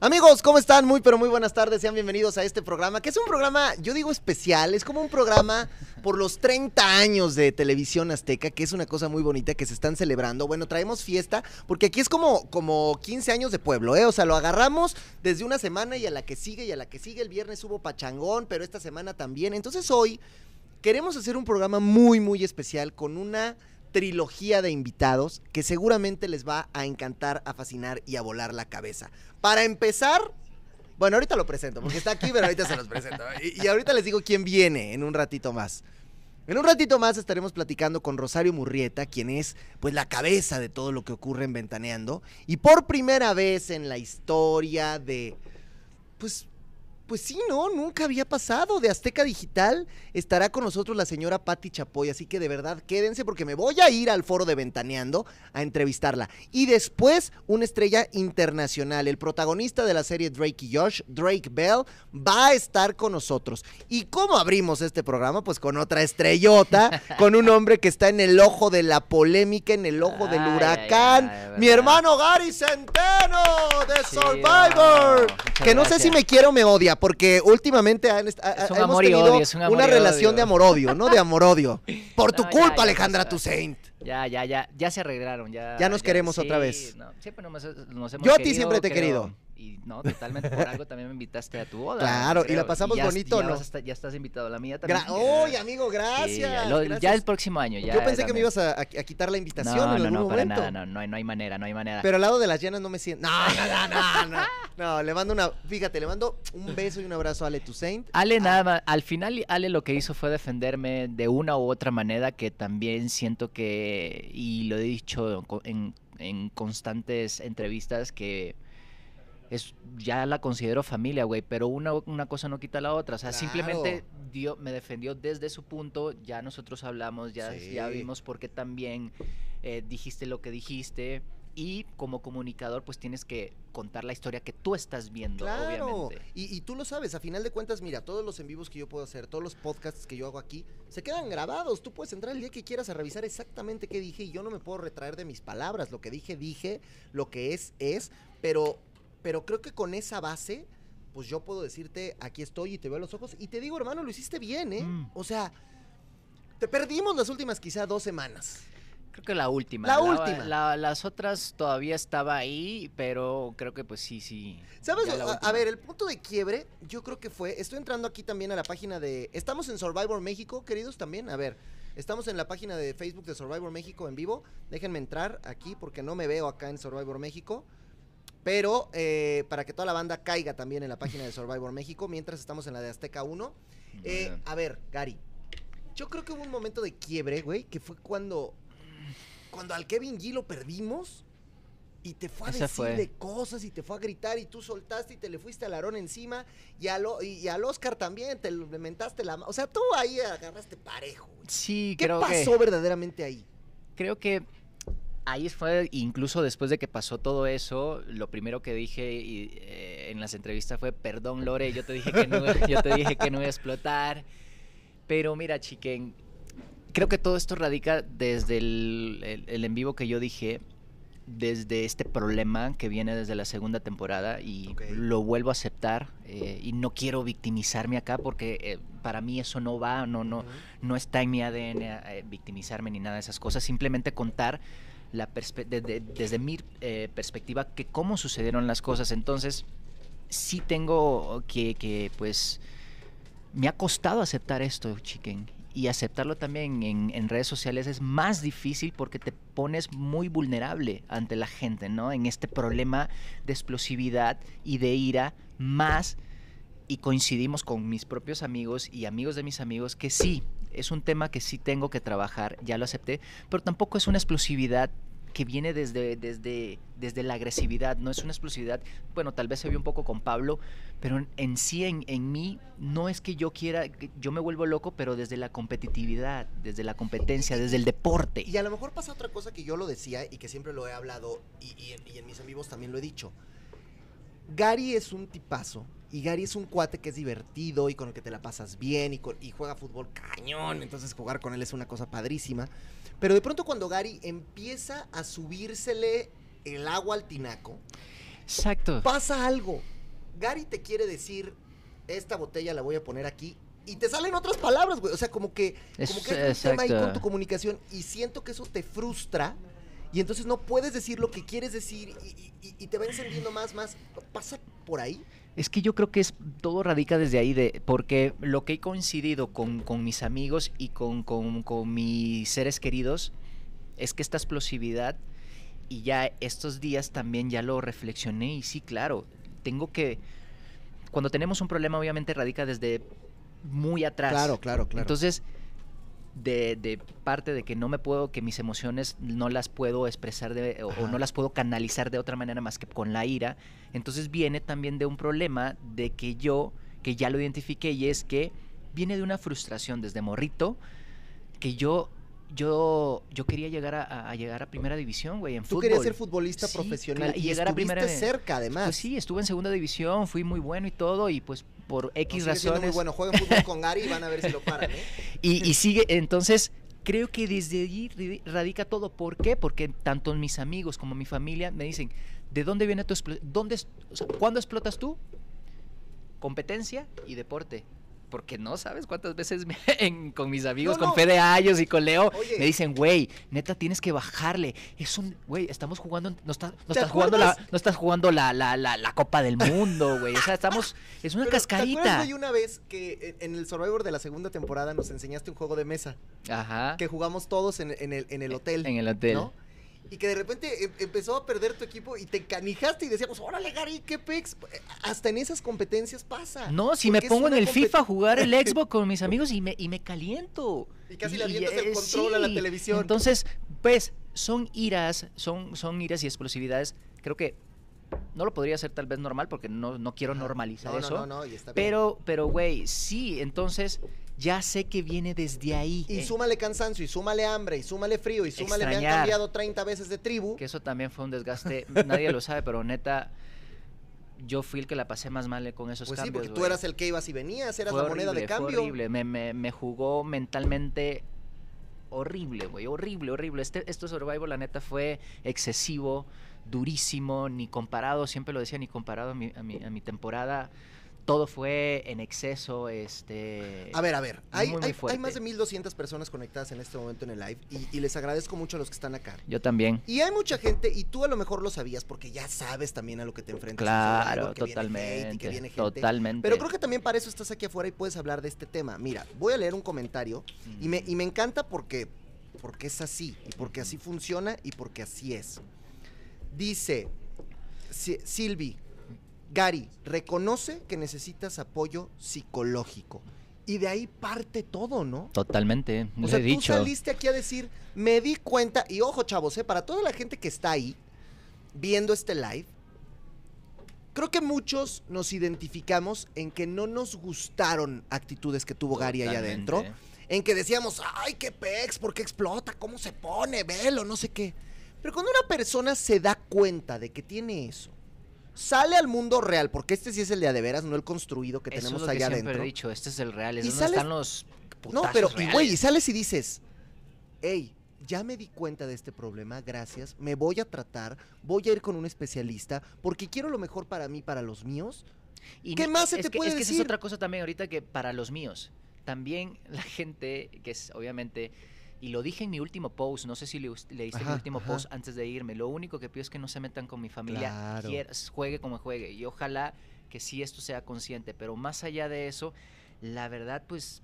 Amigos, ¿cómo están? Muy, pero muy buenas tardes. Sean bienvenidos a este programa, que es un programa, yo digo especial, es como un programa por los 30 años de televisión azteca, que es una cosa muy bonita que se están celebrando. Bueno, traemos fiesta, porque aquí es como, como 15 años de pueblo, ¿eh? O sea, lo agarramos desde una semana y a la que sigue y a la que sigue. El viernes hubo pachangón, pero esta semana también. Entonces hoy queremos hacer un programa muy, muy especial con una trilogía de invitados que seguramente les va a encantar, a fascinar y a volar la cabeza. Para empezar, bueno, ahorita lo presento, porque está aquí, pero ahorita se los presento. Y, y ahorita les digo quién viene en un ratito más. En un ratito más estaremos platicando con Rosario Murrieta, quien es pues la cabeza de todo lo que ocurre en Ventaneando. Y por primera vez en la historia de pues pues sí, no, nunca había pasado. De Azteca Digital estará con nosotros la señora Patti Chapoy, así que de verdad quédense porque me voy a ir al foro de Ventaneando a entrevistarla. Y después una estrella internacional, el protagonista de la serie Drake y Josh, Drake Bell, va a estar con nosotros. ¿Y cómo abrimos este programa? Pues con otra estrellota, con un hombre que está en el ojo de la polémica, en el ojo del Ay, huracán. ay, ay, Mi hermano Gary Centeno de Sí, Survivor. no, que no sé si me quiere o me odia, porque últimamente han un hemos tenido odio, es un amor una relación odio. de amor-odio, ¿no? De amor-odio. Por tu ya, culpa, ya Alejandra. Toussaint. Ya, ya, ya, ya se arreglaron, ya. Ya nos queremos otra vez. no, siempre nos, nos hemos Yo a ti querido, siempre te he querido. Y no, totalmente por algo también me invitaste a tu boda. Claro, y la pasamos ya- bonito, ya ¿no? estar- ya estás invitado a la mía también. Ya. ¡Uy, amigo, gracias! Sí, ya, lo- ya gracias. el próximo año, ya. Yo pensé que me ibas a, quitar la invitación No, en no, algún no, para nada, no, no hay, no hay manera, no hay manera. Pero al lado de las llenas no me siento. No, no, no, no, no. No, le mando una. Fíjate, le mando un beso y un abrazo a Ale Toussaint. Ale Ah, nada más, al final Ale lo que hizo fue defenderme de una u otra manera que también siento que, y lo he dicho en constantes entrevistas, que es ya la considero familia, güey, pero una, una cosa no quita la otra, o sea, simplemente dio, me defendió desde su punto, ya nosotros hablamos, ya, ya vimos por qué también eh, dijiste lo que dijiste. Y como comunicador, pues tienes que contar la historia que tú estás viendo, Claro, obviamente. y, y tú lo sabes, a final de cuentas, mira, todos los en vivos que yo puedo hacer, todos los podcasts que yo hago aquí, se quedan grabados. Tú puedes entrar el día que quieras a revisar exactamente qué dije y yo no me puedo retraer de mis palabras. Lo que dije, dije, lo que es, es, pero, pero creo que con esa base, pues yo puedo decirte, aquí estoy y te veo a los ojos y te digo, hermano, lo hiciste bien, ¿eh? Mm. O sea, te perdimos las últimas quizá dos semanas. Creo que la última. La última. la- las otras todavía estaba ahí, pero creo que pues sí, sí. ¿Sabes? A, ver, el punto de quiebre, yo creo que fue. Estoy entrando aquí también a la página de. Estamos en Survivor México, queridos, también. A ver, estamos en la página de Facebook de Survivor México en vivo. Déjenme entrar aquí porque no me veo acá en Survivor México. Pero eh, para que toda la banda caiga también en la página de Survivor México, mientras estamos en la de Azteca 1. Eh, a ver, Gary. Yo creo que hubo un momento de quiebre, güey, que fue cuando. Cuando al Kevin G lo perdimos. Y te fue a Ese decirle fue. cosas y te fue a gritar y tú soltaste y te le fuiste al Aarón encima y, al, O- y al Oscar también te le mentaste la O sea, tú ahí agarraste parejo. güey. Sí, ¿Qué creo pasó que. verdaderamente ahí? Creo que ahí fue, incluso después de que pasó todo eso, lo primero que dije y, eh, en las entrevistas fue, perdón Lore, yo te dije que no, yo te dije que no iba a explotar. Pero mira, chiquen, creo que todo esto radica desde el, el- el en vivo que yo dije, desde este problema que viene desde la segunda temporada y lo vuelvo a aceptar eh, y no quiero victimizarme acá porque eh, para mí eso no va, no, no, no está en mi ADN victimizarme ni nada de esas cosas, simplemente contar desde mi eh, perspectiva que cómo sucedieron las cosas. Entonces, sí tengo que, que, pues, me ha costado aceptar esto, chiquen. Y aceptarlo también en, en redes sociales es más difícil porque te pones muy vulnerable ante la gente, ¿no? En este problema de explosividad y de ira, más y coincidimos con mis propios amigos y amigos de mis amigos que sí, es un tema que sí tengo que trabajar, ya lo acepté, pero tampoco es una explosividad que viene desde, desde, desde la agresividad, no es una explosividad, bueno, tal vez se vio un poco con Pablo, pero en, sí, en, en mí, no es que yo quiera, yo me vuelvo loco, pero desde la competitividad, desde la competencia, desde el deporte. Y a lo mejor pasa otra cosa que yo lo decía y que siempre lo he hablado y, y en, mis amigos también lo he dicho. Gary es un tipazo y Gary es un cuate que es divertido y con el que te la pasas bien y, y juega fútbol cañón, entonces jugar con él es una cosa padrísima. Pero de pronto cuando Gary empieza a subírsele el agua al tinaco, Exacto. Pasa algo. Gary te quiere decir, esta botella la voy a poner aquí. Y te salen otras palabras, güey. O sea, como que, Es- como que hay un tema ahí con tu comunicación. Y siento que eso te frustra. Y entonces no puedes decir lo que quieres decir. Y- y te va encendiendo más, más. ¿Pasa por ahí? Es que yo creo que es todo radica desde ahí, de, porque lo que he coincidido con, con mis amigos y con, con- con mis seres queridos es que esta explosividad, y ya estos días también ya lo reflexioné, y sí, claro, tengo que, cuando tenemos un problema obviamente radica desde muy atrás. Claro, claro, claro. Entonces, de, de parte de que no me puedo, que mis emociones no las puedo expresar de, o, no las puedo canalizar de otra manera más que con la ira, entonces viene también de un problema de que yo, que ya lo identifiqué, y es que viene de una frustración desde morrito, que yo, yo, yo quería llegar a, a llegar a primera división, güey, en Tú fútbol. querías ser futbolista Sí, profesional y, y llegar a estuviste primera- cerca, además. Pues sí, estuve en segunda división, fui muy bueno y todo, y pues por X razones. muy bueno. Jueguen fútbol con Gary y van a ver si lo paran, ¿eh? Y, y sigue, entonces, creo que desde allí radi- radica todo. ¿Por qué? Porque tanto mis amigos como mi familia me dicen, ¿de dónde viene tu explo- dónde es- o sea, ¿Cuándo explotas tú? Competencia y deporte. Porque no sabes cuántas veces me- en- con mis amigos, No, con no. Fede Ayos y con Leo, Oye. me dicen, güey, neta tienes que bajarle. Es un, güey, estamos jugando, no, está- no ¿Te estás jugando la, no estás jugando la, la, la, la Copa del Mundo, güey. O sea, estamos, es una Pero, ¿Te acuerdas, cascarita. una vez que en en el Survivor de la segunda temporada nos enseñaste un juego de mesa Ajá. que jugamos todos en, en el, en el hotel? En el hotel. ¿no? Y que de repente em- empezó a perder tu equipo y te canijaste y decíamos, órale, Gary, qué pex. Hasta en esas competencias pasa. No, si me pongo en el FIFA a jugar el Xbox con mis amigos y me, y me caliento. Y casi le avientas el control a la televisión. Entonces, pues, son iras, son, son iras y explosividades. Creo que no lo podría hacer tal vez normal porque no, no quiero normalizar no, no, eso. No, no, y está bien. Pero, pero, güey, sí, entonces ya sé que viene desde ahí. Y eh, súmale cansancio, y súmale hambre, y súmale frío, y súmale me han Extrañar. cambiado 30 veces de tribu. que eso también fue un desgaste. Nadie lo sabe, pero neta, yo fui el que la pasé más mal con esos Pues sí, cambios. porque tú eras el que ibas y venías, eras Fue la moneda de fue cambio. horrible, me, me, me jugó mentalmente horrible, güey, horrible, horrible. Este, esto Survival, la neta, fue excesivo, durísimo, ni comparado, siempre lo decía, ni comparado a mi, a mi, a mi temporada. Todo fue en exceso, este... A ver, a ver, hay, muy, muy hay- hay fuerte. más de 1200 personas conectadas en este momento en el live y, y les agradezco mucho a los que están acá. Yo también. Y hay mucha gente, y tú a lo mejor lo sabías porque ya sabes también a lo que te enfrentas. en Claro, que viene hate y que totalmente, viene gente. totalmente. Pero creo que también para eso estás aquí afuera y puedes hablar de este tema. Mira, voy a leer un comentario y me, y me encanta porque, porque es así, y porque así funciona y porque así es. Dice Si- Silvi, Gary, reconoce que necesitas apoyo psicológico. Y de ahí parte todo, ¿no? Totalmente, O sea, he tú dicho. saliste aquí a decir, me di cuenta, y ojo, chavos, ¿eh? para toda la gente que está ahí viendo este live, creo que muchos nos identificamos en que no nos gustaron actitudes que tuvo Gary allá adentro. En que decíamos, ay, qué pex, ¿por qué explota? ¿Cómo se pone? Velo, no sé qué. Pero cuando una persona se da cuenta de que tiene eso, sale al mundo real, porque este sí es el de a de veras, no el construido que Eso es tenemos lo que allá siempre adentro. he dicho, este es el real, es Y donde sales- están los No, pero, y güey, y sales y dices, hey, ya me di cuenta de este problema, gracias, me voy a tratar, voy a ir con un especialista, porque quiero lo mejor para mí, para los míos. Y ¿Qué ni- más se es te que, puede es que esa decir? es otra cosa también ahorita que para los míos. También la gente, que es obviamente, y lo dije en mi último post, no sé si le, leíste mi Ajá, último ajá. post antes de irme, lo único que pido es que no se metan con mi familia, Claro. juegue como juegue, y ojalá que sí esto sea consciente, pero más allá de eso, la verdad pues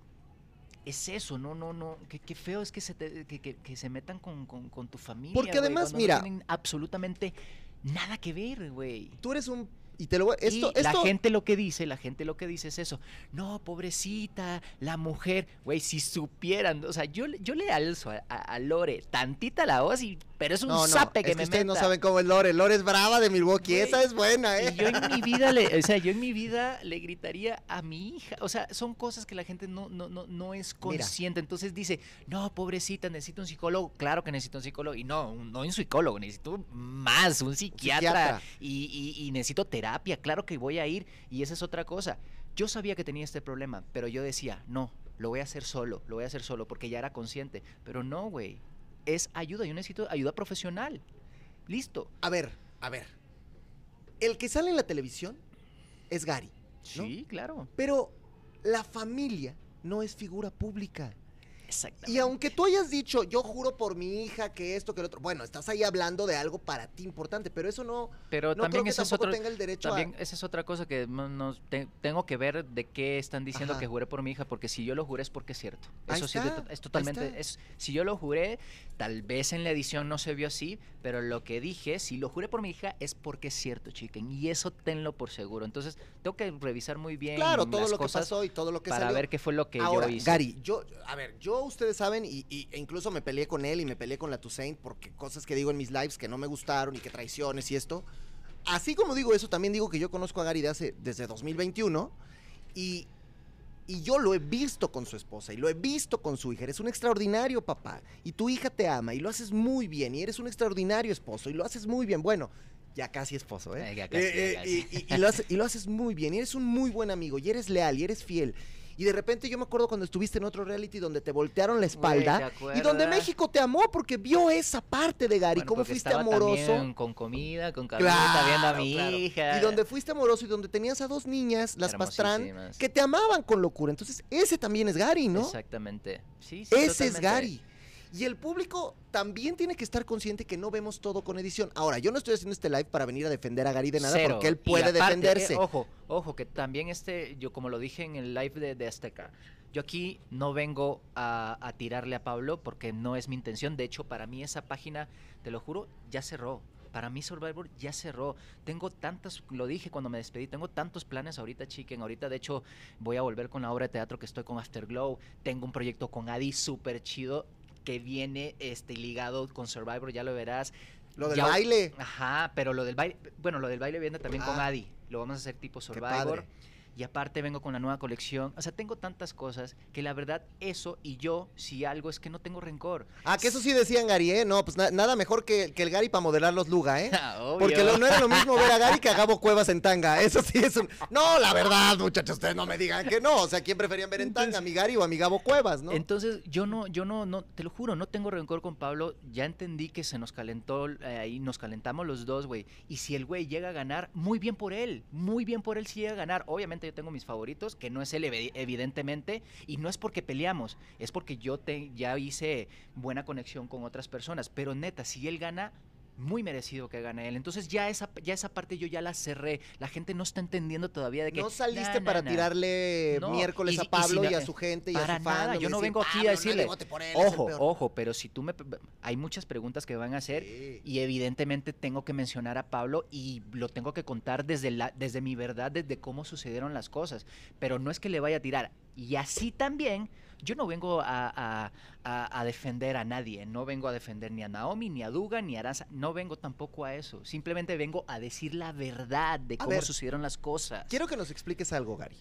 es eso, no, no, no, qué, feo es que se, te- que, que- que se metan con, con- con tu familia. Porque además, mira- No tienen absolutamente nada que ver, güey. Tú eres un... Y te lo voy esto, y la gente lo que dice, la gente lo que dice es eso. No, pobrecita, la mujer. Güey, si supieran. O sea, yo, yo le alzo a, a- a Lore tantita la voz, y, pero es un No, no, zape que es me que ustedes no saben cómo es Lore. Lore es brava de Milwaukee, esa es buena, ¿eh? Y yo en mi vida le, o sea, yo en mi vida le gritaría a mi hija. O sea, son cosas que la gente no, no, no, no es Mira. consciente. Entonces dice, no, pobrecita, necesito un psicólogo. Claro que necesito un psicólogo. Y no, un- no un psicólogo, necesito más, un psiquiatra. psiquiatra. Y, y- y necesito terapia. Claro que voy a ir. Y esa es otra cosa. Yo sabía que tenía este problema, pero yo decía, no, lo voy a hacer solo, lo voy a hacer solo, porque ya era consciente. Pero no, güey. Es ayuda, yo necesito ayuda profesional. Listo. A ver, a ver. el que sale en la televisión es Gary. ¿no? Sí, claro. Pero la familia no es figura pública. Exactamente. Y aunque tú hayas dicho, yo juro por mi hija que esto, que lo otro, bueno, estás ahí hablando de algo para ti importante, pero eso no, Pero no también creo que ese es tampoco otro, tenga el derecho también a... esa es otra cosa que no- nos te- tengo que ver de qué están diciendo Ajá. que juré por mi hija, porque si yo lo juré es porque es cierto. Eso sí es totalmente es si yo lo juré, tal vez en la edición no se vio así, pero lo que dije, si lo juré por mi hija es porque es cierto, chicken, y eso tenlo por seguro. Entonces, tengo que revisar muy bien Claro, todo las lo que pasó y todo lo que para salió. ver qué fue lo que Ahora, yo hice. Gary, yo, a ver, yo, ustedes saben, y, y- e incluso me peleé con él y me peleé con la Toussaint porque cosas que digo en mis lives que no me gustaron y que traiciones y esto. Así como digo eso, también digo que yo conozco a Gary de hace, desde 2021 y, y yo lo he visto con su esposa y lo he visto con su hija. Eres un extraordinario papá y tu hija te ama y lo haces muy bien y eres un extraordinario esposo y lo haces muy bien. Bueno, ya casi esposo, ¿eh? Eh, ya casi, ya casi. y, y- y lo hace- y lo haces muy bien y eres un muy buen amigo y eres leal y eres fiel. Y de repente yo me acuerdo cuando estuviste en otro reality donde te voltearon la espalda ¿te y donde? México te amó porque vio esa parte de Gary, Bueno, cómo fuiste amoroso. con comida, con camita, viendo a mi claro. hija. Y donde fuiste amoroso y donde tenías a dos niñas, las Pastrán, que te amaban con locura. Entonces, ese también es Gary, ¿no? Exactamente. Sí, sí, Ese es. Gary. Y el público también tiene que estar consciente que no vemos todo con edición. Ahora, yo no estoy haciendo este live para venir a defender a Gary de nada Cero. porque él puede aparte, defenderse. eh, ojo, ojo, que también este, yo como lo dije en el live de, de Azteca, yo aquí no vengo a, a tirarle a Pablo porque no es mi intención. De hecho, para mí esa página, te lo juro, ya cerró. Para mí Survivor ya cerró. Tengo tantas, lo dije cuando me despedí, tengo tantos planes ahorita, chiquen. Ahorita, de hecho, voy a volver con la obra de teatro que estoy con Afterglow. Tengo un proyecto con Adi súper chido que viene este, ligado con Survivor, ya lo verás. Lo del Ya- baile. Ajá, pero lo del baile, bueno, lo del baile viene también con Ah. Adi. Lo vamos a hacer tipo Survivor. padre. Y aparte vengo con la nueva colección. O sea, tengo tantas cosas que la verdad eso y yo, si algo es que no tengo rencor. Ah, que eso sí decían Gary, ¿eh? No, pues na- nada mejor que, que el Gary para modelar los Luga, ¿eh? Obvio. Porque lo- no era lo mismo ver a Gary que a Gabo Cuevas en tanga. Eso sí es un. No, la verdad, muchachos, ustedes no me digan que no. O sea, ¿quién preferían ver en tanga? ¿A mi Gary o a mi Gabo Cuevas, no? Entonces, yo no, yo no, no, te lo juro, no tengo rencor con Pablo. Ya entendí que se nos calentó eh, ahí, nos calentamos los dos, güey. Y si el güey llega a ganar, muy bien por él. Muy bien por él si llega a ganar. Obviamente yo tengo mis favoritos, que no es él, evi- evidentemente. Y no es porque peleamos, es porque yo te, ya hice buena conexión con otras personas. Pero neta, si él gana. Muy merecido que gane él. Entonces ya esa, ya esa parte yo ya la cerré. La gente no está entendiendo todavía de que... no saliste "Na, na, para na". tirarle No, miércoles y- a y si Pablo y, a su gente y para a su fan. nada, yo no decir, vengo aquí "Pablo, a decirle, él, ojo, peor". ojo, pero si tú me... Hay muchas preguntas que van a hacer Sí. y evidentemente tengo que mencionar a Pablo y lo tengo que contar desde, la, desde mi verdad, desde cómo sucedieron las cosas, pero no es que le vaya a tirar. Y así también, yo no vengo a, a- a- a defender a nadie, no vengo a defender ni a Naomi, ni a Duga, ni a Aranza, no vengo tampoco a eso, simplemente vengo a decir la verdad de cómo ver, sucedieron las cosas. Quiero que nos expliques algo, Gary.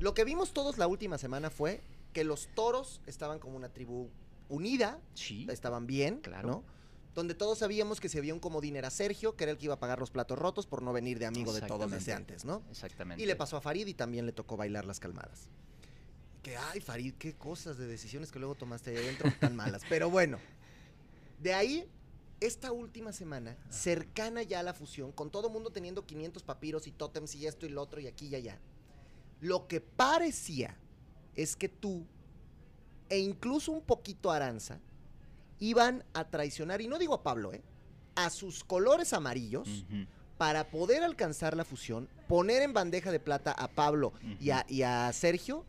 Lo que vimos todos la última semana fue que los toros estaban como una tribu unida, Sí, estaban bien, Claro. ¿no? Donde todos sabíamos que si había un comodín era Sergio, que era el que iba a pagar los platos rotos por no venir de amigo de todos desde antes, ¿no? exactamente. Y le pasó a Farid y también le tocó bailar las calmadas. Que, ay, Farid, qué cosas de decisiones que luego tomaste ahí adentro tan malas. Pero bueno, de ahí, esta última semana, cercana ya a la fusión, con todo mundo teniendo 500 papiros y tótems y esto y lo otro y aquí y allá, lo que parecía es que tú, e incluso un poquito Aranza, iban a traicionar, y no digo a Pablo, ¿eh? A sus colores amarillos. Para poder alcanzar la fusión, poner en bandeja de plata a Pablo y, a, y a Sergio,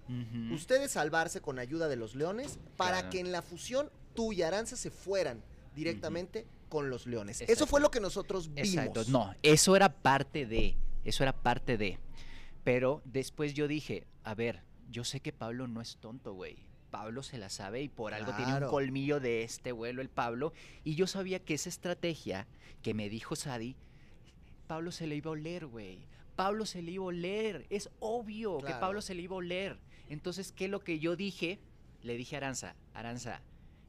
ustedes salvarse con ayuda de los leones, para Claro. que en la fusión tú y Aranza se fueran directamente con los leones. Eso fue lo que nosotros vimos. Exacto, no, eso era parte de, eso era parte de. Pero después yo dije, a ver, yo sé que Pablo no es tonto, güey. Pablo se la sabe y por algo tiene un colmillo de este vuelo el Pablo. Y yo sabía que esa estrategia que me dijo Sadi, Pablo se le iba a oler, güey. Pablo se le iba a oler. Es obvio que. Pablo se le iba a oler. Entonces, ¿qué es lo que yo dije? Le dije a Aranza, Aranza,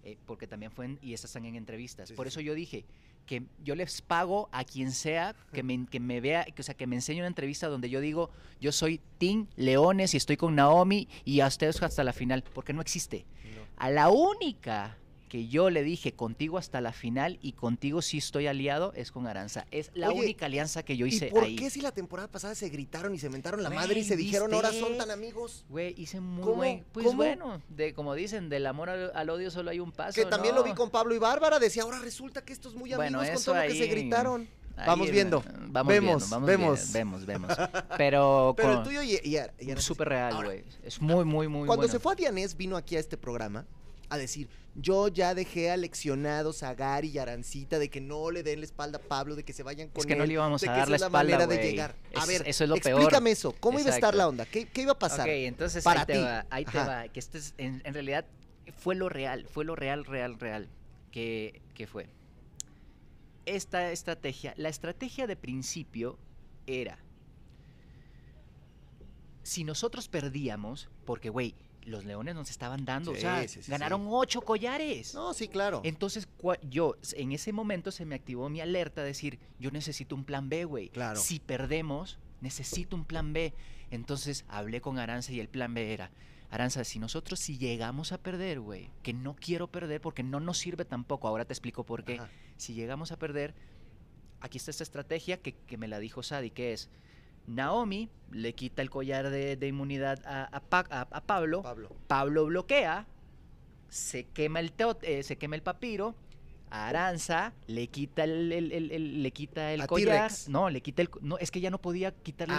eh, porque también fue, en- y estas están en entrevistas. Sí, Por sí, eso yo dije que yo les pago a quien sea que me, que me vea, que, o sea, que me enseñe una entrevista donde yo digo, yo soy Team Leones y estoy con Naomi y a ustedes hasta la final, porque no existe. No. A la única que yo le dije contigo hasta la final y contigo sí estoy aliado es con Aranza. Es la Oye, única alianza que yo hice ¿Y por ahí. qué si la temporada pasada se gritaron y se mentaron la madre y se dijeron ahora son tan amigos? Güey, hice muy ¿Cómo? buen. Pues ¿Cómo? bueno, de como dicen, del amor al, al odio solo hay un paso. Que también lo vi con Pablo y Bárbara, decía, ahora resulta que estos muy Bueno, amigos con eso todo lo que se gritaron. Ahí, Vamos viendo. Vamos Vemos, viendo, vamos vemos. viendo, vemos, vemos. Pero, Pero el con- tuyo y, y, súper real, güey. Es muy, muy, muy Cuando bueno. se fue a Dianés, vino aquí a este programa a decir, yo ya dejé aleccionados a Gary y Arancita de que no le den la espalda a Pablo, de que se vayan con Es que él, no le íbamos a dar la es la espalda, manera de llegar. A Es- ver, eso es lo peor. explícame eso, ¿cómo iba a estar la onda? ¿Qué, qué iba a pasar? Ok, entonces Para ahí te ti. va, ahí te va. Que este es, en, en realidad fue lo real, fue lo real, real, real. Que, que fue. Esta estrategia, la estrategia de principio era. Si nosotros perdíamos, porque, güey, los leones nos estaban dando, Sí, o sea, sí, sí, ganaron ocho collares. No, sí, claro. Entonces, yo, en ese momento se me activó mi alerta de decir, yo necesito un plan B, güey. Claro. Si perdemos, necesito un plan B. Entonces, hablé con Aranza y el plan B era, Aranza, si nosotros si llegamos a perder, güey, que no quiero perder porque no nos sirve tampoco, ahora te explico por qué. Ajá. Si llegamos a perder, aquí está esta estrategia que, que me la dijo Sadi, que es, Naomi le quita el collar de, de inmunidad a, a Pa- a- a Pablo, Pablo. Pablo bloquea, se quema el eh, se quema el papiro, a Aranza le quita el, el- el- el- le quita el A collar, T-Rex. no, le quita el no, es que ella no podía quitarle a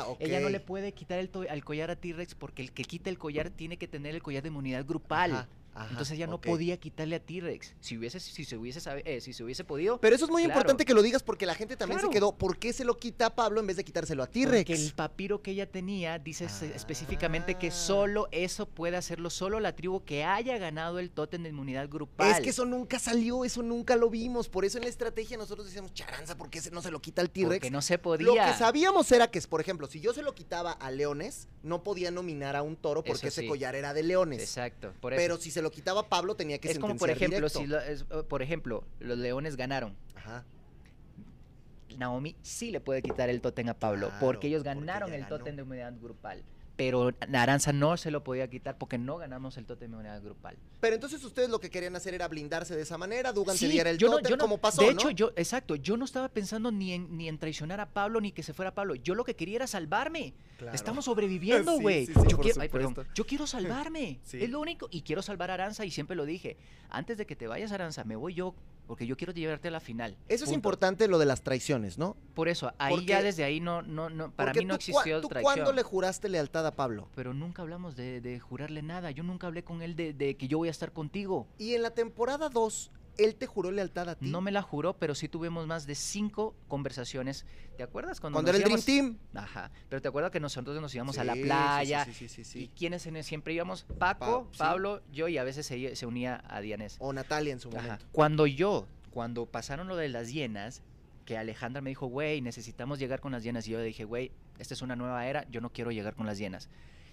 Ah, T ok. ella no le puede quitar el to- collar a T-Rex porque el que quita el collar tiene que tener el collar de inmunidad grupal. Ajá, ajá, Entonces ella no podía quitarle a T-Rex. Si hubiese si se hubiese eh, si se hubiese podido Pero eso es muy Claro. importante que lo digas porque la gente también Claro. se quedó. ¿Por qué se lo quita a Pablo en vez de quitárselo a Porque el T-Rex? papiro que ella tenía dice es- específicamente Ah. que solo eso puede hacerlo solo la tribu que haya ganado el tótem de inmunidad grupal. Es que eso nunca salió, eso nunca lo vimos. Por eso en la estrategia nosotros decíamos, charanza, ¿por qué no se lo quita al T-Rex? Porque no se podía. Lo que sabíamos era que, por ejemplo, si yo se lo quitaba a leones, no podía nominar a un toro porque ese collar era de leones. Exacto, por eso. Pero si se lo quitaba Pablo, tenía que es como por ejemplo, directo. si lo- es, eh, por ejemplo, los leones ganaron. Ajá. Naomi sí le puede quitar el tótem a Pablo, Claro, porque ellos ganaron el tótem de inmunidad grupal. Pero Aranza no se lo podía quitar porque no ganamos el tótem de inmunidad grupal. Pero entonces ustedes lo que querían hacer era blindarse de esa manera. Dugan Sí, se diera el yo no- tótem, yo no- como pasó, De ¿no? hecho, yo, exacto, yo no estaba pensando ni en, ni en traicionar a Pablo ni que se fuera Pablo. Yo lo que quería era salvarme. Claro. Estamos sobreviviendo, güey. sí, sí, yo, yo quiero salvarme. Es lo único. Y quiero salvar a Aranza y siempre lo dije. Antes de que te vayas, Aranza, me voy yo porque yo quiero llevarte a la final. Eso es importante lo de las traiciones, ¿no? Por eso, ahí Porque- ya desde ahí no, no, no, para mí no existió ¿Tú traición. cuándo le juraste lealtad a Pablo? Pero nunca hablamos de, de jurarle nada. Yo nunca hablé con él de, de que yo voy a estar contigo. Y en la temporada 2, él te juró lealtad a ti. No me la juró, pero sí tuvimos más de cinco conversaciones. ¿Te acuerdas cuando, Cuando nos era el Dream Team. Ajá. Pero te acuerdas que nosotros nos íbamos a la playa. Sí, sí, sí, ¿Y quiénes en- siempre íbamos? Paco, Pa-. Pablo, yo y a veces se, se unía a Dianés. O Natalia en su Ajá. momento. Cuando yo, cuando pasaron lo de las hienas, que Alejandra me dijo, güey, necesitamos llegar con las hienas. Y yo dije, güey, esta es una nueva era, yo no quiero llegar con las hienas.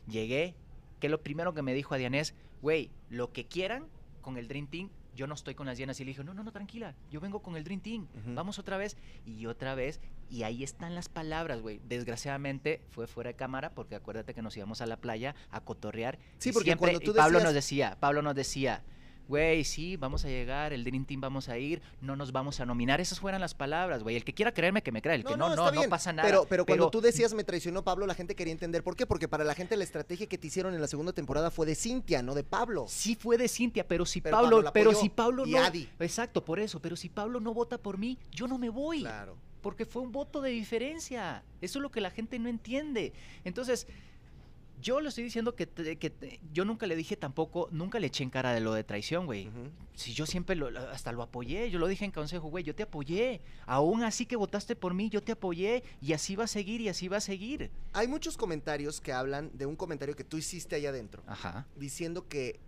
Llegué, que lo primero que me dijo a Dianés, güey, lo que quieran con el Dream Team, yo no estoy con las hienas. Y le dije, no, no, no, tranquila, yo vengo con el Dream Team, vamos otra vez. Y otra vez, y ahí están las palabras, güey. Desgraciadamente fue fuera de cámara, porque acuérdate que nos íbamos a la playa a cotorrear. Sí, porque siempre- cuando tú y Pablo decías- nos decía, Pablo nos decía, güey, sí, vamos a llegar, el Dream Team vamos a ir, no nos vamos a nominar. Esas fueran las palabras, güey. El que quiera creerme, que me crea. El que no, no, no, pasa nada. Pero, pero cuando tú decías me traicionó Pablo, la gente quería entender por qué. Porque para la gente la estrategia que te hicieron en la segunda temporada fue de Cintia, no de Pablo. Sí fue de Cintia, pero si Pero Pablo, pero si Pablo y no, Adi. exacto, por eso, pero si Pablo no vota por mí, yo no me voy, Claro. porque fue un voto de diferencia. Eso es lo que la gente no entiende. Entonces, yo le estoy diciendo que, te- que te- yo nunca le dije tampoco, nunca le eché en cara de lo de traición, güey. Si yo siempre lo- hasta lo apoyé, yo lo dije en consejo, güey, yo te apoyé. Aún así que votaste por mí, yo te apoyé y así va a seguir y así va a seguir. Hay muchos comentarios que hablan de un comentario que tú hiciste allá adentro, Ajá. diciendo que,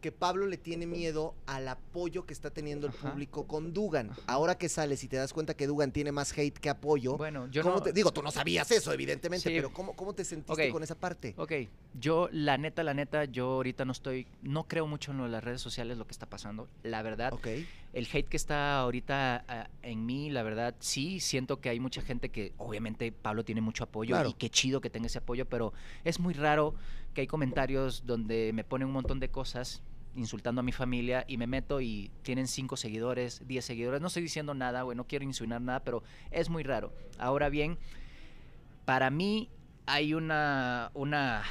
que Pablo le tiene miedo al apoyo que está teniendo el Ajá. público con Dugan. Ajá. Ahora que sales y te das cuenta que Dugan tiene más hate que apoyo, Bueno, yo ¿cómo no te- digo, tú no sabías eso, evidentemente, Sí. pero ¿cómo, cómo te sentiste con esa parte? Ok, yo la neta, la neta, yo ahorita no estoy, no creo mucho en lo de las redes sociales, lo que está pasando. La verdad, Ok. el hate que está ahorita ah, en mí, la verdad, sí siento que hay mucha gente que, obviamente, Pablo tiene mucho apoyo Claro. y qué chido que tenga ese apoyo, pero es muy raro que hay comentarios donde me ponen un montón de cosas insultando a mi familia y me meto y tienen 5 seguidores, 10 seguidores. No estoy diciendo nada, güey, no quiero insinuar nada, pero es muy raro. Ahora bien, para mí hay una, una,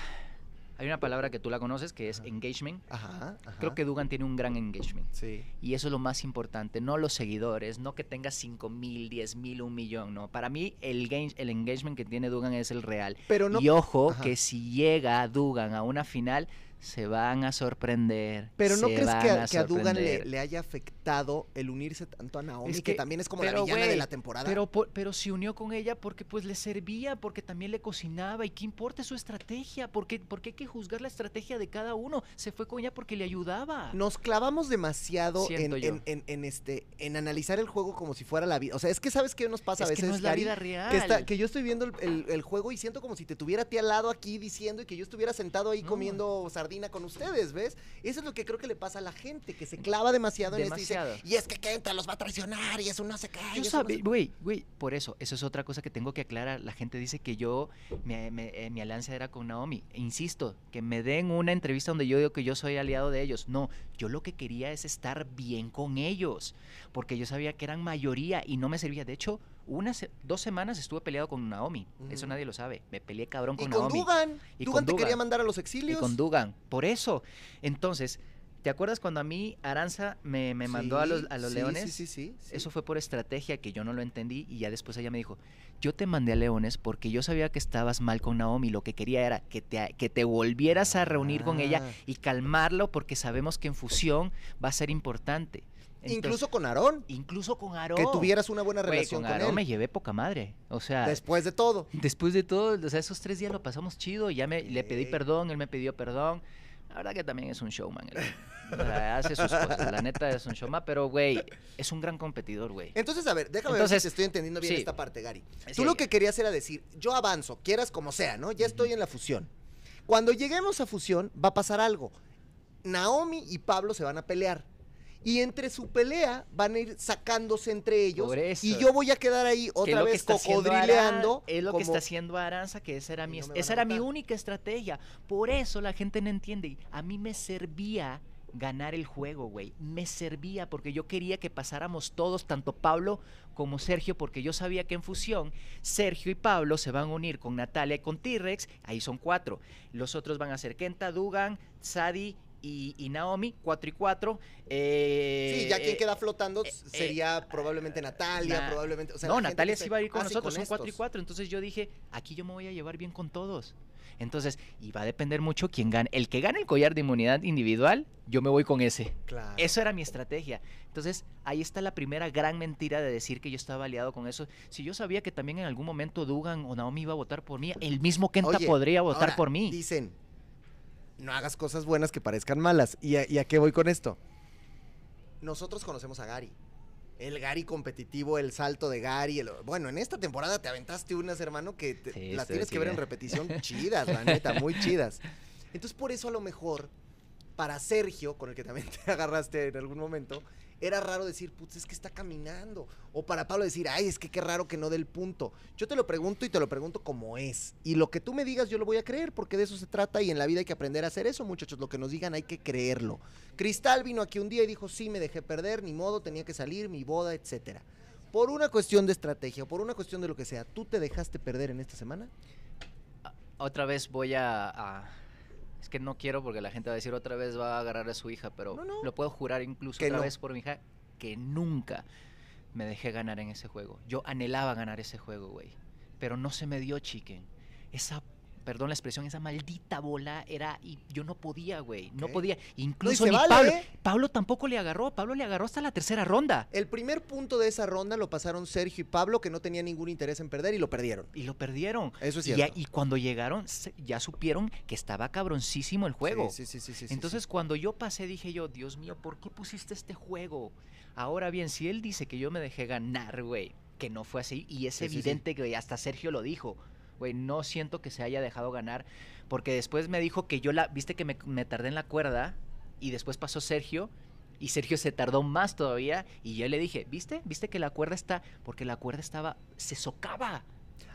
hay una palabra que tú la conoces que es Ajá. engagement. Ajá, ajá. Creo que Dugan tiene un gran engagement. Sí. Y eso es lo más importante, no los seguidores, no que tenga 5 mil, 10 mil, un millón, no. Para mí el, game- el engagement que tiene Dugan es el real. Pero no. y ojo que si llega Dugan a una final, se van a sorprender. Pero no crees que, a a, que a Dugan le, haya afectado el unirse tanto a Naomi, Es que, que- también es como la villana de la temporada? Pero, pero se unió con ella porque pues le servía, porque también le cocinaba. ¿Y qué importa su estrategia? ¿Por qué, por qué hay que juzgar la estrategia de cada uno? Se fue con ella porque le ayudaba. Nos clavamos demasiado en, en, en- en este, en analizar el juego como si fuera la vida. O sea, es que sabes qué nos pasa es a veces, que no es la vida real. Que, está- que yo estoy viendo el, el- el juego y siento como si te tuviera a ti al lado aquí diciendo y que yo estuviera sentado ahí No. comiendo sardina con ustedes, ¿ves? Eso es lo que creo que le pasa a la gente, que se clava demasiado, Demasiado. en esto y dice, y es que Kenta los va a traicionar y eso no se cae. Yo güey, güey, por eso, eso es otra cosa que tengo que aclarar. La gente dice que yo, eh, mi alianza era con Naomi. E insisto, que me den una entrevista donde yo digo que yo soy aliado de ellos. No, yo lo que quería es estar bien con ellos, porque yo sabía que eran mayoría y no me servía. De hecho, una se- dos semanas estuve peleado con Naomi. Eso nadie lo sabe. Me peleé cabrón Y con con Naomi. Dugan. Y Dugan con te quería mandar a los Y exilios. con Dugan. Por eso. Entonces, ¿te acuerdas cuando a mí Aranza me, me mandó a los, a los Sí, leones? Sí, sí, sí, sí. Eso fue por estrategia que yo no lo entendí y ya después ella me dijo, yo te mandé a Leones porque yo sabía que estabas mal con Naomi, lo que quería era que te, que te volvieras a reunir con ella Ah. y calmarlo porque sabemos que en fusión va a ser importante. Entonces, Incluso con Aarón. incluso con Aarón. Que tuvieras una buena relación con con, Aarón me llevé poca madre. O sea, Después de todo. después de todo, o sea, esos tres días lo pasamos chido ya me, le pedí perdón, él me pidió perdón. La verdad que también es un showman. O sea, hace sus cosas. La neta es un showman, pero, güey, es un gran competidor, güey. Entonces, a ver, déjame ver Entonces, si te estoy entendiendo bien sí. esta parte, Gary. Sí, Tú lo que querías era decir, yo avanzo, quieras como sea, ¿no? Ya estoy en la fusión. Cuando lleguemos a fusión, va a pasar algo. Naomi y Pablo se van a pelear. Y entre su pelea van a ir sacándose entre ellos. Por eso. Y yo voy a quedar ahí otra vez cocodrileando. Es lo como- que está haciendo Aranza, que esa era mi, no esa era mi única estrategia. Por eso la gente no entiende. A mí me servía ganar el juego, güey. Me servía porque yo quería que pasáramos todos, tanto Pablo como Sergio, porque yo sabía que en fusión Sergio y Pablo se van a unir con Natalia y con T-Rex. Ahí son cuatro. Los otros van a ser Kenta, Dugan, Sadi. Y, y Naomi, 4 y 4. Sí, ya quien queda flotando eh, sería probablemente Natalia, Na- probablemente. o sea, no, Natalia sí iba a ir con Ah, sí, nosotros, son 4 y estos. 4. Entonces yo dije, aquí yo me voy a llevar bien con todos. Entonces, y va a depender mucho quién gane. El que gane el collar de inmunidad individual, yo me voy con ese. Claro. Eso era mi estrategia. Entonces, ahí está la primera gran mentira de decir que yo estaba aliado con eso. Si yo sabía que también en algún momento Dugan o Naomi iba a votar por mí, el mismo Kenta Oye, podría votar ahora, por mí. Dicen, no hagas cosas buenas que parezcan malas. ¿Y a, y a qué voy con esto? Nosotros conocemos a Gary. El Gary competitivo, el salto de Gary. el- bueno, en esta temporada te aventaste unas, hermano, que te- Sí, las tienes que ver en repetición chidas, la neta, muy chidas. Entonces, por eso a lo mejor, para Sergio, con el que también te agarraste en algún momento, era raro decir, putz, es que está caminando. O para Pablo decir, ay, es que qué raro que no dé el punto. Yo te lo pregunto y te lo pregunto como es. Y lo que tú me digas, yo lo voy a creer, porque de eso se trata y en la vida hay que aprender a hacer eso, muchachos. Lo que nos digan hay que creerlo. Cristal vino aquí un día y dijo, sí, me dejé perder, ni modo, tenía que salir, mi boda, etcétera. Por una cuestión de estrategia o por una cuestión de lo que sea, ¿tú te dejaste perder en esta semana? Otra vez voy a- Es que no quiero porque la gente va a decir otra vez va a agarrar a su hija, pero No, no. lo puedo jurar incluso Que otra no. vez por mi hija que nunca me dejé ganar en ese juego. Yo anhelaba ganar ese juego, güey. Pero no se me dio, chicken. Esa, perdón la expresión, esa maldita bola era... Y yo no podía, güey. No podía. Incluso se ni vale, Pablo. ¿eh? Pablo tampoco le agarró. Pablo le agarró hasta la tercera ronda. El primer punto de esa ronda lo pasaron Sergio y Pablo, que no tenían ningún interés en perder y lo perdieron. Y lo perdieron. Eso es Y, cierto. ya- y cuando llegaron, ya supieron que estaba cabroncísimo el juego. Sí, sí, sí, sí, sí, Entonces sí. cuando yo pasé dije yo, Dios mío, ¿por qué pusiste este juego? Ahora bien, si él dice que yo me dejé ganar, güey, que no fue así, y es sí. evidente que hasta Sergio lo dijo, güey, no siento que se haya dejado ganar, porque después me dijo que yo la, viste que me, me tardé en la cuerda, y después pasó Sergio, y Sergio se tardó más todavía, y yo le dije, ¿viste? ¿Viste que la cuerda está? Porque la cuerda estaba, se socava,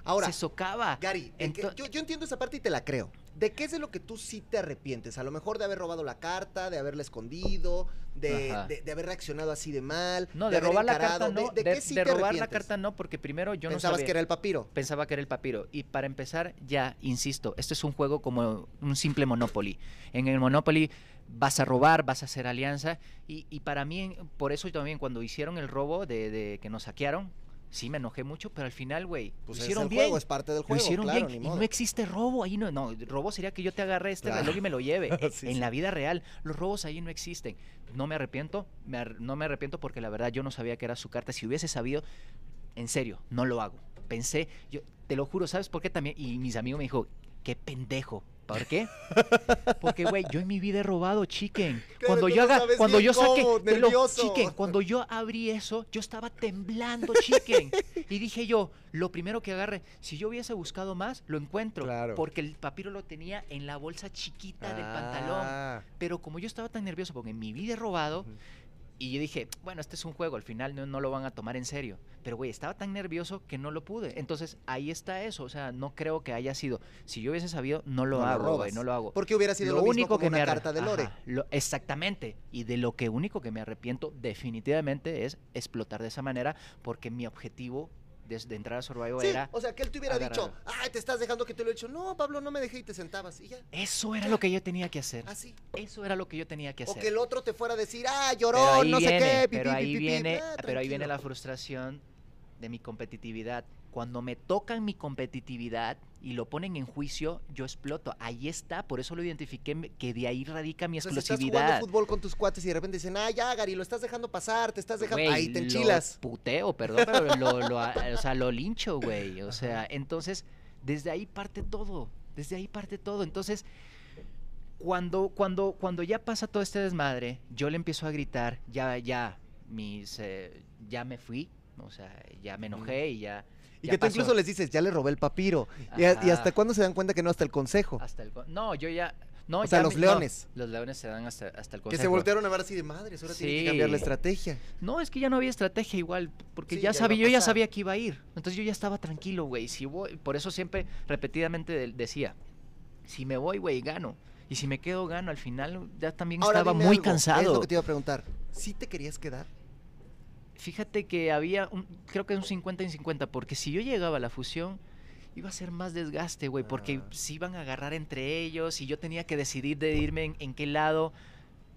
Ahora, se socava. Gary, en que- Ento- yo, yo entiendo esa parte y te la creo. ¿De qué es de lo que tú sí te arrepientes? A lo mejor de haber robado la carta, de haberla escondido, de, de- de haber reaccionado así de mal. No, de, robar la carta no. ¿De, De, qué sí de te robar la carta no, porque primero yo no Pensabas sabía. que era el papiro. Pensaba que era el papiro. Y para empezar, ya, insisto, este es un juego como un simple Monopoly. En el Monopoly vas a robar, vas a hacer alianza. Y, y para mí, por eso también cuando hicieron el robo de que nos saquearon, sí me enojé mucho, pero al final, güey, Pues lo es hicieron el bien. juego, es parte del Lo juego, hicieron claro, bien. Y no existe robo ahí. No, no, robo sería que yo te agarre este Claro. reloj y me lo lleve. Sí, en sí. la vida real, los robos ahí no existen. No me arrepiento, me ar- no me arrepiento porque la verdad yo no sabía que era su carta. Si hubiese sabido, en serio, no lo hago. Pensé, yo te lo juro, ¿sabes por qué también? Y mis amigos me dijo, qué pendejo. ¿Por qué? Porque, güey, yo en mi vida he robado, chicken. Claro, Cuando yo haga, cuando yo saqué, cómo, te lo- nervioso. chicken, cuando yo abrí eso, yo estaba temblando, chicken. Y dije yo, lo primero que agarre, si yo hubiese buscado más, lo encuentro. Claro. Porque el papiro lo tenía en la bolsa chiquita del pantalón. Ah. Pero como yo estaba tan nervioso porque en mi vida he robado. Y yo dije, bueno, este es un juego, al final no, no lo van a tomar en serio. Pero, güey, estaba tan nervioso que no lo pude. Entonces, ahí está eso. O sea, no creo que haya sido. Si yo hubiese sabido, no lo No hago, güey, no lo hago. Porque hubiera sido lo, mismo como una me carta de Lore. Ajá, lo- exactamente. Y de lo que único que me arrepiento definitivamente es explotar de esa manera porque mi objetivo desde entrar a Survivor Sí, era... o sea, que él te hubiera agarrar. dicho, ay, te estás dejando que te lo he hecho. No, Pablo, no me dejé y te sentabas y ya. Eso era lo que yo tenía que hacer. Así. Eso era lo que yo tenía que O hacer. que el otro te fuera a decir, ah, pero lloró, no viene, sé qué, pero pipi, ahí pipi, viene, ah, pero ahí viene la frustración de mi competitividad. Cuando me tocan mi competitividad y lo ponen en juicio, yo exploto. Ahí está, por eso lo identifiqué, que de ahí radica mi sea, si estás jugando fútbol con tus cuates y de repente dicen, ah, ya, Gary, lo estás dejando pasar, te estás dejando. Güey, Ahí te lo enchilas. Puteo, perdón, pero lo, lo- o sea, lo lincho, güey. O sea, entonces, desde ahí parte todo. Desde ahí parte todo. Entonces, cuando, cuando, cuando ya pasa todo este desmadre, yo le empiezo a gritar, ya, ya, mis, eh, ya me fui. O sea, ya me enojé y ya. Y ya que tú pasó. incluso les dices, ya le robé el papiro. Y, a- y Ajá. hasta cuándo se dan cuenta que no hasta el consejo. Hasta el no, yo ya. No, O sea, ya los no, leones. los leones se dan hasta, hasta el que consejo. se voltearon a ver así de madres, ahora tiene que Sí. cambiar la estrategia. No, es que ya no había estrategia igual, porque Sí, ya ya sabía, yo ya sabía que iba a ir. Entonces yo ya estaba tranquilo, güey. Si voy, por eso siempre repetidamente de- decía, si me voy, güey, gano. Y si me quedo, gano. Al final ya también Ahora estaba muy algo, Es cansado. lo que te iba a preguntar. ¿Sí te querías quedar? Fíjate que había, un- creo que un 50 y 50, porque si yo llegaba a la fusión, iba a ser más desgaste, güey, porque Ah. se iban a agarrar entre ellos y yo tenía que decidir de irme en, en qué lado.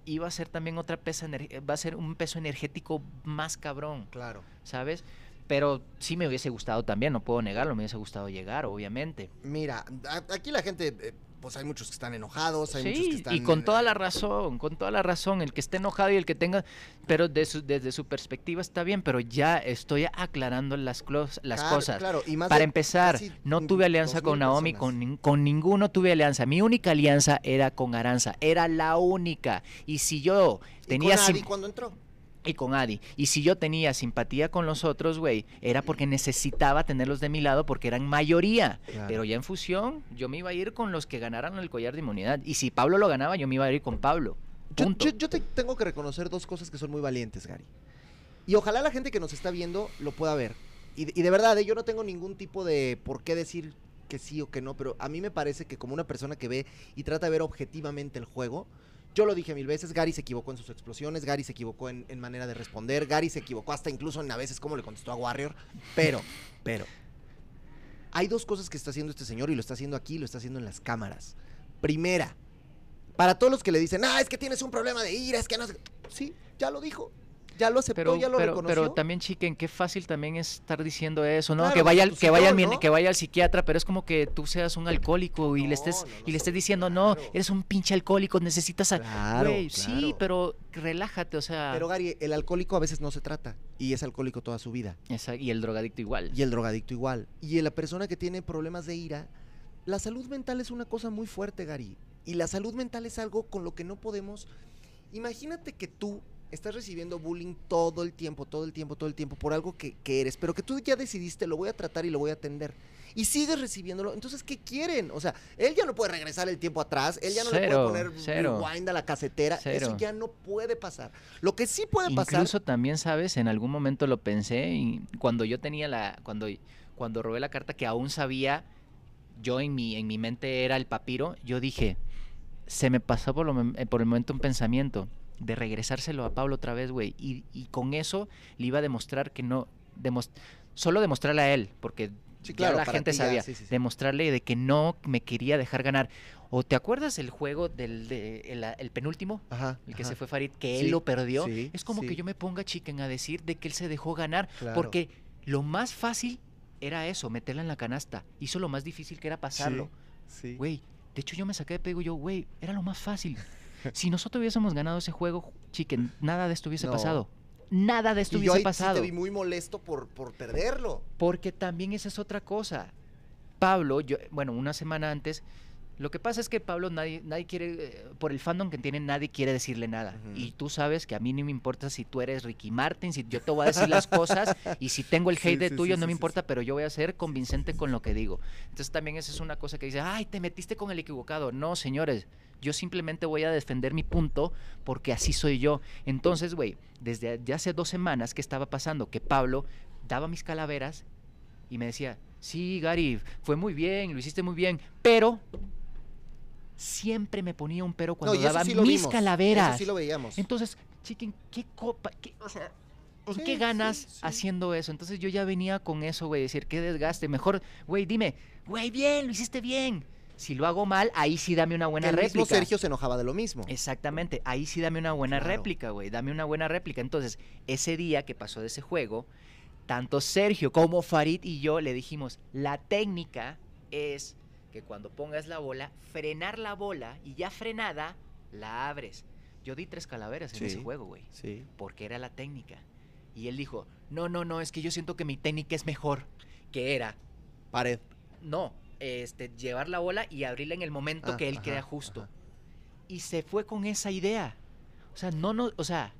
Iba a ser también otra pesa, va a ser un peso energético más cabrón. Claro. ¿sabes? Pero sí me hubiese gustado también, no puedo negarlo, me hubiese gustado llegar, obviamente. Mira, aquí la gente, eh, pues hay muchos que están enojados, hay muchos que están... y con toda eh, la razón, con toda la razón, el que esté enojado y el que tenga, pero de su- desde su perspectiva está bien, pero ya estoy aclarando las, clos- las claro, cosas. Claro, y más Para de empezar, no tuve alianza con Naomi, con, con ninguno tuve alianza. Mi única alianza era con Aranza, era la única. Y si yo ¿Y tenía... con sim- Adi cuando entró? Y con Adi. Y si yo tenía simpatía con los otros, güey, era porque necesitaba tenerlos de mi lado porque eran mayoría. Claro. Pero ya en fusión, yo me iba a ir con los que ganaran el collar de inmunidad. Y si Pablo lo ganaba, yo me iba a ir con Pablo. Yo, Punto. yo- yo te tengo que reconocer dos cosas que son muy valientes, Gary. Y ojalá la gente que nos está viendo lo pueda ver. Y, de- y de verdad, eh, yo no tengo ningún tipo de por qué decir que sí o que no, pero a mí me parece que como una persona que ve y trata de ver objetivamente el juego, yo lo dije mil veces, Gary se equivocó en sus explosiones, Gary se equivocó en, manera de responder, Gary se equivocó hasta incluso en a veces cómo le contestó a Warrior, pero, pero, hay dos cosas que está haciendo este señor y lo está haciendo aquí, lo está haciendo en las cámaras. Primera, para todos los que le dicen, ah, es que tienes un problema de ira, es que no sé-". Sí, ya lo dijo. Ya lo aceptó, Pero, ya lo pero, reconoció. pero también, chiquen, qué fácil también es estar diciendo eso, ¿no? Claro, que vaya, al- que, vaya al, que vaya al psiquiatra, pero es como que tú seas un alcohólico y No, le estés, no, y le estés diciendo, no, eres un pinche alcohólico, necesitas... a-". Claro, sí, pero relájate, o sea... Pero Gary, el alcohólico a veces no se trata y es alcohólico toda su vida. Esa- y el drogadicto igual. Y el drogadicto igual. Y la persona que tiene problemas de ira, la salud mental es una cosa muy fuerte, Gary. Y la salud mental es algo con lo que no podemos... Imagínate que tú estás recibiendo bullying todo el tiempo, todo el tiempo, todo el tiempo por algo que, que eres, pero que tú ya decidiste, lo voy a tratar y lo voy a atender. Y sigues recibiéndolo. Entonces, ¿qué quieren? O sea, él ya no puede regresar el tiempo atrás, él ya no le Cero, puede poner rewind a la casetera. Cero. Eso ya no puede pasar. Lo que sí puede pasar... Incluso también, ¿sabes? En algún momento lo pensé y cuando yo tenía la... Cuando, cuando robé la carta que aún sabía yo en mi, en mi mente era el papiro, yo dije, se me pasó por, lo eh, por el momento un pensamiento de regresárselo a Pablo otra vez, güey. Y, y con eso le iba a demostrar que no, demos- solo demostrarle a él, porque Sí, ya claro, la gente ti sabía, sí, sí, sí. demostrarle de que no me quería dejar ganar. ¿O te acuerdas el juego del de- el, el penúltimo? Ajá. El que ajá. se fue Farid, que él lo perdió. es como que yo me ponga chicken a decir de que él se dejó ganar. Claro. Porque lo más fácil era eso, meterla en la canasta. Hizo lo más difícil que era pasarlo. Sí. Güey, de hecho yo me saqué de pego y yo, güey, era lo más fácil. Si nosotros hubiésemos ganado ese juego, chicken, nada de esto hubiese No. pasado. Nada de esto Y yo hubiese ahí pasado. sí te vi muy molesto por, por perderlo. Porque también esa es otra cosa. Pablo, yo, bueno, una semana antes, lo que pasa es que Pablo nadie, nadie quiere, eh, por el fandom que tiene, nadie quiere decirle nada. Y tú sabes que a mí no me importa si tú eres Ricky Martin, si yo te voy a decir las cosas y si tengo el Sí, hate de sí, tuyo, sí, no me importa, pero yo voy a ser convincente con lo que digo. Entonces también esa es una cosa que dice, ay, te metiste con el equivocado. No, señores, yo simplemente voy a defender mi punto porque así soy yo. Entonces, güey, desde ya hace dos semanas que estaba pasando que Pablo daba mis calaveras y me decía, sí, Gary, fue muy bien, lo hiciste muy bien, pero siempre me ponía un pero cuando no, daba sí mis vimos, calaveras. Eso sí lo veíamos. Entonces, chiquen, ¿qué copa? qué- o sea, ¿en Sí, qué ganas sí, sí. haciendo eso? Entonces yo ya venía con eso, güey, decir, qué desgaste. Mejor, güey, dime, güey, bien, lo hiciste bien. Si lo hago mal, ahí sí dame una buena el réplica. mismo Sergio se enojaba de lo mismo. Exactamente, ahí sí dame una buena Claro. réplica, güey, dame una buena réplica. Entonces, ese día que pasó de ese juego, tanto Sergio como Farid y yo le dijimos, la técnica es que cuando pongas la bola, frenar la bola y ya frenada, la abres. Yo di tres calaveras en Sí. ese juego, güey, Sí. porque era la técnica. Y él dijo, no, no, no, es que yo siento que mi técnica es mejor, que era, Pared. no, este, llevar la bola y abrirla en el momento Ah, que él ajá, crea justo ajá. y se fue con esa idea. O sea, no, no, o sea,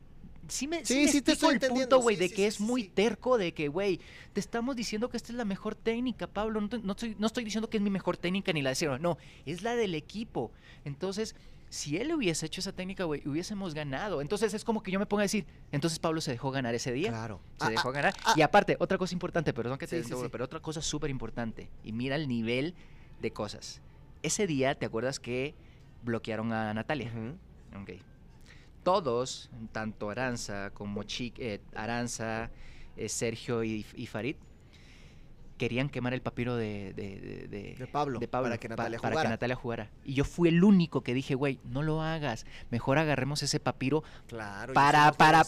sí me, sí Sí, me sí te estoy el punto, güey, sí, de que es muy terco, de que, güey, te estamos diciendo que esta es la mejor técnica, Pablo. No, te- no estoy, no estoy diciendo que es mi mejor técnica ni la de Cero, no, es la del equipo. Entonces, si él hubiese hecho esa técnica, güey, hubiésemos ganado. Entonces es como que yo me ponga a decir, entonces Pablo se dejó ganar ese día. Claro. Se Ah, dejó ah, ganar. ah, y aparte, otra cosa importante, perdón que te Sí, sí, interrumpa, sí. pero otra cosa súper importante. Y mira el nivel de cosas. Ese día, ¿te acuerdas que bloquearon a Natalia? ujú. Ok. Todos, tanto Aranza como Chic, eh, Aranza, eh, Sergio y, y Farid, querían quemar el papiro de, de, de- de- De Pablo, para que pa- Natalia para jugara. que Natalia jugara. Y yo fui el único que dije, güey, no lo hagas. Mejor agarremos ese papiro Claro. y Para- para-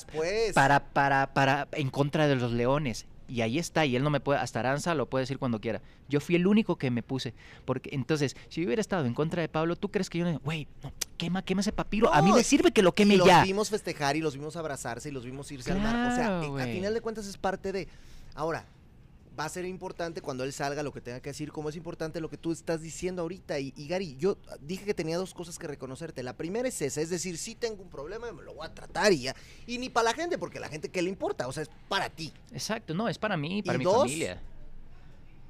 para, para, para, en contra de los leones. Y ahí está, y él no me puede, hasta Aranza lo puede decir cuando quiera. Yo fui el único que me puse. Porque entonces, si yo hubiera estado en contra de Pablo, ¿tú crees que yo no, güey, no, quema, quema ese papiro? a mí me sirve que lo y queme los ya. vimos festejar y los vimos abrazarse y los vimos irse al mar. O sea, Claro, eh, final de cuentas es parte de. Ahora, va a ser importante cuando él salga lo que tenga que decir, como es importante lo que tú estás diciendo ahorita. Y, y Gary, yo dije que tenía dos cosas que reconocerte. La primera es esa, es decir, sí tengo un problema, me lo voy a tratar y ya. Y ni para la gente, porque la gente, ¿qué le importa? O sea, es para ti. Exacto, no, es para mí, para Y mi dos, familia.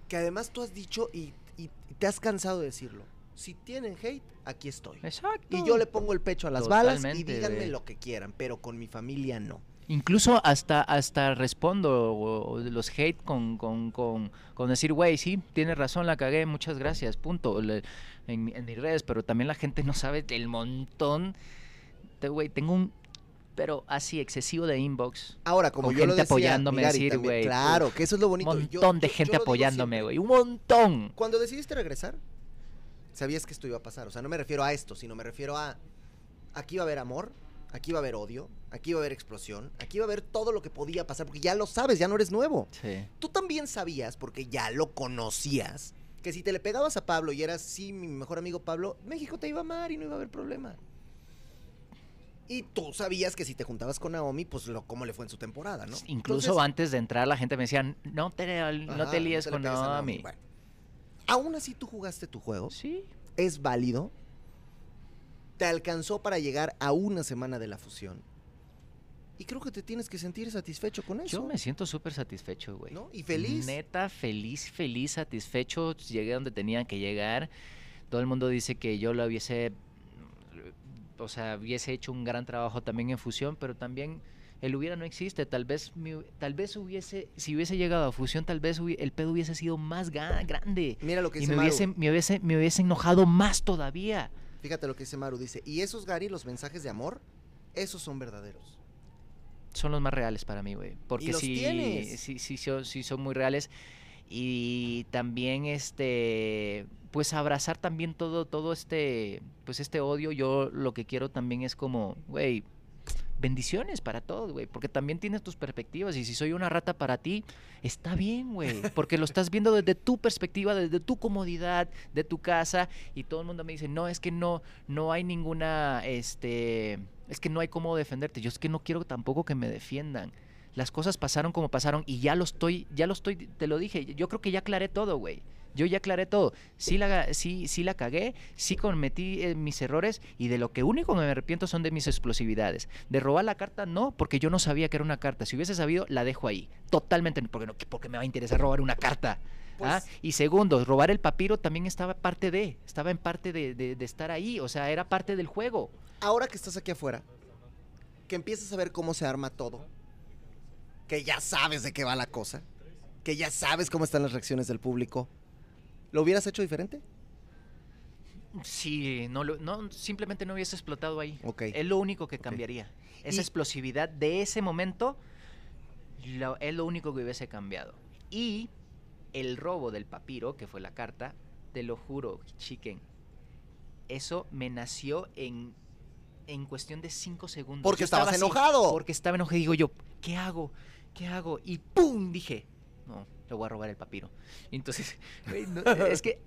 Que además tú has dicho y, te has cansado de decirlo. Si tienen hate, aquí estoy. Exacto. Y yo le pongo el pecho a las balas y díganme lo que quieran, pero con mi familia no. Incluso hasta, hasta respondo o- o de los hate con, con, con, con decir, güey, sí, tienes razón, la cagué, muchas gracias, punto. Le- en, mi- en mis redes, pero también la gente no sabe del montón de, güey, tengo un, pero así excesivo de inbox. Ahora, como Con yo lo gente decía, apoyándome, decir, güey, Claro, que eso es lo bonito. Un Yo- montón de yo- gente yo apoyándome, güey, un montón. Cuando decidiste regresar, sabías que esto iba a pasar. O sea, no me refiero a esto, sino me refiero a. Aquí va a haber amor, aquí va a haber odio, aquí va a haber explosión, aquí va a haber todo lo que podía pasar, porque ya lo sabes, ya no eres nuevo. Sí. Tú también sabías, porque ya lo conocías, que si te le pegabas a Pablo y eras, sí, mi mejor amigo Pablo, México te iba a amar y no iba a haber problema. Y tú sabías que si te juntabas con Naomi, pues lo, cómo le fue en su temporada, ¿no? Incluso Entonces- antes de entrar, la gente me decía, no te, no Ajá, te líes le con Naomi. Bueno. Aún así tú jugaste tu juego, Sí. es válido, te alcanzó para llegar a una semana de la fusión. Y creo que te tienes que sentir satisfecho con eso. Yo me siento súper satisfecho, güey. ¿No? Y feliz. Neta, feliz, feliz, satisfecho. Llegué donde tenía que llegar. Todo el mundo dice que yo lo hubiese, o sea, hubiese hecho un gran trabajo también en fusión, pero también el hubiera no existe. Tal vez, tal vez hubiese, si hubiese llegado a fusión, tal vez el pedo hubiese sido más grande. Mira lo que Y dice me Maru. hubiese, me, hubiese, me hubiese enojado más todavía. Fíjate lo que dice Maru. Dice, y esos, Gary, los mensajes de amor, esos son verdaderos. Son los más reales para mí, güey. Porque sí, sí, sí, sí son muy reales. Y también este pues abrazar también todo todo este pues este odio yo lo que quiero también es como güey bendiciones para todos güey porque también tienes tus perspectivas y si soy una rata para ti está bien güey porque lo estás viendo desde tu perspectiva desde tu comodidad de tu casa y todo el mundo me dice no es que no no hay ninguna este es que no hay cómo defenderte yo es que no quiero tampoco que me defiendan las cosas pasaron como pasaron y ya lo estoy, ya lo estoy, te lo dije, yo creo que ya aclaré todo, güey. Yo ya aclaré todo. Sí la, sí, sí la cagué, sí cometí eh, mis errores y de lo que único que me arrepiento son de mis explosividades. De robar la carta, no, porque yo no sabía que era una carta. Si hubiese sabido, la dejo ahí. Totalmente, porque, no, porque me va a interesar robar una carta. ¿ah? Pues- Y segundo, robar el papiro también estaba parte de, estaba en parte de, de- de estar ahí, o sea, era parte del juego. Ahora que estás aquí afuera, que empiezas a ver cómo se arma todo, que ya sabes de qué va la cosa, que ya sabes cómo están las reacciones del público, ¿lo hubieras hecho diferente? Sí, no, lo- no simplemente no hubiese explotado ahí. Ok. Es lo único que cambiaría. Esa Y- explosividad de ese momento lo- es lo único que hubiese cambiado. Y el robo del papiro, que fue la carta, te lo juro, chicken, eso me nació en, en cuestión de cinco segundos. Porque estaba estabas así, enojado. Porque estaba enojado y digo yo, ¿qué hago? ¿Qué hago? Y ¡pum! Dije, no, le voy a robar el papiro. Entonces, no, es que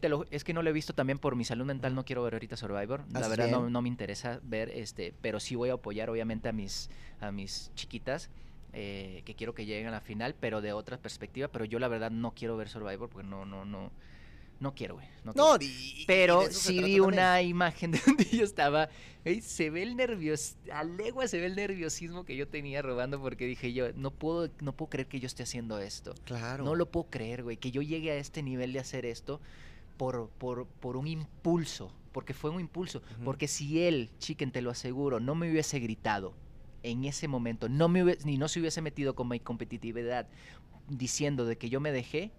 te lo, es que no lo he visto también por mi salud mental, no quiero ver ahorita Survivor. La verdad no me interesa ver este, pero sí voy a apoyar obviamente a mis a mis chiquitas. eh, que quiero que lleguen a la final, pero de otra perspectiva. Pero yo la verdad no quiero ver Survivor porque no, no, no, no quiero, güey. No, quiero. No, y- y- y Pero sí vi también. una imagen de donde yo estaba. se ve el nervios, a legua se ve el nerviosismo que yo tenía robando porque dije yo, no puedo, no puedo creer que yo esté haciendo esto. Claro. No lo puedo creer, güey, que yo llegue a este nivel de hacer esto por, por, por un impulso. Porque fue un impulso. Porque si él, chicken, te lo aseguro, no me hubiese gritado en ese momento, no me hubiese- ni no se hubiese metido con mi competitividad diciendo de que yo me dejé,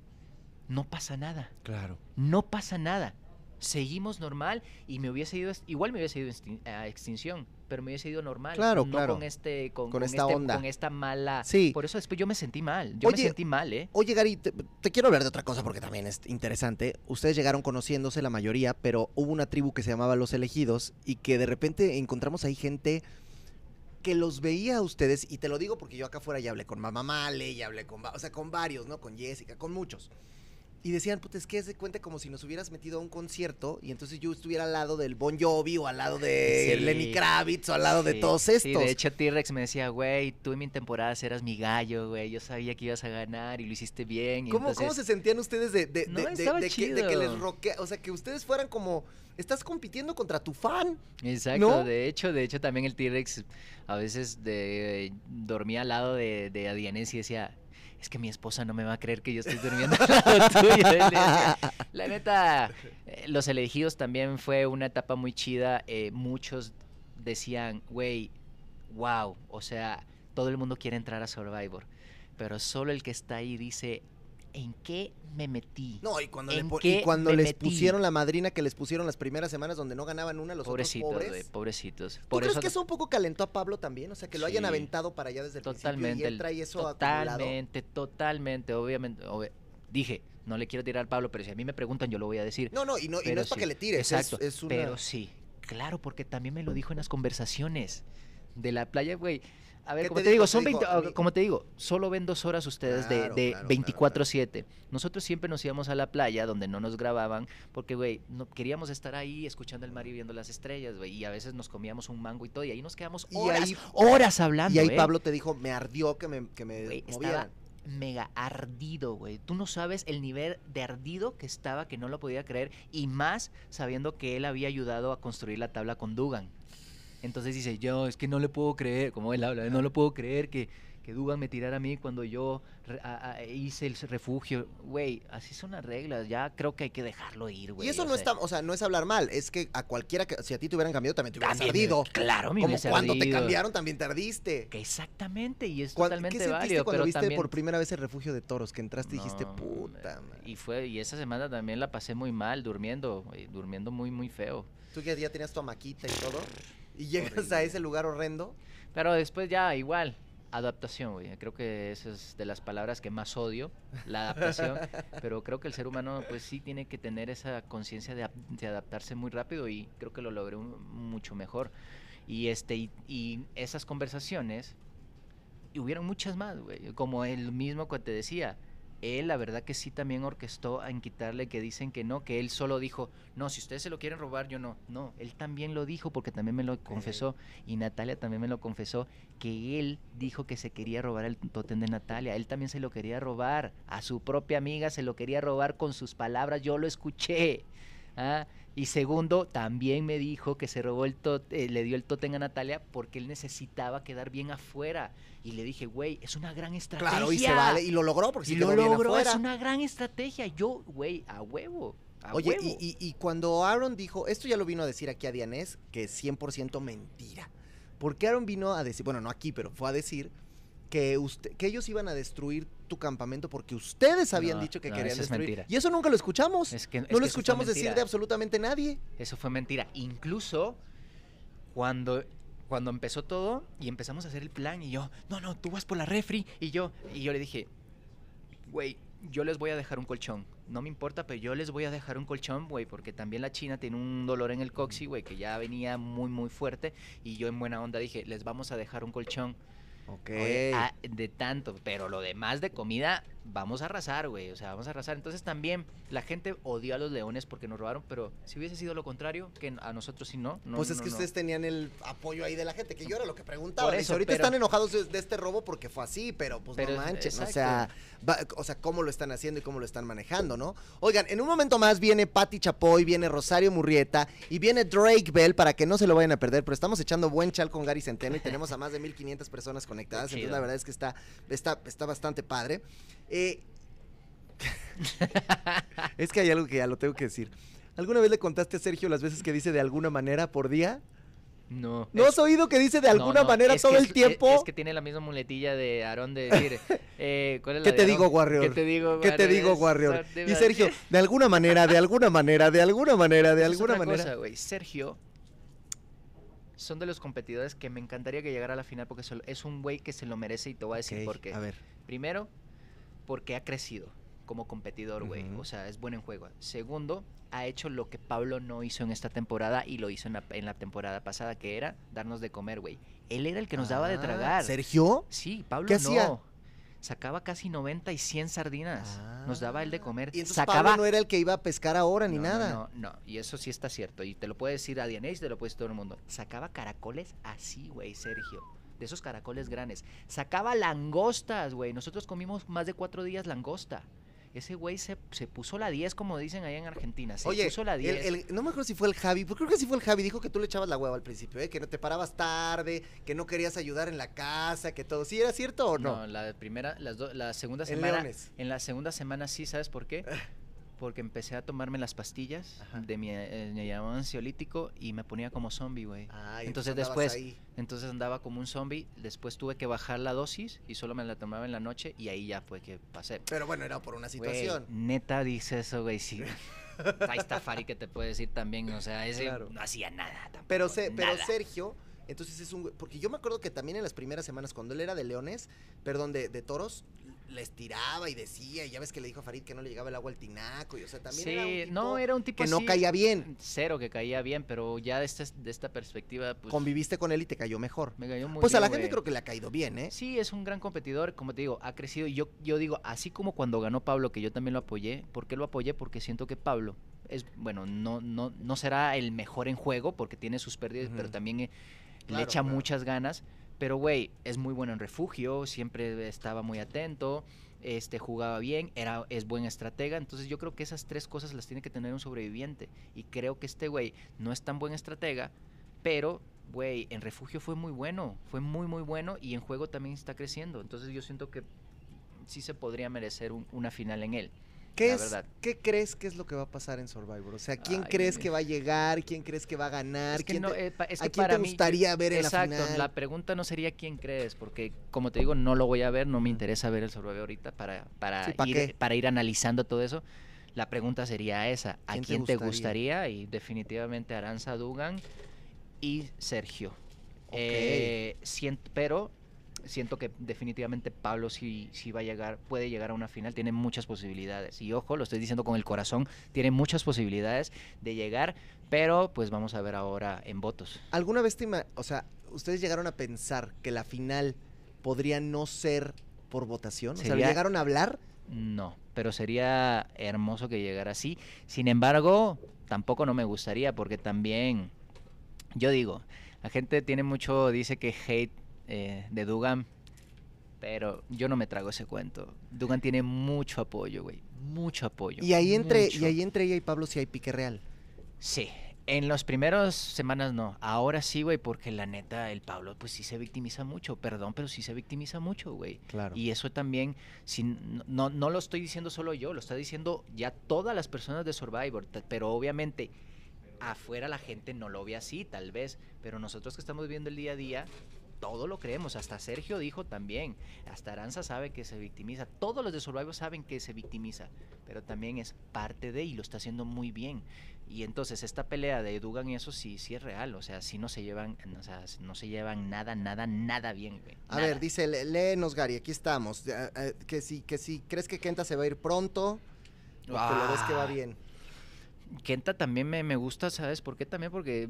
no pasa nada Claro. no pasa nada. Seguimos normal y me hubiese ido, igual me hubiese ido a extinción, pero me hubiese ido normal. Claro, no claro. con este, con, Con con esta este- onda. con esta mala. Sí. Por eso después yo me sentí mal. Yo me sentí mal, ¿eh? Oye, Gary, te, te quiero hablar de otra cosa porque también es interesante. Ustedes llegaron conociéndose la mayoría, pero hubo una tribu que se llamaba Los Elegidos y que de repente encontramos ahí gente que los veía a ustedes, y te lo digo porque yo acá afuera ya hablé con Mamá Male, ya hablé con, o sea, con varios, ¿no? Con Jessica, con muchos. Y decían, puta, es que se cuenta como si nos hubieras metido a un concierto y entonces yo estuviera al lado del Bon Jovi o al lado de Sí. Lenny Kravitz o al lado de todos estos. Sí, de hecho T-Rex me decía, güey, tú en mi temporada eras mi gallo, güey. Yo sabía que ibas a ganar y lo hiciste bien. y ¿Cómo, entonces- ¿Cómo se sentían ustedes de, de, No, de- de- que, les roquea? O sea, que ustedes fueran como. Estás compitiendo contra tu fan. Exacto, ¿No? de hecho, de hecho también el T-Rex a veces de, dormía al lado de, de Adianés y decía, es que mi esposa no me va a creer que yo estoy durmiendo al lado tuyo. La neta, eh, los elegidos también fue una etapa muy chida. eh, muchos decían, güey, wow, o sea, todo el mundo quiere entrar a Survivor, pero solo el que está ahí dice, ¿en qué me metí? No, y cuando, le ¿En pon- qué y cuando les metí? pusieron la madrina que les pusieron las primeras semanas donde no ganaban una, los Pobrecitos, otros pobres. pobrecitos. ¿Tú Por crees eso que eso un poco calentó a Pablo también? O sea, que lo hayan aventado para allá desde el Totalmente. principio y él trae eso acumulado. totalmente, totalmente, obviamente. obvi- dije, no le quiero tirar al Pablo, pero si a mí me preguntan, yo lo voy a decir. No, no, y no, y no es para que le tires. es- Exacto. Es, una... Pero sí, claro, porque también me lo dijo en las conversaciones de la playa, güey. A ver, ¿Qué como te digo, Te son dijo, 20 a mí- como te digo, solo ven dos horas ustedes de- Claro, de, claro, 24/7. Nosotros siempre nos íbamos a la playa donde no nos grababan porque, güey, no, queríamos estar ahí escuchando el mar y viendo las estrellas, güey. Y a veces nos comíamos un mango y todo y ahí nos quedamos horas, ahí- horas hablando, Y ahí ¿eh? Pablo te dijo, me ardió que me, que me estaba movieran. mega ardido, güey. Tú no sabes el nivel de ardido que estaba, que no lo podía creer. Y más sabiendo que él había ayudado a construir la tabla con Dugan. Entonces dice, yo es que no le puedo creer, como él habla, no lo puedo creer que, que Dugan me tirara a mí cuando yo re- a- a- hice el refugio. Güey, así son las reglas. Ya creo que hay que dejarlo ir, güey. y eso no sea, está, o sea, no es hablar mal, es que a cualquiera que, si a ti te hubieran cambiado, también te hubieras ardido. Claro, me Como cuando te cambiaron, también te ardiste. Que exactamente, y es ¿Cuál- totalmente ¿Qué sentiste válido. cuando pero viste también... por primera vez el refugio de toros? Que entraste y dijiste, puta, man". Y fue, y esa semana también la pasé muy mal, durmiendo, güey, durmiendo muy, muy feo. Tú que ya tenías tu amaquita y todo, y llegas Horrible. a ese lugar horrendo. Pero después ya igual, adaptación, güey. Creo que esa es de las palabras que más odio, la adaptación. pero creo que el ser humano pues sí tiene que tener esa conciencia de, ap- de adaptarse muy rápido y creo que lo logré un- mucho mejor. Y este y, y esas conversaciones y hubieron muchas más, güey. Como el mismo que te decía. Él, la verdad que sí también orquestó en quitarle que dicen que no, que él solo dijo, no, si ustedes se lo quieren robar, yo no. No, él también lo dijo porque también me lo confesó. Y Natalia también me lo confesó, que él dijo que se quería robar el tótem de Natalia. Él también se lo quería robar. A su propia amiga se lo quería robar con sus palabras. Yo lo escuché. ¿Ah? Y segundo, también me dijo que se robó el tot- eh, le dio el tótem a Natalia porque él necesitaba quedar bien afuera. Y le dije, güey, es una gran estrategia. Claro, y se vale, y lo logró porque Y se lo quedó bien logró, afuera. es una gran estrategia. Yo, güey, a huevo. A Oye, huevo. y, y- y cuando Aaron dijo, esto ya lo vino a decir aquí a Dianés, que es 100% mentira. Porque Aaron vino a decir, bueno, no aquí, pero fue a decir que, usted, que ellos iban a destruir tu campamento porque ustedes habían No, dicho que no, querían eso es destruir. mentira. Y eso nunca lo escuchamos. Es que- es no lo escuchamos decir de absolutamente nadie. Eso fue mentira. Incluso cuando, cuando empezó todo y empezamos a hacer el plan y yo, no, no, tú vas por la refri y yo, y yo le dije, güey, yo les voy a dejar un colchón. No me importa, pero yo les voy a dejar un colchón, güey, porque también la China tiene un dolor en el coxi, güey, que ya venía muy, muy fuerte. Y yo en buena onda dije, les vamos a dejar un colchón. Ok. Oye, ah, de tanto, pero lo demás de comida, vamos a arrasar, güey. O sea, vamos a arrasar. Entonces también la gente odió a los leones porque nos robaron, pero si hubiese sido lo contrario, que a nosotros sí no. no pues es no, que no. ustedes tenían el apoyo ahí de la gente, que yo era lo que preguntaba. Por eso, ahorita pero- están enojados de, de este robo porque fue así, pero pues Pero no es- manches. O exacto. sea, va- o sea, cómo lo están haciendo y cómo lo están manejando, ¿no? Oigan, en un momento más viene Patti Chapoy, viene Rosario Murrieta y viene Drake Bell para que no se lo vayan a perder, pero estamos echando buen chal con Gary Centeno y tenemos a más de 1500 personas conectadas, entonces la verdad es que está, está, está bastante padre. Eh, es que hay algo que ya lo tengo que decir. ¿Alguna vez le contaste a Sergio las veces que dice de alguna manera por día? No. ¿No es- has oído que dice de alguna no, manera todo que el tiempo? Es, que tiene la misma muletilla de Aarón de decir, eh, ¿cuál es la ¿Qué te digo, Warrior? ¿Qué te digo, ¿Qué te Warrior? digo, Warrior? Y. Sergio, de alguna manera, de alguna manera, de alguna manera, de es alguna otra manera. cosa. Sergio son de los competidores que me encantaría que llegara a la final porque es un güey que se lo merece y te voy a decir Ok, por qué. A ver. Primero, porque ha crecido como competidor, güey. O sea, es bueno en juego. Segundo, ha hecho lo que Pablo no hizo en esta temporada y lo hizo en la, en la temporada pasada, que era darnos de comer, güey. Él era el que nos daba de Ah, tragar. ¿Sergio? Sí, Pablo ¿Qué no. hacía? Sacaba casi 90 y 100 sardinas. Nos daba el de comer. Y entonces Sacaba Pablo no era el que iba a pescar ahora ni no, nada. No, no, no, y eso sí está cierto. Y te lo puede decir a Dianés, te lo puede decir todo el mundo. Sacaba caracoles así, güey, Sergio. De esos caracoles grandes. Sacaba langostas, güey. Nosotros comimos más de cuatro días langosta. Ese güey se, se puso la 10, como dicen allá en Argentina. Se Oye, puso la el- 10. el- no me acuerdo si fue el Javi, pero creo que sí fue el Javi, dijo que tú le echabas la hueva al principio, ¿eh? que no te parabas tarde, que no querías ayudar en la casa, que todo. ¿Sí era cierto o no? no, la primera, las do- la segunda En semana. Leones. En la segunda semana sí, ¿sabes por qué? Porque empecé a tomarme las pastillas Ajá. de mi, eh, me llamaban ansiolítico y me ponía como zombie, güey. Ah, Entonces después, ahí. entonces andaba como un zombie, después tuve que bajar la dosis y solo me la tomaba en la noche y ahí ya fue que pasé. Pero bueno, era por una situación. neta dice eso, güey, sí. Ahí está Fari que te puede decir también, o sea, ese Claro. no hacía nada tampoco, Pero, se, pero. Sergio, entonces es un güey- Porque yo me acuerdo que también en las primeras semanas, cuando él era de leones, perdón, de, de toros, les tiraba y decía, y ya ves que le dijo a Farid que no le llegaba el agua al tinaco, y o sea, también Sí, era un tipo no, era un tipo que no caía bien. Cero que caía bien, pero ya de esta, de esta perspectiva, pues, Conviviste con él y te cayó mejor. me cayó muy Pues a la gente creo que le ha caído bien, ¿eh? Sí, es un gran competidor, como te digo, ha crecido. Y yo, yo digo, así como cuando ganó Pablo, que yo también lo apoyé, ¿por qué lo apoyé? Porque siento que Pablo es, bueno, no, no, no será el mejor en juego, porque tiene sus pérdidas, pero también eh, Claro, le echa claro. muchas ganas. Pero, güey, es muy bueno en refugio, siempre estaba muy atento, este, jugaba bien, era, es buen estratega. Entonces yo creo que esas tres cosas las tiene que tener un sobreviviente. Y creo que este güey no es tan buen estratega, pero güey, en refugio fue muy bueno, fue muy, muy bueno y en juego también está creciendo. Entonces yo siento que sí se podría merecer un- una final en él. ¿Qué, la es, verdad. ¿Qué crees que es lo que va a pasar en Survivor? O sea, ¿quién Ay, crees que va a llegar? ¿Quién crees que va a ganar? Es que, ¿Quién no, te- eh, ¿A quién para te mí- gustaría ver en la Exacto, final? la pregunta no sería quién crees, porque como te digo, no lo voy a ver, no me interesa ver el Survivor ahorita para, para, Sí, ¿pa' ir, qué? para ir analizando todo eso. La pregunta sería esa, ¿a ¿Quién te quién te gustaría? gustaría? Y definitivamente Aranza Dugan y Sergio. Eh, siento, pero siento que definitivamente Pablo sí, sí va a llegar, puede llegar a una final, tiene muchas posibilidades. Y ojo, lo estoy diciendo con el corazón, tiene muchas posibilidades de llegar, pero pues vamos a ver ahora en votos. ¿Alguna vez te o sea, ustedes llegaron a pensar que la final podría no ser por votación? O sea, ¿llegaron a hablar? No, pero sería hermoso que llegara así. Sin embargo, tampoco no me gustaría porque también, yo digo, la gente tiene mucho, dice que hate eh, de Dugan, pero yo no me trago ese cuento. Dugan tiene mucho apoyo, güey, mucho apoyo. Y ahí entre, mucho. y ahí entre ella y Pablo sí hay pique real. Sí, en las primeras semanas no. Ahora sí, güey, porque la neta, el Pablo, pues sí se victimiza mucho. Perdón, pero sí se victimiza mucho, güey. Claro. Y eso también, si, no, no, lo estoy diciendo solo yo, lo está diciendo ya todas las personas de Survivor. Pero obviamente, afuera la gente no lo ve así, tal vez. Pero nosotros que estamos viendo el día a día, todo lo creemos. Hasta Sergio dijo también. Hasta Aranza sabe que se victimiza. Todos los de Survivor saben que se victimiza. Pero también es parte de y lo está haciendo muy bien. Y entonces esta pelea de Dugan y eso sí, sí es real. O sea, sí no se llevan, o sea, no se llevan nada, nada, nada bien, güey. A Nada. ver, dice, léenos, Gary, aquí estamos. Eh, que si, que si crees que Kenta se va a ir pronto, o que lo ves que va Ah. bien. Kenta también me, me gusta, ¿sabes por qué? También porque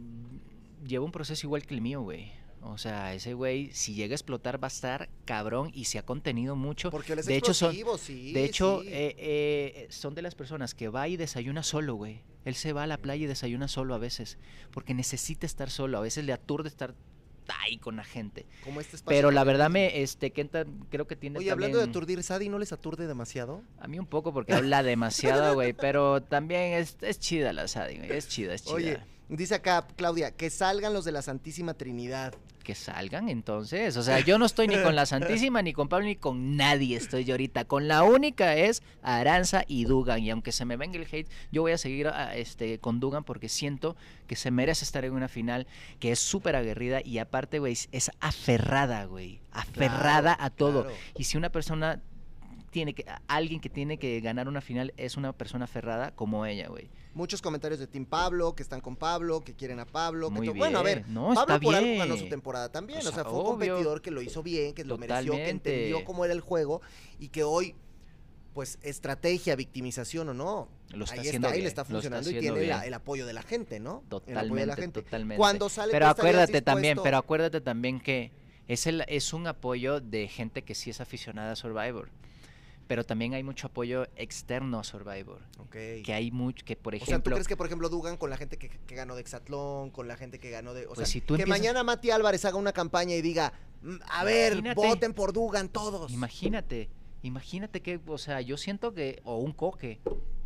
lleva un proceso igual que el mío, güey. O sea, ese güey, si llega a explotar, va a estar cabrón y se ha contenido mucho. Porque él es de hecho, son, sí, de hecho sí. eh, eh, son de las personas que va y desayuna solo, güey. Él se va a la playa y desayuna solo a veces, porque necesita estar solo. A veces le aturde estar ahí con la gente. Como este espacio Pero la verdad me, este, Kenta creo que tiene Oye, hablando de aturdir, ¿Sadi no les aturde demasiado? A mí un poco porque habla demasiado, güey, pero también es, es chida la Sadi, güey. Es chida, es chida. Oye, dice acá Claudia, que salgan los de la Santísima Trinidad. Que salgan entonces. O sea, yo no estoy ni con la Santísima, ni con Pablo, ni con nadie estoy yo ahorita. Con la única es Aranza y Dugan. Y aunque se me venga el hate, yo voy a seguir a- este, con Dugan porque siento que se merece estar en una final que es súper aguerrida y aparte, güey, es aferrada, güey. Aferrada Claro, a todo. claro. Y si una persona tiene que, alguien que tiene que ganar una final es una persona aferrada como ella, güey. Muchos comentarios de Team Pablo, que están con Pablo, que quieren a Pablo. que Muy to- Bueno, a ver, bien. No, Pablo por algo bien. ganó su temporada también. O O sea, fue un competidor que lo hizo bien, que lo mereció, que Totalmente. entendió cómo era el juego y que hoy, pues, estrategia, victimización o no, Lo está ahí haciendo está, bien, le está lo está funcionando y tiene la- bien. el apoyo de la gente, ¿no? El apoyo de la Totalmente, gente. totalmente. Cuando sale pero acuérdate también, pero acuérdate también que es el es un apoyo de gente que sí es aficionada a Survivor. Pero también hay mucho apoyo externo a Survivor. Que hay mucho, que por O sea, ¿tú ejemplo, crees que, por ejemplo, Dugan con la gente que, que ganó de Exatlón, con la gente que ganó de... O Pues sea, si tú que empiezas- mañana Mati Álvarez haga una campaña y diga, "Mm, a ver, Imagínate. voten por Dugan todos. imagínate, imagínate que, o sea, yo siento que, o un coque,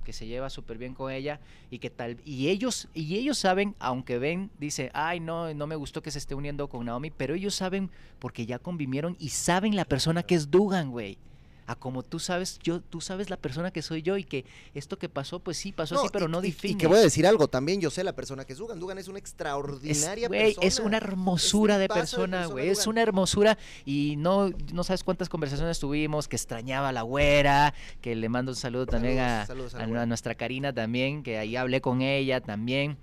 que se lleva súper bien con ella y que tal, y ellos, y ellos saben, aunque ven, dice, ay, no, no me gustó que se esté uniendo con Naomi, pero ellos saben porque ya convivieron y saben la persona que es Dugan, güey. A como tú sabes, yo, tú sabes la persona que soy yo y que esto que pasó, pues sí, pasó así, pero y- no define. Y que voy a decir algo, también yo sé la persona que es Dugan. Dugan es una Es, extraordinaria güey, persona. es una hermosura Es de persona, güey. Es una hermosura. Y no, no sabes cuántas conversaciones tuvimos, que extrañaba a la güera, que le mando un saludo también a, Saludos, nuestra Karina también, que ahí hablé con ella también.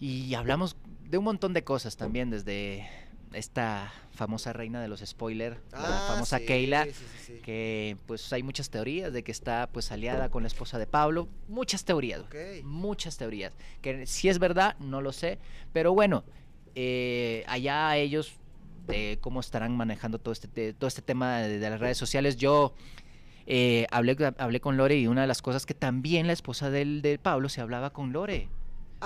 Y hablamos de un montón de cosas también, desde esta famosa reina de los spoilers, la Ah, famosa sí, Keila sí, sí, sí. que pues hay muchas teorías de que está pues aliada con la esposa de Pablo, muchas teorías, muchas teorías, que si es verdad no lo sé, pero bueno, eh, allá ellos de cómo estarán manejando todo este te- todo este tema de, de las redes sociales, yo eh, hablé hablé con Lore y una de las cosas que también la esposa del de Pablo se hablaba con Lore.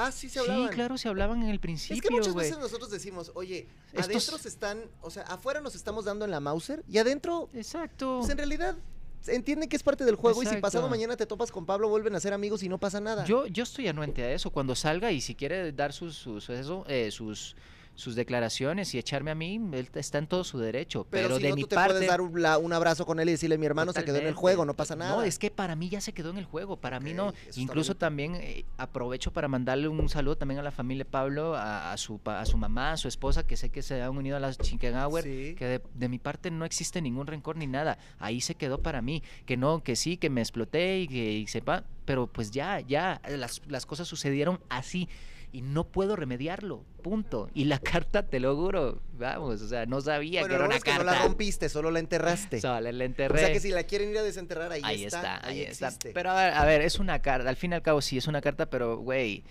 Ah, sí se Sí, hablaban. claro, se hablaban en el Es principio, que muchas veces nosotros decimos, oye, Estos- adentro se están, o sea, afuera nos estamos dando en la Mauser y adentro, Exacto. pues en realidad, se entiende que es parte del juego y si pasado mañana te topas con Pablo, vuelven a ser amigos y no pasa nada. Yo, yo estoy anuente a eso. Cuando salga y si quiere dar sus, sus, eso, eh, sus, sus declaraciones y echarme a mí, él está en todo su derecho. Pero, Pero, si de no, mi tú te parte. puedes dar un, la- un abrazo con él y decirle, mi hermano se quedó en el juego, no pasa nada. No, es que para mí ya se quedó en el juego, para mí no. Incluso también eh, aprovecho para mandarle un saludo también a la familia Pablo, a, a su, a su mamá, a su esposa, que sé que se han unido a las Chickenauer, Sí. que de, de mi parte no existe ningún rencor ni nada. Ahí se quedó para mí, que no, que sí, que me exploté y que y sepa, pero pues ya, ya, las, las cosas sucedieron así. Y no puedo remediarlo, punto. Y la carta, te lo juro, vamos, o sea, no sabía Bueno, que era una es que no carta. la rompiste, solo la enterraste. Solo la o enterré. sea que si la quieren ir a desenterrar, ahí, Ahí está, ahí, está. Pero a ver, a ver, es una carta. Al fin y al cabo, sí, es una carta, pero, güey.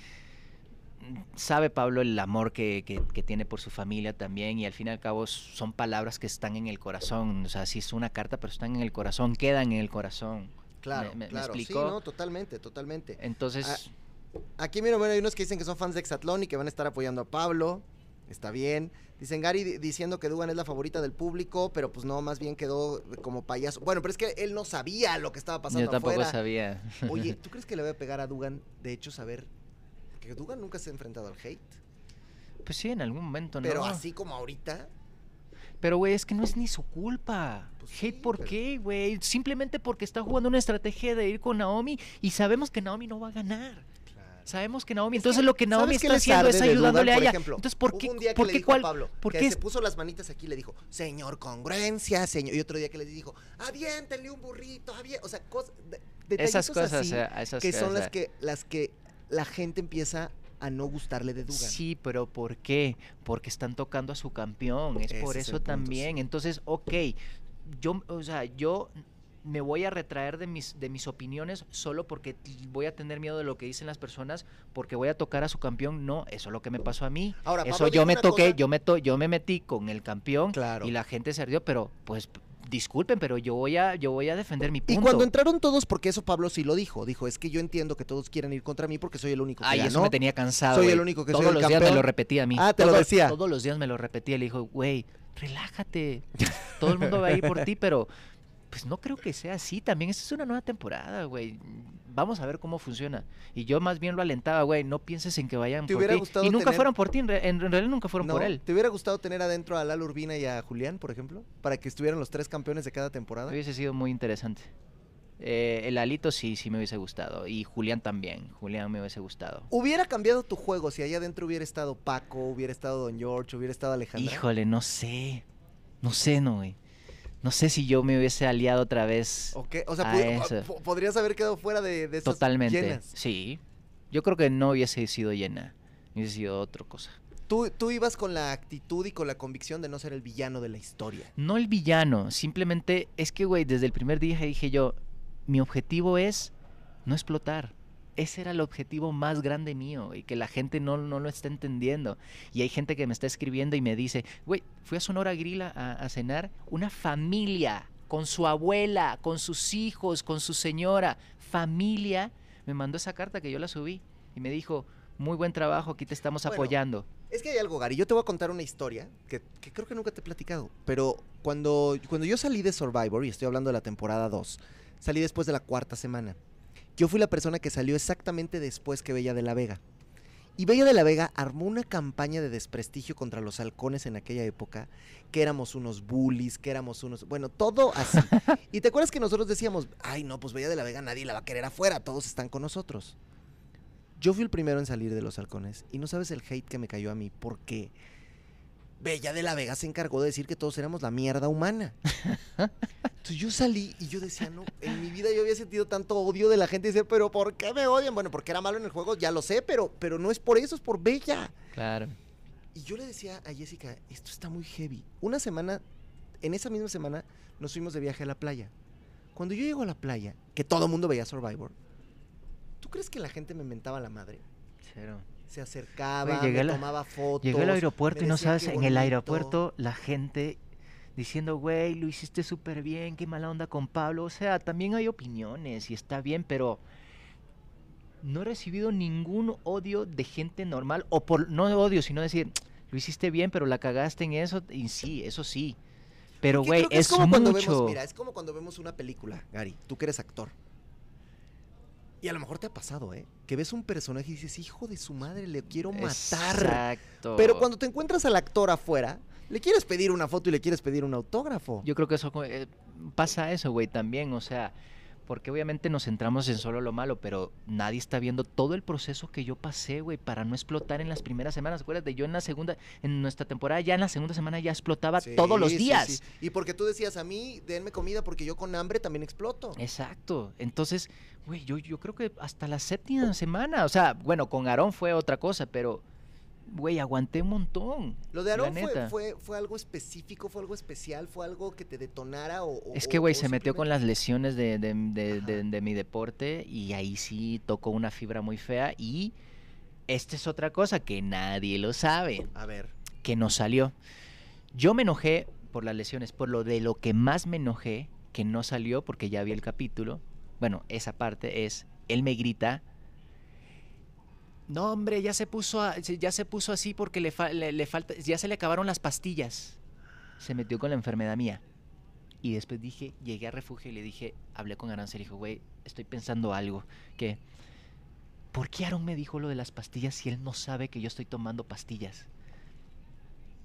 Sabe Pablo el amor que, que- que tiene por su familia también. Y al fin y al cabo, son palabras que están en el corazón. O sea, sí es una carta, pero están en el corazón, quedan en el corazón. claro, me- me- me claro. Sí, no, totalmente, totalmente. Entonces, Aquí, mira, bueno, hay unos que dicen que son fans de Exatlón y que van a estar apoyando a Pablo. Está bien. Dicen Gary di- diciendo que Dugan es la favorita del público, pero pues no, más bien quedó como payaso. Bueno, pero es que él no sabía lo que estaba pasando yo tampoco afuera. sabía. Oye, ¿tú crees que le voy a pegar a Dugan? De hecho, saber que Dugan nunca se ha enfrentado al hate. Pues sí, en algún momento, ¿no? Pero así como ahorita, Pero, güey, es que no es ni su culpa. Pues Hate, sí, ¿por pero- qué, güey? Simplemente porque está jugando una estrategia de ir con Naomi y sabemos que Naomi no va a ganar. Sabemos que Naomi, Es entonces lo que Naomi ¿sabes qué está haciendo es ayudándole a ella. Entonces, ¿por qué, un día que por le qué cuál? Pablo, ¿Por que se puso las manitas aquí y le dijo, señor congruencia, señor. Y otro día que le dijo, aviéntenle un burrito, avie-". O sea, cosas, Esas cosas, así, eh, esas que son las que, las que la gente empieza a no gustarle de Dugan. Sí, pero ¿por qué? Porque están tocando a su campeón, es Ese por es eso punto, también. sí. Entonces, ok, yo, o sea, yo me voy a retraer de mis, de mis opiniones solo porque voy a tener miedo de lo que dicen las personas, porque voy a tocar a su campeón. No, eso es lo que me pasó a mí. Ahora, eso yo me toqué, cosa- yo me to- yo me metí con el campeón Claro. y la gente se ardió, pero pues disculpen, pero yo voy a, yo voy a defender mi Y punto. cuando entraron todos, porque eso Pablo sí lo dijo, dijo, es que yo entiendo que todos quieren ir contra mí porque soy el único que Ay, eso ganó". me tenía cansado. Soy el único que soy Todos el los días me campeón. lo repetía a mí. Ah, te lo Todo- decía. Todos los días me lo repetía. Le dijo, güey, relájate. Todo el mundo va a ir por ti, pero pues no creo que sea así. También esta es una nueva temporada, güey. Vamos a ver cómo funciona. Y yo más bien lo alentaba, güey. No pienses en que vayan ¿Te por ti. Y nunca tener- fueron por ti. En, re- en realidad nunca fueron ¿No? por él. ¿Te hubiera gustado tener adentro a Lalo Urbina y a Julián, por ejemplo? Para que estuvieran los tres campeones de cada temporada. Hubiese sido muy interesante. Eh, el Alito sí, sí me hubiese gustado. Y Julián también. Julián me hubiese gustado. ¿Hubiera cambiado tu juego si allá adentro hubiera estado Paco, hubiera estado Don George, hubiera estado Alejandra? Híjole, no sé. No sé, no, güey. No sé si yo me hubiese aliado otra vez. ¿O qué? O sea, a eso. po- podrías haber quedado fuera de, de esas Totalmente. llenas. Sí. Yo creo que no hubiese sido llena. Hubiese sido otra cosa. Tú, tú ibas con la actitud y con la convicción de no ser el villano de la historia. No el villano. Simplemente es que, güey, desde el primer día dije yo, mi objetivo es no explotar. Ese era el objetivo más grande mío y que la gente no, no lo está entendiendo. Y hay gente que me está escribiendo y me dice, güey, fui a Sonora Grila a, a cenar, una familia, con su abuela, con sus hijos, con su señora, familia, me mandó esa carta que yo la subí y me dijo, muy buen trabajo, aquí te estamos Bueno, apoyando. Es que hay algo, Gary. Yo te voy a contar una historia que, que creo que nunca te he platicado. Pero cuando, cuando yo salí de Survivor, y estoy hablando de la temporada 2, salí después de la cuarta semana. Yo fui la persona que salió exactamente después que Bella de la Vega. Y Bella de la Vega armó una campaña de desprestigio contra los halcones en aquella época, que éramos unos bullies, que éramos unos... Bueno, todo así. y te acuerdas que nosotros decíamos, ay no, pues Bella de la Vega nadie la va a querer afuera, todos están con nosotros. Yo fui el primero en salir de los halcones y no sabes el hate que me cayó a mí porque Bella de la Vega se encargó de decir que todos éramos la mierda humana. Entonces yo salí y yo decía, no, en mi vida yo había sentido tanto odio de la gente y decía, pero ¿por qué me odian? Bueno, porque era malo en el juego, ya lo sé, pero, pero no es por eso, es por Bella. Claro. Y yo le decía a Jessica, esto está muy heavy. Una semana, en esa misma semana, nos fuimos de viaje a la playa. Cuando yo llego a la playa, que todo el mundo veía Survivor, ¿tú crees que la gente me mentaba la madre? Cero. Se acercaba, me la- tomaba fotos. Llegué al aeropuerto y no sabes, "Qué en el bonito". aeropuerto la gente diciendo, güey, lo hiciste súper bien, qué mala onda con Pablo. O sea, también hay opiniones y está bien, pero no he recibido ningún odio de gente normal, o por, no odio, sino decir, lo hiciste bien, pero la cagaste en eso, y sí, eso sí. Pero, güey, es, como cuando mucho. vemos, mira, es como cuando vemos una película, Gary, tú que eres actor. Y a lo mejor te ha pasado, ¿eh? Que ves un personaje y dices, hijo de su madre, le quiero matar. Exacto. Pero cuando te encuentras al actor afuera, le quieres pedir una foto y le quieres pedir un autógrafo. Yo creo que eso eh, pasa eso, güey, también, o sea, porque obviamente nos centramos en solo lo malo, pero nadie está viendo todo el proceso que yo pasé, güey, para no explotar en las primeras semanas. Acuérdate, yo en la segunda, en nuestra temporada, ya en la segunda semana ya explotaba Sí, todos los sí, días. sí. Y porque tú decías a mí, denme comida porque yo con hambre también exploto. Exacto. Entonces, güey, yo, yo creo que hasta la séptima semana, o sea, bueno, con Aarón fue otra cosa, pero, güey, aguanté un montón. Lo de Aarón fue, fue, fue algo específico, fue algo especial, fue algo que te detonara o... o- Es que, güey, se metió con las lesiones de, de- de- de mi deporte y ahí sí tocó una fibra muy fea y esta es otra cosa que nadie lo sabe, A ver, que no salió. Yo me enojé por las lesiones, por lo de lo que más me enojé, que no salió porque ya vi el capítulo. Bueno, esa parte es, él me grita, no hombre, ya se puso, a- ya se puso así porque le, fa- le- le falta, ya se le acabaron las pastillas. Se metió con la enfermedad mía. Y después dije, llegué a refugio y le dije, hablé con Arancel y dijo, güey, estoy pensando algo, que, ¿por qué Aaron me dijo lo de las pastillas si él no sabe que yo estoy tomando pastillas?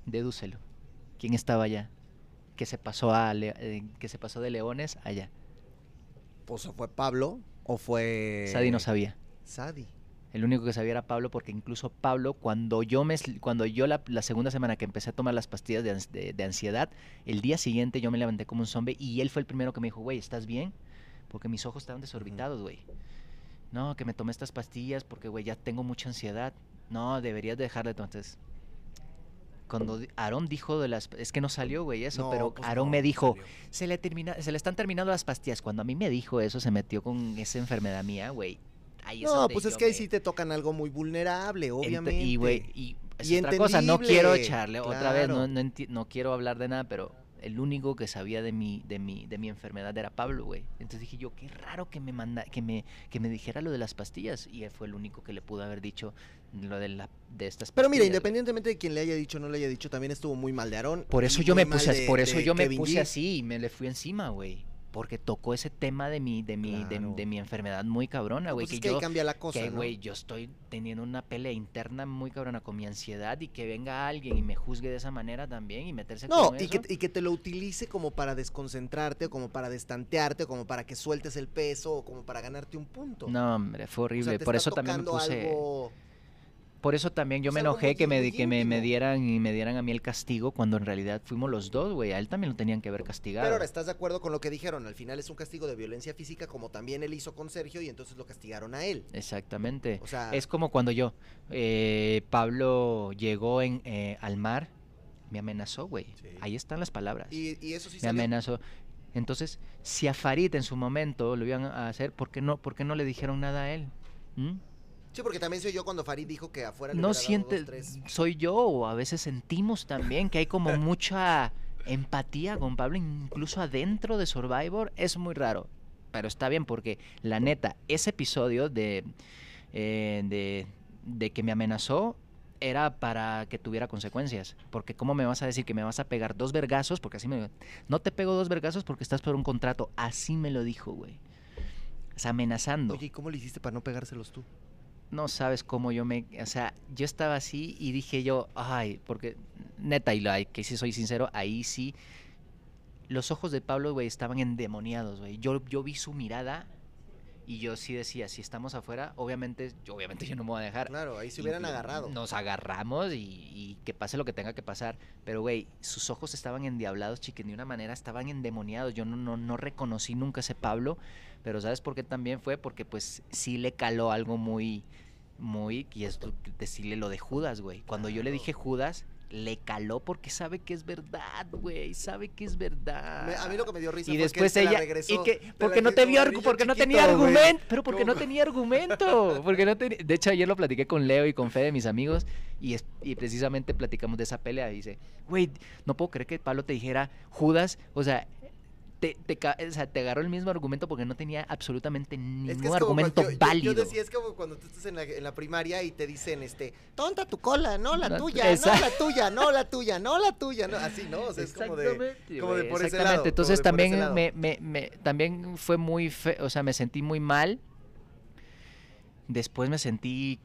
Dedúcelo. ¿Quién estaba allá? Que se pasó a Le- eh, que se pasó de Leones allá. pues o fue Pablo o fue... Sadi no sabía. Sadi. El único que sabía era Pablo porque incluso Pablo, cuando yo me cuando yo la, la segunda semana que empecé a tomar las pastillas de, de- de ansiedad, el día siguiente yo me levanté como un zombie y él fue el primero que me dijo, güey, ¿estás bien? Porque mis ojos estaban desorbitados, güey. No, que me tomé estas pastillas porque, güey, ya tengo mucha ansiedad. No, deberías dejar de entonces. Cuando Aarón dijo de las... Es que no salió, güey, eso, No, pero pues Aarón no, me dijo, se le, termina, se le están terminando las pastillas. Cuando a mí me dijo eso, se metió con esa enfermedad mía, güey. Ahí es No, pues es que ahí me- sí te tocan algo muy vulnerable, Ent- obviamente. Y, güey, y es Y otra cosa, no quiero echarle otra vez, no, quiero hablar de nada, pero el único que sabía de mi, de mi, de mi enfermedad era Pablo, güey. Entonces dije yo, qué raro que me manda, que me, que me dijera lo de las pastillas. Y él fue el único que le pudo haber dicho lo de la, de estas Pero mira, pastillas, independientemente de quien le haya dicho o no le haya dicho, también estuvo muy mal de Aarón. Por eso yo me puse, así- de- por eso yo me puse así y me le fui encima, güey. Porque tocó ese tema de mi, de mi, de- Claro. de, mi enfermedad muy cabrona, güey. pues es que que ahí yo, cambia la cosa, que, ¿no? güey, yo estoy teniendo una pelea interna muy cabrona con mi ansiedad y que venga alguien y me juzgue de esa manera también y meterse No, con y eso. que, y que te lo utilice como para desconcentrarte, o como para destantearte, o como para que sueltes el peso, o como para ganarte un punto. No, hombre, fue O horrible. sea, te por está eso también me puse. algo- Por eso también yo me enojé que me, que me, me dieran y me dieran a mí el castigo cuando en realidad fuimos los dos, güey. A él también lo tenían que haber castigado. Pero ahora, ¿estás de acuerdo con lo que dijeron? Al final es un castigo de violencia física, como también él hizo con Sergio, y entonces lo castigaron a él. Exactamente. O sea, Es como cuando yo, eh, Pablo llegó en, eh, al mar, me amenazó, güey. Sí. Ahí están las palabras. y, y eso sí me salió. amenazó. Entonces, si a Farid en su momento lo iban a hacer, ¿por qué no, por qué no le dijeron nada a él? ¿Mm? Sí, porque también soy yo cuando Farid dijo que afuera le No siente, dos, tres. soy yo, o a veces sentimos también que hay como mucha empatía con Pablo, incluso adentro de Survivor, es muy raro. Pero está bien porque, la neta, ese episodio de, eh, de, de que me amenazó era para que tuviera consecuencias. Porque ¿cómo me vas a decir que me vas a pegar dos vergazos? Porque así me... No te pego dos vergazos porque estás por un contrato. Así me lo dijo, güey. O sea, amenazando. Oye, ¿y cómo le hiciste para no pegárselos tú? No sabes cómo yo me... O sea, yo estaba así y dije yo, ay, porque neta, y la, que si soy sincero, ahí sí... Los ojos de Pablo, güey, estaban endemoniados, güey. Yo, yo vi su mirada y yo sí decía, si estamos afuera, obviamente, yo, obviamente yo no me voy a dejar. Claro, ahí se hubieran Y- agarrado. Nos agarramos y, y que pase lo que tenga que pasar. Pero, güey, sus ojos estaban endiablados, chiquen, de una manera estaban endemoniados. Yo no, no, no reconocí nunca ese Pablo. Pero, ¿sabes por qué también fue? Porque, pues, sí le caló algo muy, muy, y es decirle lo de Judas, güey. Cuando yo le dije Judas, le caló porque sabe que es verdad, güey. Sabe que es verdad. Me- a mí lo que me dio risa Y después ella regresó, y que porque no te vio porque no tenía argumento, pero porque no tenía argumento, porque no tenía De hecho ayer lo platiqué con Leo y con Fede, mis amigos, y es- y precisamente platicamos de esa pelea y dice, "Güey, no puedo creer que Pablo te dijera Judas, o sea, te, te, o sea, te agarró el mismo argumento porque no tenía absolutamente ningún Es que es como argumento cuando- yo- yo- válido. Yo, decía, es como cuando tú estás en la, en la primaria y te dicen, este, tonta tu cola, no la tuya, no la tuya, no la tuya, no la tuya, no, así, ¿no? O sea, es como de, como por ese lado. Entonces también lado. me, me, me- también fue muy fe, o sea, me sentí muy mal después me sentí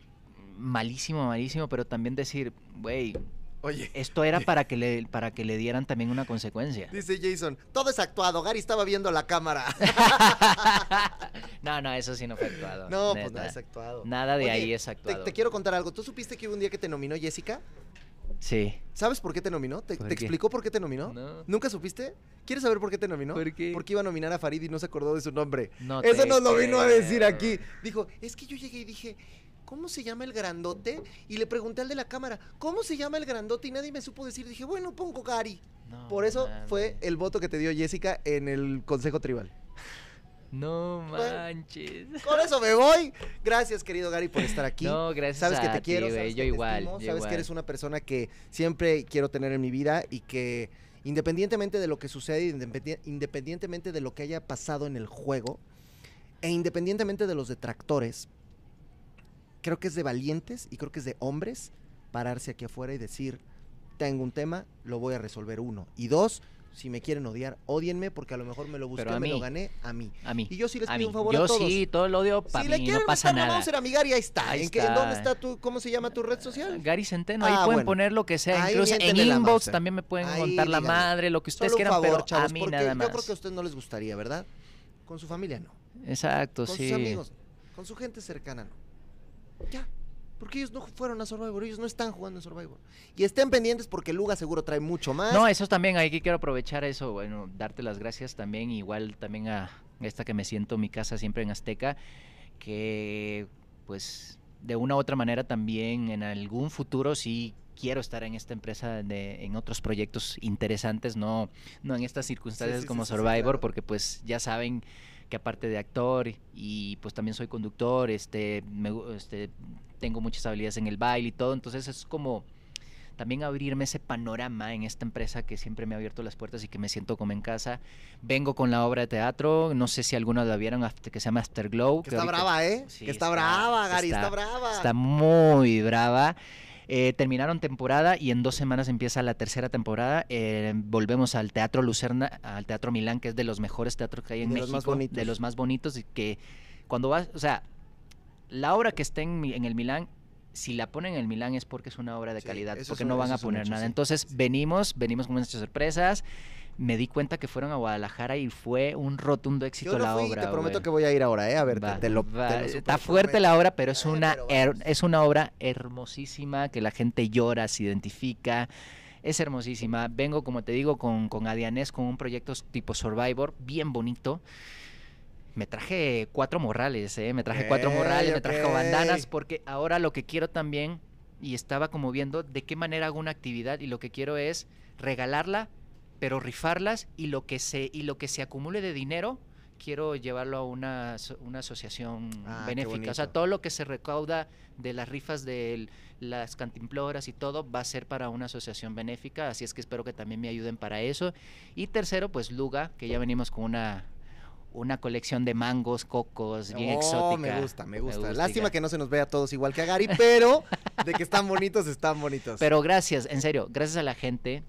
malísimo, malísimo, pero también decir, güey, Oye. esto era para que le para que le dieran también una consecuencia. Dice Jason, todo es actuado. Gary estaba viendo la cámara. no, no, eso sí no fue actuado. no, pues nada es actuado. Nada de Oye, ahí es actuado. te quiero contar algo. ¿Tú supiste que hubo un día que te nominó Jessica? Sí. ¿Sabes por qué te nominó? ¿Te, explicó por qué te nominó? No. ¿Nunca supiste? ¿Quieres saber por qué te nominó? ¿Por qué? Porque iba a nominar a Farid y no se acordó de su nombre. No Eso nos lo vino a decir aquí. Dijo, es que yo llegué y dije, ¿cómo se llama el grandote? Y le pregunté al de la cámara, ¿cómo se llama el grandote? Y nadie me supo decir. Dije, bueno, pongo Gary. No Por eso fue el voto que te dio Jessica en el Consejo Tribal. No Bueno. manches. Con eso me voy. Gracias, querido Gary, por estar aquí. No, gracias Sabes que te ti, quiero, sabes yo que te igual, estimo, yo sabes igual. que eres una persona que siempre quiero tener en mi vida y que independientemente de lo que sucede, independi- independientemente de lo que haya pasado en el juego e independientemente de los detractores, creo que es de valientes y creo que es de hombres pararse aquí afuera y decir, tengo un tema, lo voy a resolver uno. Y dos, si me quieren odiar, odienme porque a lo mejor me lo busqué, me lo gané a mí. A mí. Y yo sí les pido un favor yo a todos. sí, todo el odio para si le quieren no pasa nada. Mauser a Gary, ahí está. Ahí ¿En, qué- está. en dónde está tu, cómo se llama tu red social? Gary Centeno, ahí Ah, pueden bueno. poner lo que sea, Ahí incluso en inbox también me pueden Ahí montar la madre, lo que ustedes Solo quieran, favor, pero chavos, a mí nada más. yo creo que a ustedes no les gustaría, ¿verdad? Con su familia no. Exacto, Con sí. sus amigos, con su gente cercana no. Ya. Porque ellos no fueron a Survivor, ellos no están jugando en Survivor. Y estén pendientes porque Luga seguro trae mucho más. No, eso también, aquí quiero aprovechar eso, bueno, darte las gracias también, igual también a esta que me siento mi casa siempre en Azteca, que pues de una u otra manera también en algún futuro sí quiero estar en esta empresa de, en otros proyectos interesantes, no, no en estas circunstancias sí, como sí, Survivor, claro. porque pues ya saben que aparte de actor y pues también soy conductor, este, me este, tengo muchas habilidades en el baile y todo, entonces es como también abrirme ese panorama en esta empresa que siempre me ha abierto las puertas y que me siento como en casa. Vengo con la obra de teatro, no sé si algunos la vieron, que se llama Afterglow. que que está ahorita- brava, ¿eh? Sí, que está, está- brava, Gary, está, está- brava. Está muy brava. Eh, terminaron temporada y en dos semanas empieza la tercera temporada. Eh, volvemos al Teatro Lucerna, al Teatro Milán, que es de los mejores teatros que hay en De los México. más bonitos. De los más bonitos y que cuando vas, o sea, la obra que esté en, el Milán, si la ponen en el Milán es porque es una obra de Sí, calidad, porque no van a poner nada. sí. Entonces venimos, venimos con muchas sorpresas. Me di cuenta que fueron a Guadalajara y fue un rotundo éxito Yo no la fui obra. te prometo que voy a ir ahora, ¿eh? A ver, te- Va, te, lo, va, te lo Está fuerte la obra, pero es una, her- es una obra hermosísima, que la gente llora, se identifica. Es hermosísima. Vengo, como te digo, con, con Adianés, con un proyecto tipo Survivor, bien bonito. Me traje cuatro morrales, ¿eh? Me traje cuatro morrales, me traje bandanas, porque ahora lo que quiero también, y estaba como viendo de qué manera hago una actividad, y lo que quiero es regalarla, pero rifarlas, y lo que se, y lo que se acumule de dinero, quiero llevarlo a una, una asociación Ah, benéfica. O sea, todo lo que se recauda de las rifas de las cantimploras y todo va a ser para una asociación benéfica, así es que espero que también me ayuden para eso. Y tercero, pues Luga, que ya venimos con una una colección de mangos, cocos, bien Oh, exótica. me gusta, me gusta. gusta, Lástima que no se nos vea a todos igual que a Gary, pero de que están bonitos, están bonitos. Pero gracias, en serio, gracias a la gente.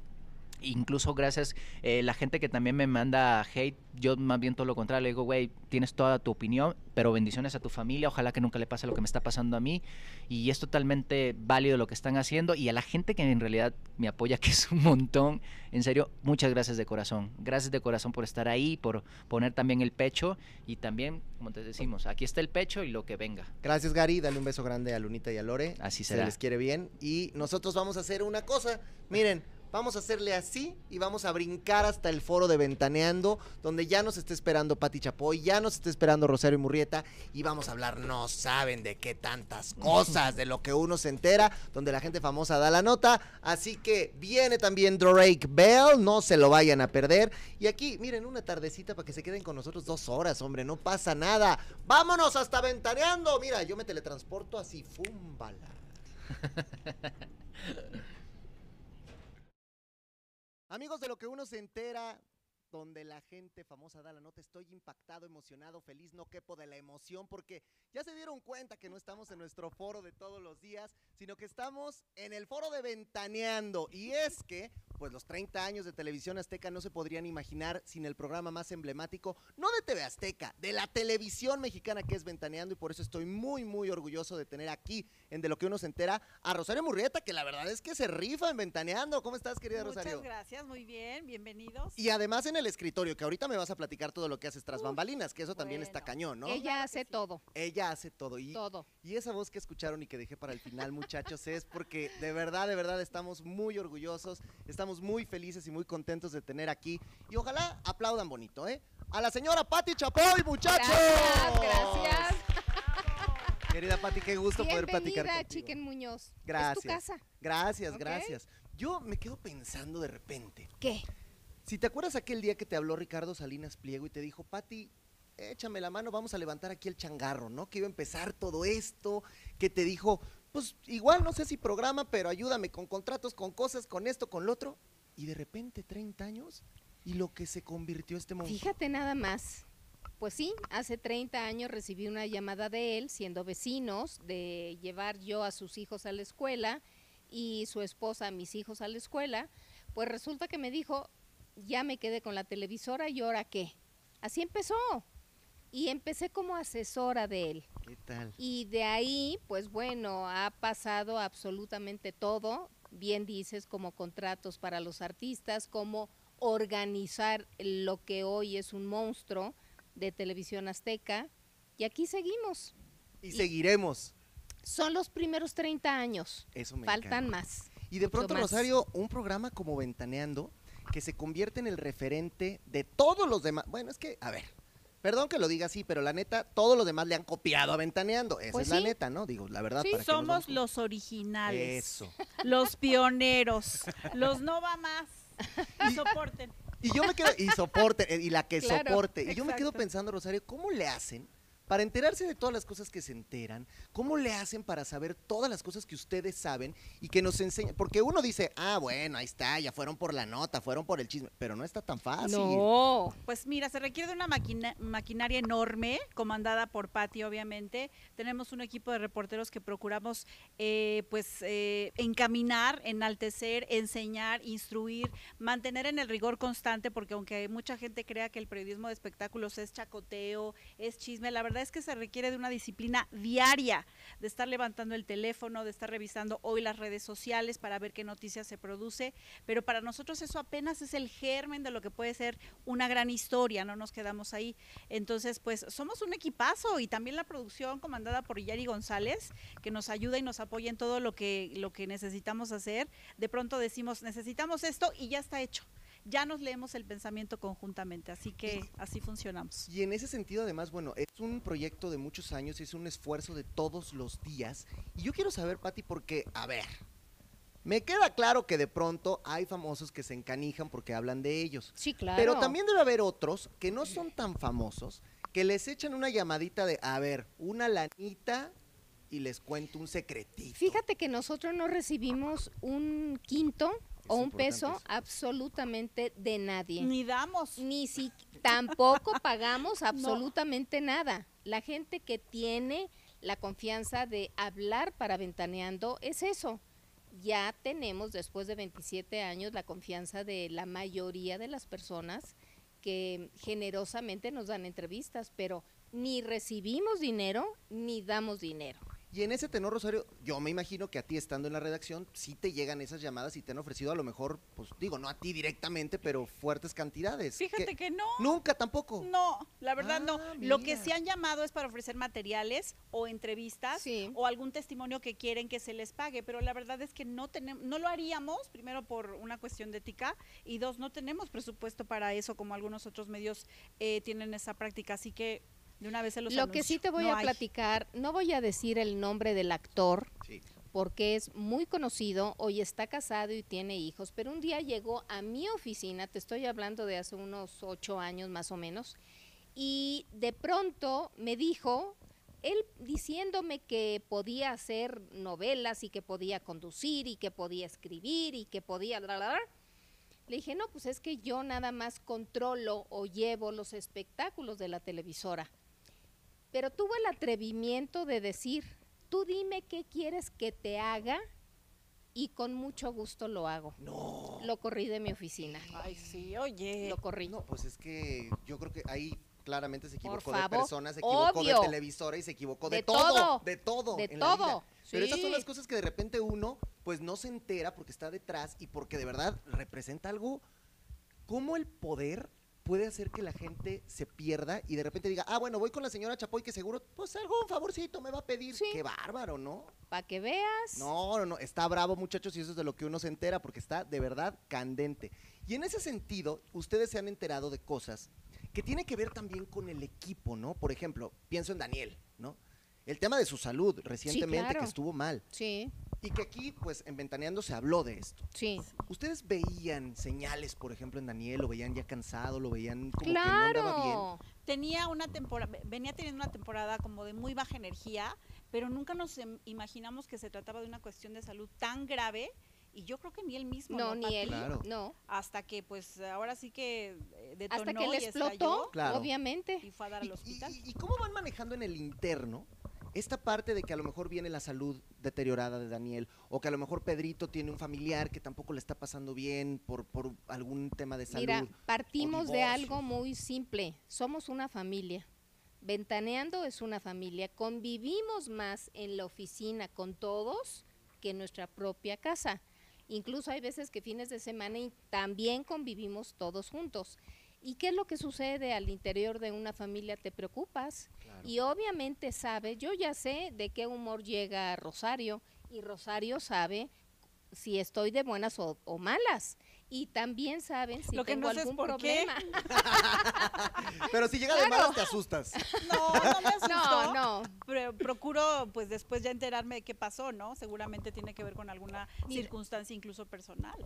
Incluso gracias eh, la gente que también me manda hate, yo más bien todo lo contrario, le digo, güey, tienes toda tu opinión, pero bendiciones a tu familia, ojalá que nunca le pase lo que me está pasando a mí, y es totalmente válido lo que están haciendo, y a la gente que en realidad me apoya, que es un montón, en serio, muchas gracias de corazón, gracias de corazón por estar ahí, por poner también el pecho, y también, como te decimos, aquí está el pecho y lo que venga. Gracias, Gary. Dale un beso grande a Lunita y a Lore. Así Se será. les quiere bien. Y nosotros vamos a hacer una cosa. Miren, vamos a hacerle así y vamos a brincar hasta el foro de Ventaneando, donde ya nos está esperando Pati Chapoy, ya nos está esperando Rosario Murrieta y vamos a hablar, no saben de qué tantas cosas, de lo que uno se entera, donde la gente famosa da la nota. Así que viene también Drake Bell, no se lo vayan a perder. Y aquí, miren, una tardecita para que se queden con nosotros dos horas, hombre, no pasa nada. Vámonos hasta Ventaneando. Mira, yo me teletransporto así, fúmbala. Amigos de lo que uno se entera, donde la gente famosa da la nota, estoy impactado, emocionado, feliz, no quepo de la emoción, porque ya se dieron cuenta que no estamos en nuestro foro de todos los días, sino que estamos en el foro de Ventaneando. Y es que pues los 30 años de televisión azteca no se podrían imaginar sin el programa más emblemático, no de TV Azteca, de la televisión mexicana que es Ventaneando y por eso estoy muy, muy orgulloso de tener aquí en De lo que uno se entera a Rosario Murrieta, que la verdad es que se rifa en Ventaneando. ¿Cómo estás, querida Muchas Rosario? gracias, muy bien, bienvenidos. Y además en el escritorio, que ahorita me vas a platicar todo lo que haces tras bambalinas, que eso también está cañón, ¿no? Ella hace sí. todo, Ella hace todo. Y, todo. Y esa voz que escucharon y que dejé para el final, muchachos, es porque de verdad, de verdad estamos muy orgullosos, estamos muy felices y muy contentos de tener aquí. Y ojalá aplaudan bonito, ¿eh? A la señora Patti Chapoy, muchachos. Gracias, gracias. Querida Patti, qué gusto poder platicar contigo. Chicken Muñoz. Gracias. Es tu casa. Gracias, gracias. Yo me quedo pensando de repente. ¿Qué? Si te acuerdas aquel día que te habló Ricardo Salinas Pliego y te dijo, Pati, échame la mano, vamos a levantar aquí el changarro, ¿no? Que iba a empezar todo esto, que te dijo, pues igual no sé si programa, pero ayúdame con contratos, con cosas, con esto, con lo otro. Y de repente 30 años y lo que se convirtió este monstruo. Fíjate nada más. Pues sí, hace 30 años recibí una llamada de él, siendo vecinos, de llevar yo a sus hijos a la escuela y su esposa a mis hijos a la escuela. Pues resulta que me dijo, ya me quedé con la televisora y ahora qué. Así empezó. Y empecé como asesora de él. ¿Qué tal? Y de ahí, pues bueno, ha pasado absolutamente todo. Bien dices, como contratos para los artistas, como organizar lo que hoy es un monstruo de televisión azteca. Y aquí seguimos. Y seguiremos. Son los primeros 30 años. Eso me Faltan encanta. más. Y de pronto, más. Rosario, un programa como Ventaneando, que se convierte en el referente de todos los demás. Bueno, es que, a ver, perdón que lo diga así, pero la neta, todos los demás le han copiado a Ventaneando. Esa Pues es la neta, ¿no? Digo, la verdad. Sí, para que nos somos vamos los originales, Eso. los pioneros, los no va más. Y soporten. Y yo me quedo, y soporte, eh, y la que Claro, soporte. Y yo me quedo pensando, Rosario, ¿cómo le hacen para enterarse de todas las cosas que se enteran? ¿Cómo le hacen para saber todas las cosas que ustedes saben y que nos enseñan? Porque uno dice, ah, bueno, ahí está, ya fueron por la nota, fueron por el chisme, pero no está tan fácil. No. Pues mira, se requiere de una maquina- maquinaria enorme, comandada por Patti, obviamente. Tenemos un equipo de reporteros que procuramos, eh, pues, eh, encaminar, enaltecer, enseñar, instruir, mantener en el rigor constante, porque aunque mucha gente crea que el periodismo de espectáculos es chacoteo, es chisme, la verdad es que se requiere de una disciplina diaria, de estar levantando el teléfono, de estar revisando hoy las redes sociales para ver qué noticias se produce, pero para nosotros eso apenas es el germen de lo que puede ser una gran historia, no nos quedamos ahí. Entonces, pues somos un equipazo y también la producción comandada por Yari González, que nos ayuda y nos apoya en todo lo que, lo que necesitamos hacer. De pronto decimos, necesitamos esto y ya está hecho. Ya nos leemos el pensamiento conjuntamente, así que así funcionamos. Y en ese sentido, además, bueno, es un proyecto de muchos años y es un esfuerzo de todos los días. Y yo quiero saber, Pati, porque, a ver, me queda claro que de pronto hay famosos que se encanijan porque hablan de ellos. Sí, claro. Pero también debe haber otros que no son tan famosos, que les echan una llamadita de, a ver, una lanita y les cuento un secretito. Fíjate que nosotros no recibimos un quinto o un peso eso. absolutamente de nadie. Ni damos. Ni si tampoco pagamos absolutamente nada. La gente que tiene la confianza de hablar para Ventaneando es eso. Ya tenemos después de 27 años la confianza de la mayoría de las personas que generosamente nos dan entrevistas, pero ni recibimos dinero ni damos dinero. Y en ese tenor, Rosario, yo me imagino que a ti estando en la redacción, sí te llegan esas llamadas y te han ofrecido a lo mejor, pues digo, no a ti directamente, pero fuertes cantidades. Fíjate que no. Nunca tampoco. No, la verdad no. Ah, Lo que se han llamado es para ofrecer materiales o entrevistas Sí. o algún testimonio que quieren que se les pague, pero la verdad es que no tenemos, no lo haríamos, primero por una cuestión de ética y dos, no tenemos presupuesto para eso como algunos otros medios eh, tienen esa práctica, así que de una vez se los Lo que sí te voy no a hay. platicar, no voy a decir el nombre del actor, Sí. porque es muy conocido, hoy está casado y tiene hijos, pero un día llegó a mi oficina, te estoy hablando de hace unos ocho años más o menos, y de pronto me dijo, él diciéndome que podía hacer novelas y que podía conducir y que podía escribir y que podía... bla, bla, bla. Le dije, no, pues es que yo nada más controlo o llevo los espectáculos de la televisora. Pero tuvo el atrevimiento de decir, tú dime qué quieres que te haga y con mucho gusto lo hago. No. Lo corrí de mi oficina. Ay, sí, oye. Lo corrí. No, pues es que yo creo que ahí claramente se equivocó de favor, persona, se equivocó obvio. de televisora y se equivocó de, De todo, todo. de todo. De en la vida. todo, Pero esas son las cosas que de repente uno pues no se entera porque está detrás y porque de verdad representa algo. ¿Cómo el poder puede hacer que la gente se pierda y de repente diga, ah, bueno, voy con la señora Chapoy que seguro, pues algún favorcito me va a pedir? Sí. Qué bárbaro, ¿no? Para que veas. No, no, no, está bravo muchachos y eso es de lo que uno se entera porque está de verdad candente. Y en ese sentido, ustedes se han enterado de cosas que tienen que ver también con el equipo, ¿no? Por ejemplo, pienso en Daniel, ¿no? El tema de su salud recientemente claro. que estuvo mal Sí, y que aquí, pues, en Ventaneando se habló de esto. sí. ¿Ustedes veían señales, por ejemplo, en Daniel? ¿Lo veían ya cansado? ¿Lo veían como que no andaba bien? Claro. Tenía una temporada, venía teniendo una temporada como de muy baja energía, pero nunca nos em- imaginamos que se trataba de una cuestión de salud tan grave y yo creo que ni él mismo. No, ni él. Claro. No. Hasta que pues ahora sí que eh, detonó Hasta que le explotó, Claro. obviamente. y fue a dar ¿Y, al hospital. y- y cómo van manejando en el interno esta parte de que a lo mejor viene la salud deteriorada de Daniel o que a lo mejor Pedrito tiene un familiar que tampoco le está pasando bien por, por algún tema de salud? Mira, partimos de algo muy simple. Somos una familia. Ventaneando es una familia. Convivimos más en la oficina con todos que en nuestra propia casa. Incluso hay veces que fines de semana y también convivimos todos juntos. ¿Y qué es lo que sucede al interior de una familia? Te preocupas Claro. y obviamente sabe, yo ya sé de qué humor llega Rosario y Rosario sabe si estoy de buenas o, o malas. Y también saben si Lo que tengo no sé es algún por qué. problema. Pero si llega de malas te asustas. No, no me asustó. No, no. Pero procuro pues después ya enterarme de qué pasó, ¿no? Seguramente tiene que ver con alguna Mira. circunstancia incluso personal.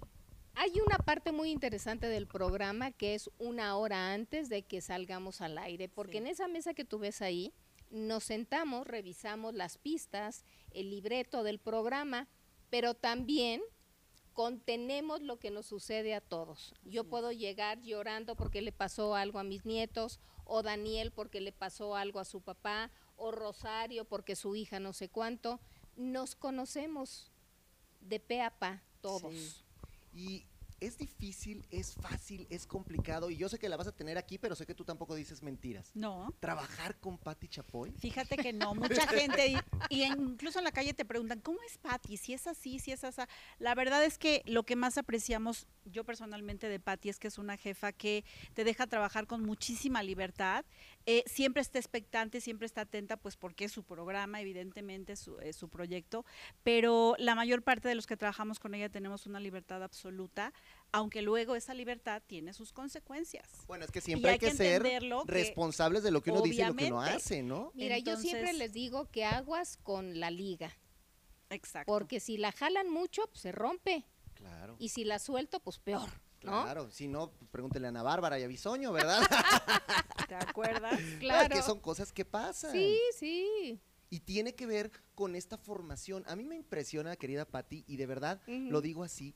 Hay una parte muy interesante del programa que es una hora antes de que salgamos al aire, porque Sí. en esa mesa que tú ves ahí, nos sentamos, revisamos las pistas, el libreto del programa, pero también contenemos lo que nos sucede a todos. Yo puedo llegar llorando porque le pasó algo a mis nietos, o Daniel porque le pasó algo a su papá, o Rosario porque su hija no sé cuánto. Nos conocemos de pe a pa, todos. Sí. Y es difícil, es fácil, es complicado. Y yo sé que la vas a tener aquí, pero sé que tú tampoco dices mentiras. No. Trabajar con Patti Chapoy. Fíjate que no, mucha gente, y, incluso en la calle te preguntan, ¿cómo es Patti? Si es así, si es así. La verdad es que lo que más apreciamos yo personalmente de Patti es que es una jefa que te deja trabajar con muchísima libertad, eh, siempre está expectante, siempre está atenta, pues porque es su programa, evidentemente, su, es su proyecto, pero la mayor parte de los que trabajamos con ella tenemos una libertad absoluta, aunque luego esa libertad tiene sus consecuencias. Bueno, es que siempre hay hay que, que ser que- responsables de lo que uno dice y lo que uno hace, ¿no? Mira, yo siempre les digo que aguas con la liga, Exacto. porque si la jalan mucho, pues, se rompe, Claro. y si la suelto, pues peor, ¿no? Claro, si no, pregúntele a Ana Bárbara y a Bisoño, ¿verdad? ¿Te acuerdas? Claro. que son cosas que pasan. Sí, sí. Y tiene que ver con esta formación. A mí me impresiona, querida Patti, y de verdad lo digo así,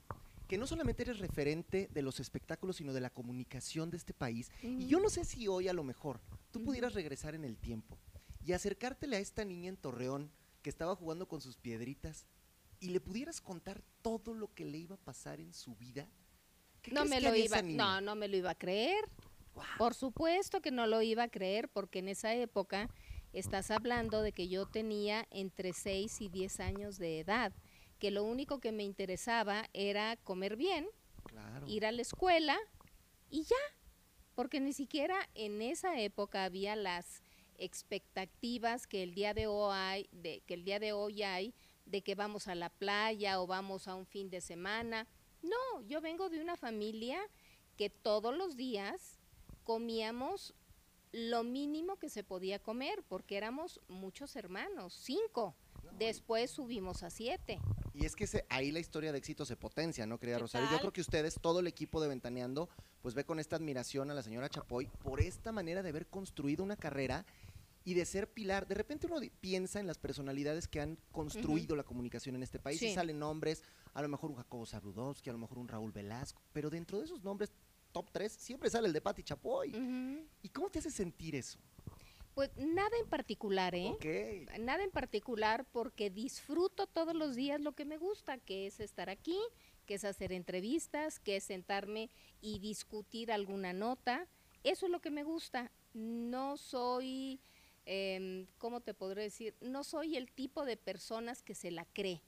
que no solamente eres referente de los espectáculos, sino de la comunicación de este país. Y yo no sé si hoy a lo mejor tú pudieras regresar en el tiempo y acercártele a esta niña en Torreón que estaba jugando con sus piedritas y le pudieras contar todo lo que le iba a pasar en su vida. ¿Qué No me lo iba, no, no me lo iba a creer. Por supuesto que no lo iba a creer, porque en esa época estás hablando de que yo tenía entre 6 y 10 años de edad, que lo único que me interesaba era comer bien, Claro. ir a la escuela y ya, porque ni siquiera en esa época había las expectativas que el día de hoy hay, de, que el día de hoy hay de que vamos a la playa o vamos a un fin de semana. No, yo vengo de una familia que todos los días comíamos lo mínimo que se podía comer, porque éramos muchos hermanos, cinco. No, Después subimos a siete. Y es que ahí la historia de éxito se potencia, ¿no, querida ¿Qué Rosario? Yo creo que ustedes, todo el equipo de Ventaneando, pues ve con esta admiración a la señora Chapoy por esta manera de haber construido una carrera y de ser pilar. De repente uno piensa en las personalidades que han construido la comunicación en este país y salen nombres, a lo mejor un Jacobo Zabludowski, a lo mejor un Raúl Velasco, pero dentro de esos nombres top 3 siempre sale el de Patti Chapoy. ¿Y cómo te hace sentir eso? Pues nada en particular, ¿eh? Ok. Nada en particular porque disfruto todos los días lo que me gusta, que es estar aquí, que es hacer entrevistas, que es sentarme y discutir alguna nota. Eso es lo que me gusta. No soy, em, ¿cómo te podré decir? No soy el tipo de personas que se la cree,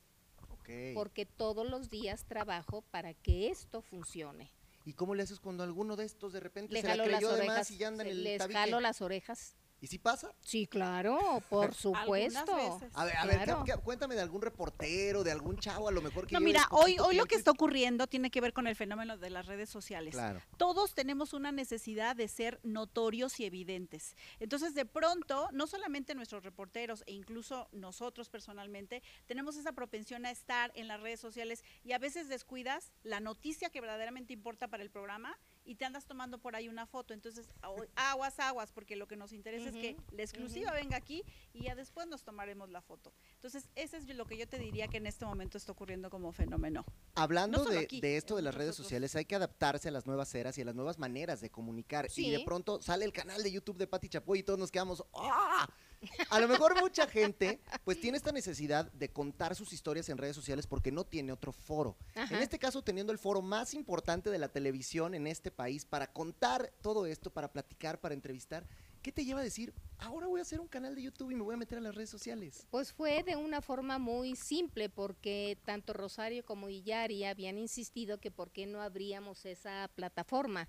porque todos los días trabajo para que esto funcione. ¿Y cómo le haces cuando alguno de estos de repente Le se la las creyó de más orejas, y ya anda en el les tabique? jalo las orejas. ¿Y si pasa? Sí, claro, por supuesto. veces. A ver, a ver, ¿qué- Claro. qué- cuéntame de algún reportero, de algún chavo a lo mejor que No, mira, hoy, hoy lo que está ocurriendo tiene que ver con el fenómeno de las redes sociales. Claro. Todos tenemos una necesidad de ser notorios y evidentes. Entonces, de pronto, no solamente nuestros reporteros e incluso nosotros personalmente, tenemos esa propensión a estar en las redes sociales y a veces descuidas la noticia que verdaderamente importa para el programa y te andas tomando por ahí una foto. Entonces, aguas, aguas, porque lo que nos interesa es que la exclusiva venga aquí y ya después nos tomaremos la foto. Entonces, eso es lo que yo te diría que en este momento está ocurriendo como fenómeno. Hablando No de, aquí, de esto de las redes sociales, hay que adaptarse a las nuevas eras y a las nuevas maneras de comunicar. Y de pronto sale el canal de YouTube de Pati Chapoy y todos nos quedamos, ¡ah! A lo mejor mucha gente pues tiene esta necesidad de contar sus historias en redes sociales porque no tiene otro foro. Ajá. En este caso, teniendo el foro más importante de la televisión en este país para contar todo esto, para platicar, para entrevistar, ¿qué te lleva a decir, ahora voy a hacer un canal de YouTube y me voy a meter a las redes sociales? Pues fue de una forma muy simple porque tanto Rosario como Iyari habían insistido que por qué no abríamos esa plataforma.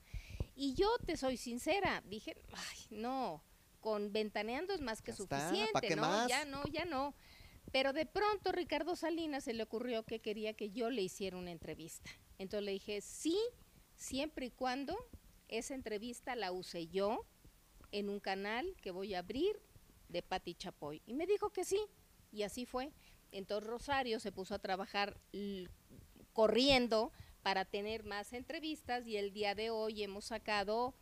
Y yo te soy sincera, dije, ay, no, con Ventaneando es más que Ya está, ¿pa' suficiente, ¿no? más? Ya no, ya no. Pero de pronto Ricardo Salinas se le ocurrió que quería que yo le hiciera una entrevista. Entonces le dije, sí, siempre y cuando esa entrevista la use yo en un canal que voy a abrir de Pati Chapoy. Y me dijo que sí, y así fue. Entonces Rosario se puso a trabajar corriendo para tener más entrevistas y el día de hoy hemos sacado,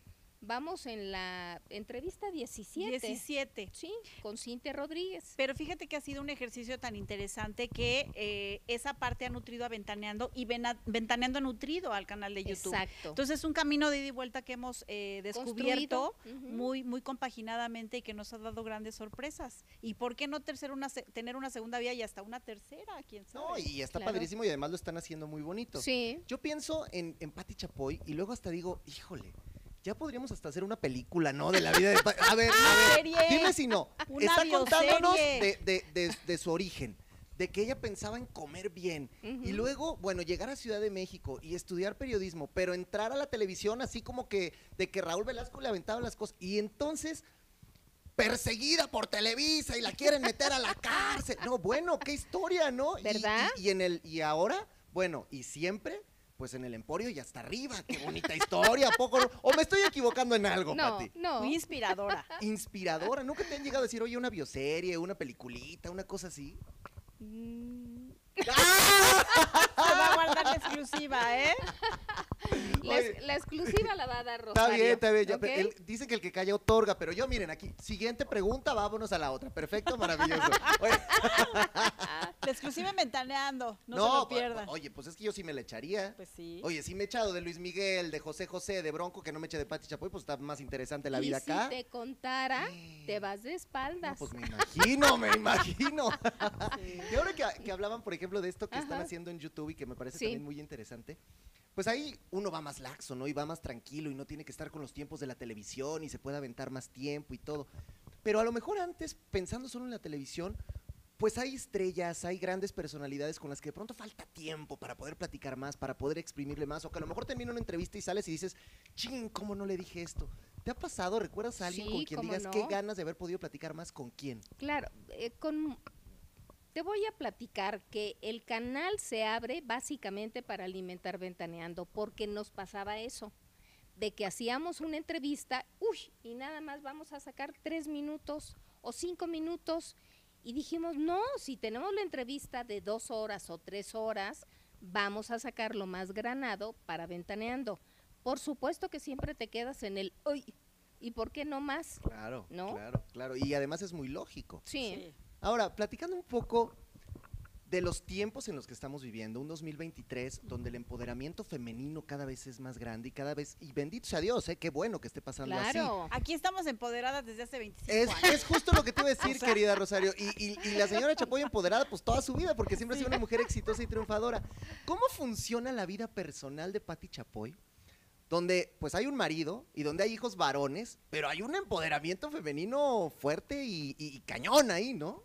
vamos en la entrevista 17. 17. Sí, con Cintia Rodríguez. Pero fíjate que ha sido un ejercicio tan interesante que eh, esa parte ha nutrido a Ventaneando y Vena- Ventaneando ha nutrido al canal de YouTube. Exacto. Entonces es un camino de ida y vuelta que hemos eh, descubierto muy muy compaginadamente y que nos ha dado grandes sorpresas. ¿Y por qué no tercer una se- tener una segunda vía y hasta una tercera? ¿Quién sabe? No, y está Claro. padrísimo y además lo están haciendo muy bonito. Sí. Yo pienso en, en Pati Chapoy y luego hasta digo, híjole, ya podríamos hasta hacer una película, ¿no? De la vida de. A ver, a ver, Serie. dime si no. Una Está contándonos de, de- de- de su origen, de que ella pensaba en comer bien. Y luego, bueno, llegar a Ciudad de México y estudiar periodismo, pero entrar a la televisión así como que de que Raúl Velasco le aventaba las cosas. Y entonces perseguida por Televisa y la quieren meter a la cárcel. No, bueno, qué historia, ¿no? Y- ¿Verdad? Y, y en el y ahora, bueno, y siempre pues en el Emporio y hasta arriba, qué bonita historia, ¿a poco no? O me estoy equivocando en algo, No, Pati. no. Muy inspiradora. Inspiradora, ¿nunca te han llegado a decir, oye, una bioserie, una peliculita, una cosa así? Mm, Se va a guardar la exclusiva, ¿eh? La, Oye. ex- la exclusiva la va a dar Está Rosario. bien, está bien. ya, ¿ok? pero él- dice que el que calla otorga, pero yo, miren, aquí, siguiente pregunta, vámonos a la otra. Perfecto, maravilloso. Oye, La exclusiva en Ventaneando. No, se lo pierdan. oye, pues es que yo sí me la echaría. Pues sí. Oye, si me he echado de Luis Miguel, de José José, de Bronco, que no me eche de Pati Chapoy, pues está más interesante la y vida si acá. te contara, te vas de No, espaldas. pues me imagino, me imagino. Sí. Y ahora que, que hablaban, por ejemplo, de esto que están haciendo en YouTube y que me parece Sí. también muy interesante, pues ahí uno va más laxo, ¿no? Y va más tranquilo y no tiene que estar con los tiempos de la televisión y se puede aventar más tiempo y todo. Pero a lo mejor antes, pensando solo en la televisión, pues hay estrellas, hay grandes personalidades con las que de pronto falta tiempo para poder platicar más, para poder exprimirle más, o que a lo mejor termina una entrevista y sales y dices, ching, ¿cómo no le dije esto? ¿Te ha pasado? ¿Recuerdas a alguien Sí, con quien digas no. qué ganas de haber podido platicar más con quién? Claro, eh, con te voy a platicar que el canal se abre básicamente para alimentar ventaneando, porque nos pasaba eso, de que hacíamos una entrevista, uy, y nada más vamos a sacar tres minutos o cinco minutos, y dijimos, no, si tenemos la entrevista de dos horas o tres horas, vamos a sacarlo más granado para ventaneando. Por supuesto que siempre te quedas en el, uy, ¿y por qué no más? Claro, ¿No? claro, claro. Y además es muy lógico. Sí. Sí. Ahora, platicando un poco de los tiempos en los que estamos viviendo, un 2023 donde el empoderamiento femenino cada vez es más grande y cada vez, y bendito sea Dios, ¿eh? qué bueno que esté pasando así. Claro. Aquí estamos empoderadas desde hace 25 Es, años. es justo lo que te iba a decir, querida Rosario. Y, y- y la señora Chapoy empoderada, pues toda su vida, porque siempre ha sido una mujer exitosa y triunfadora. ¿Cómo funciona la vida personal de Patti Chapoy? Donde pues hay un marido y donde hay hijos varones, pero hay un empoderamiento femenino fuerte y, y- y cañón ahí, ¿no?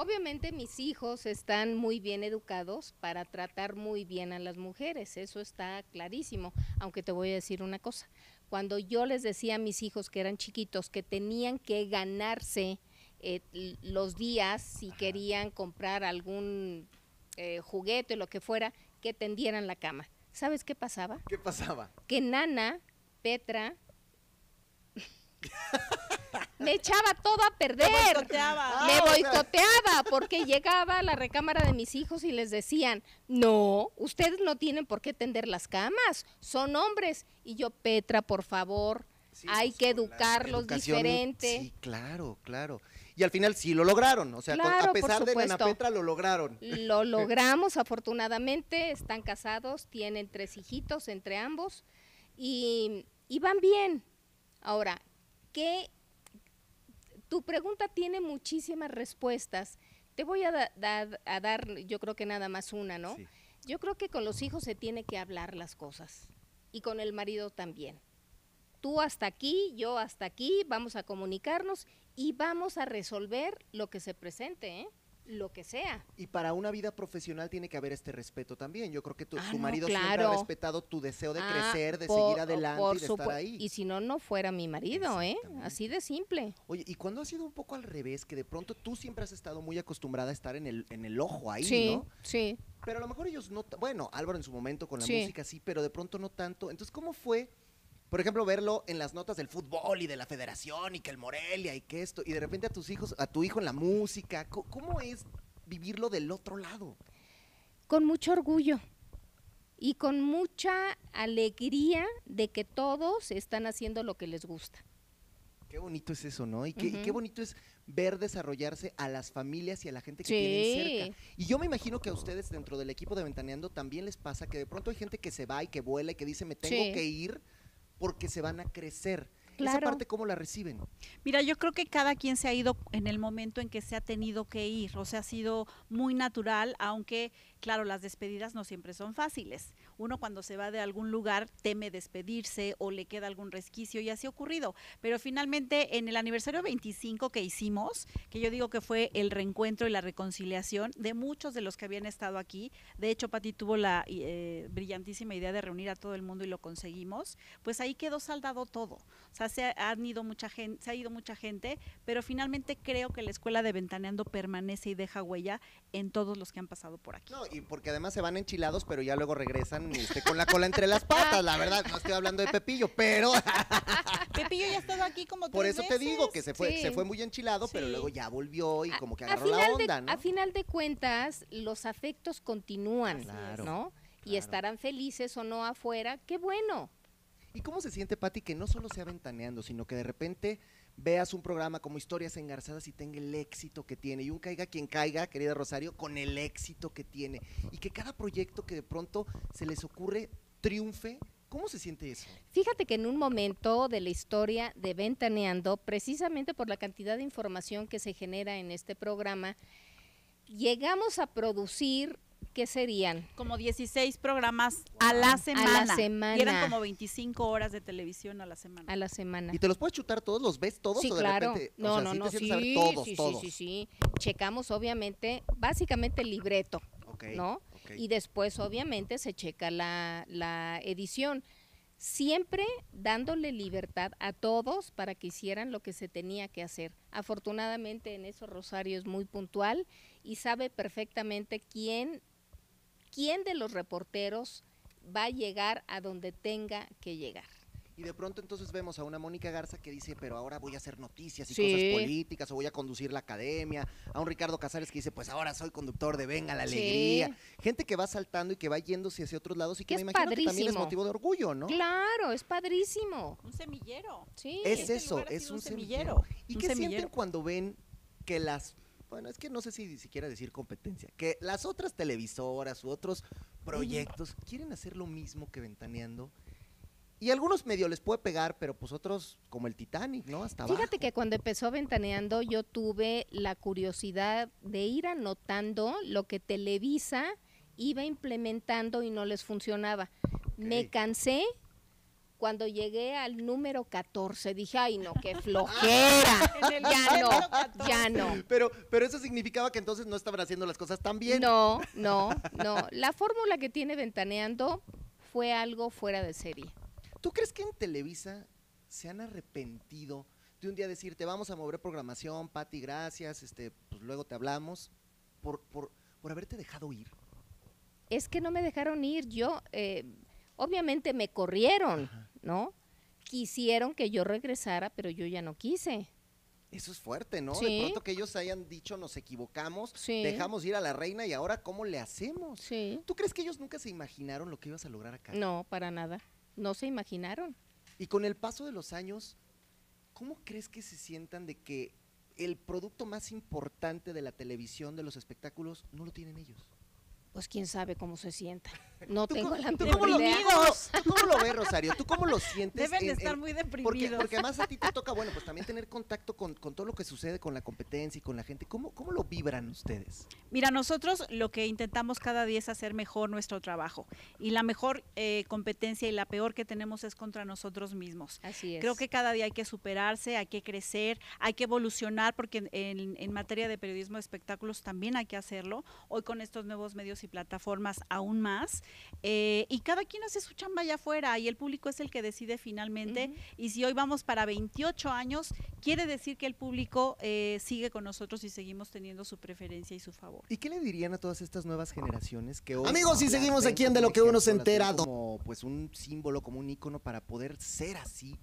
Obviamente mis hijos están muy bien educados para tratar muy bien a las mujeres, eso está clarísimo, aunque te voy a decir una cosa, cuando yo les decía a mis hijos que eran chiquitos que tenían que ganarse eh, los días si querían comprar algún eh, juguete o lo que fuera, que tendieran la cama. ¿Sabes qué pasaba? ¿Qué pasaba? que Nana, Petra, me echaba todo a perder. boicoteaba. Me Ah, o sea- boicoteaba porque llegaba a la recámara de mis hijos y les decían, no, ustedes no tienen por qué tender las camas, son hombres. Y yo, Petra, por favor, Sí, hay pues, que educarlos diferente. Sí, claro, claro. Y al final sí lo lograron. O sea, con- a pesar de supuesto. Petra, lo lograron. Lo logramos, afortunadamente, están casados, tienen tres hijitos entre ambos y, y van bien. Ahora, ¿qué? Tu pregunta tiene muchísimas respuestas. Te voy a, da- da- a dar, yo creo que nada más una, ¿no? Sí. Yo creo que con los hijos se tiene que hablar las cosas y con el marido también. Tú hasta aquí, yo hasta aquí, vamos a comunicarnos y vamos a resolver lo que se presente, ¿eh? Lo que sea. Y para una vida profesional tiene que haber este respeto también. Yo creo que tu, Ah, tu no, marido siempre ha respetado tu deseo de Ah, crecer, de por- seguir adelante por y de estar ahí. Y si no, no fuera mi marido, ¿eh? Así de simple. Oye, ¿y cuando ha sido un poco al revés? Que de pronto tú siempre has estado muy acostumbrada a estar en el, en el ojo ahí, sí, ¿no? sí. Pero a lo mejor ellos no... Bueno, Álvaro en su momento con la Sí. música sí, pero de pronto no tanto. Entonces, ¿cómo fue, por ejemplo, verlo en las notas del fútbol y de la federación y que el Morelia y que esto, y de repente a tus hijos, a tu hijo en la música? ¿Cómo es vivirlo del otro lado? Con mucho orgullo y con mucha alegría de que todos están haciendo lo que les gusta. Qué bonito es eso, ¿no? Y qué, y qué bonito es ver desarrollarse a las familias y a la gente que Sí. tienen cerca. Y yo me imagino que a ustedes dentro del equipo de Ventaneando también les pasa que de pronto hay gente que se va y que vuela y que dice me tengo Sí. que ir porque se van a crecer. Esa Claro. parte, ¿cómo la reciben? Mira, yo creo que cada quien se ha ido en el momento en que se ha tenido que ir, o sea, ha sido muy natural, aunque, claro, las despedidas no siempre son fáciles. Uno cuando se va de algún lugar teme despedirse o le queda algún resquicio y así ha ocurrido. Pero finalmente, en el aniversario 25 que hicimos, que yo digo que fue el reencuentro y la reconciliación de muchos de los que habían estado aquí, de hecho, Pati tuvo la eh, brillantísima idea de reunir a todo el mundo y lo conseguimos, pues ahí quedó saldado todo. O sea, se, ha- ido se ha ido mucha gente, pero finalmente creo que la escuela de Ventaneando permanece y deja huella en todos los que han pasado por aquí. No, y porque además se van enchilados, pero ya luego regresan este, con la cola entre las patas, la verdad. No estoy hablando de Pepillo, pero Pepillo ya ha estado aquí como por tres eso te digo que se fue, Sí. se fue muy enchilado, pero luego ya volvió y A- como que agarró la onda, de, ¿no? A final de cuentas, los afectos continúan, Claro, ¿no? Y claro. estarán felices o no afuera, qué bueno. ¿Y cómo se siente, Pati, que no solo sea ventaneando, sino que de repente veas un programa como Historias Engarzadas y tenga el éxito que tiene? Y un caiga quien caiga, querida Rosario, con el éxito que tiene. Y que cada proyecto que de pronto se les ocurre triunfe. ¿Cómo se siente eso? Fíjate que en un momento de la historia de Ventaneando, precisamente por la cantidad de información que se genera en este programa, llegamos a producir, ¿qué serían? Como 16 programas a la semana. semana. Y eran como 25 horas de televisión a la semana. A la semana. ¿Y te los puedes chutar todos? ¿Los ves todos? Sí, o de claro. repente, o no, sea, no, sí no, sí, a ver todos, sí, todos? sí, sí, sí. Checamos obviamente, básicamente el libreto, Ok, ¿no? Y después obviamente se checa la, la edición. Siempre dándole libertad a todos para que hicieran lo que se tenía que hacer. Afortunadamente en eso Rosario es muy puntual y sabe perfectamente quién, quién de los reporteros va a llegar a donde tenga que llegar. Y de pronto entonces vemos a una Mónica Garza que dice, pero ahora voy a hacer noticias y Sí. cosas políticas, o voy a conducir la academia. A un Ricardo Casares que dice, pues ahora soy conductor de Venga la Sí. Alegría. Gente que va saltando y que va yéndose hacia otros lados y que, Que me es imagino que también es padrísimo. motivo de orgullo, ¿no? Claro, es padrísimo. Un semillero. Sí. Es Este eso, es un un semillero. semillero, ¿Y un qué sienten cuando ven que las bueno, es que no sé si siquiera decir competencia, que las otras televisoras u otros proyectos quieren hacer lo mismo que Ventaneando. Y algunos medio les puede pegar, pero pues otros como el Titanic, ¿no? Hasta Fíjate abajo. que cuando empezó Ventaneando yo tuve la curiosidad de ir anotando lo que Televisa iba implementando y no les funcionaba. Me cansé cuando llegué al número 14. Dije, ay no, qué flojera. Ya no, 14. ya no. Pero, pero eso significaba que entonces no estaban haciendo las cosas tan bien. No, no, no. La fórmula que tiene Ventaneando fue algo fuera de serie. ¿Tú crees que en Televisa se han arrepentido de un día decirte vamos a mover programación, Pati, gracias, este, pues luego te hablamos, por, por, por haberte dejado ir? es que no me dejaron ir. Yo, eh, obviamente me corrieron, ¿no? Quisieron que yo regresara, pero yo ya no quise. Eso es fuerte, ¿no? De Sí. pronto que ellos hayan dicho nos equivocamos, Sí. dejamos ir a la reina y ahora ¿cómo le hacemos? Sí. ¿Tú crees que ellos nunca se imaginaron lo que ibas a lograr acá? No, para nada. No se imaginaron. Y con el paso de los años, ¿cómo crees que se sientan de que el producto más importante de la televisión, de los espectáculos, no lo tienen ellos? Pues quién sabe cómo se sientan. No ¿Tú tengo cómo- la tú cómo lo, tú cómo- lo ves, Rosario? ¿Tú cómo lo sientes? Deben de en- estar en- muy Porque, deprimidos. porque además a ti te toca, bueno, pues también tener contacto con, con todo lo que sucede con la competencia y con la gente. ¿Cómo, cómo lo vibran ustedes? Mira, nosotros lo que intentamos cada día es hacer mejor nuestro trabajo. Y la mejor eh, competencia y la peor que tenemos es contra nosotros mismos. Así es. Creo que cada día hay que superarse, hay que crecer, hay que evolucionar, porque en, en- en materia de periodismo de espectáculos también hay que hacerlo. Hoy con estos nuevos medios y plataformas aún más. Eh, y cada quien hace su chamba allá afuera y el público es el que decide finalmente. Y si hoy vamos para 28 años, quiere decir que el público eh, sigue con nosotros y seguimos teniendo su preferencia y su favor. ¿Y qué le dirían a todas estas nuevas generaciones que hoy Amigos, y las seguimos aquí en De lo que uno se entera, Como pues un símbolo, como un ícono para poder ser así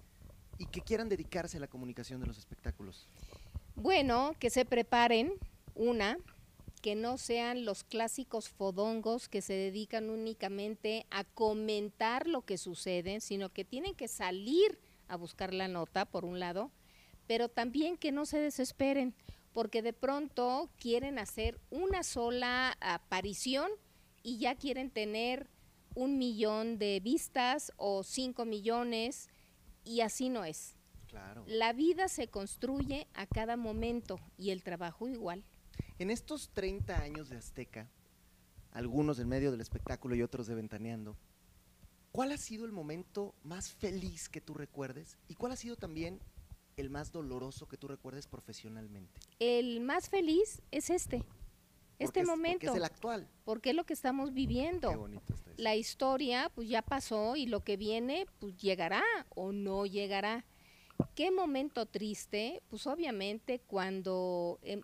y que quieran dedicarse a la comunicación de los espectáculos. Bueno, que se preparen, una, que no sean los clásicos fodongos que se dedican únicamente a comentar lo que sucede, sino que tienen que salir a buscar la nota, por un lado, pero también que no se desesperen, porque de pronto quieren hacer una sola aparición y ya quieren tener un millón de vistas o cinco millones, y así no es. Claro. La vida se construye a cada momento y el trabajo igual. En estos 30 años de Azteca, algunos en medio del espectáculo y otros de Ventaneando, ¿cuál ha sido el momento más feliz que tú recuerdes? ¿Y cuál ha sido también el más doloroso que tú recuerdes profesionalmente? El más feliz es este, este es- momento, Porque es el actual. porque es lo que estamos viviendo. Qué bonito está eso. La historia pues ya pasó y lo que viene pues llegará o no llegará. Qué momento triste, pues obviamente cuando em,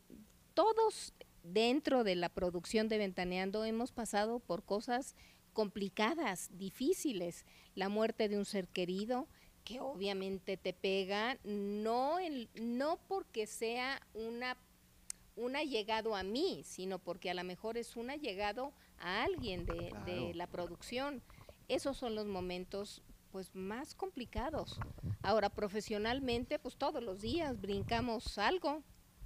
todos dentro de la producción de Ventaneando hemos pasado por cosas complicadas, difíciles, la muerte de un ser querido que obviamente te pega, no, no porque sea una un allegado a mí, sino porque a lo mejor es un allegado a alguien de, de la producción. Esos son los momentos pues más complicados. Ahora, profesionalmente, pues todos los días brincamos algo.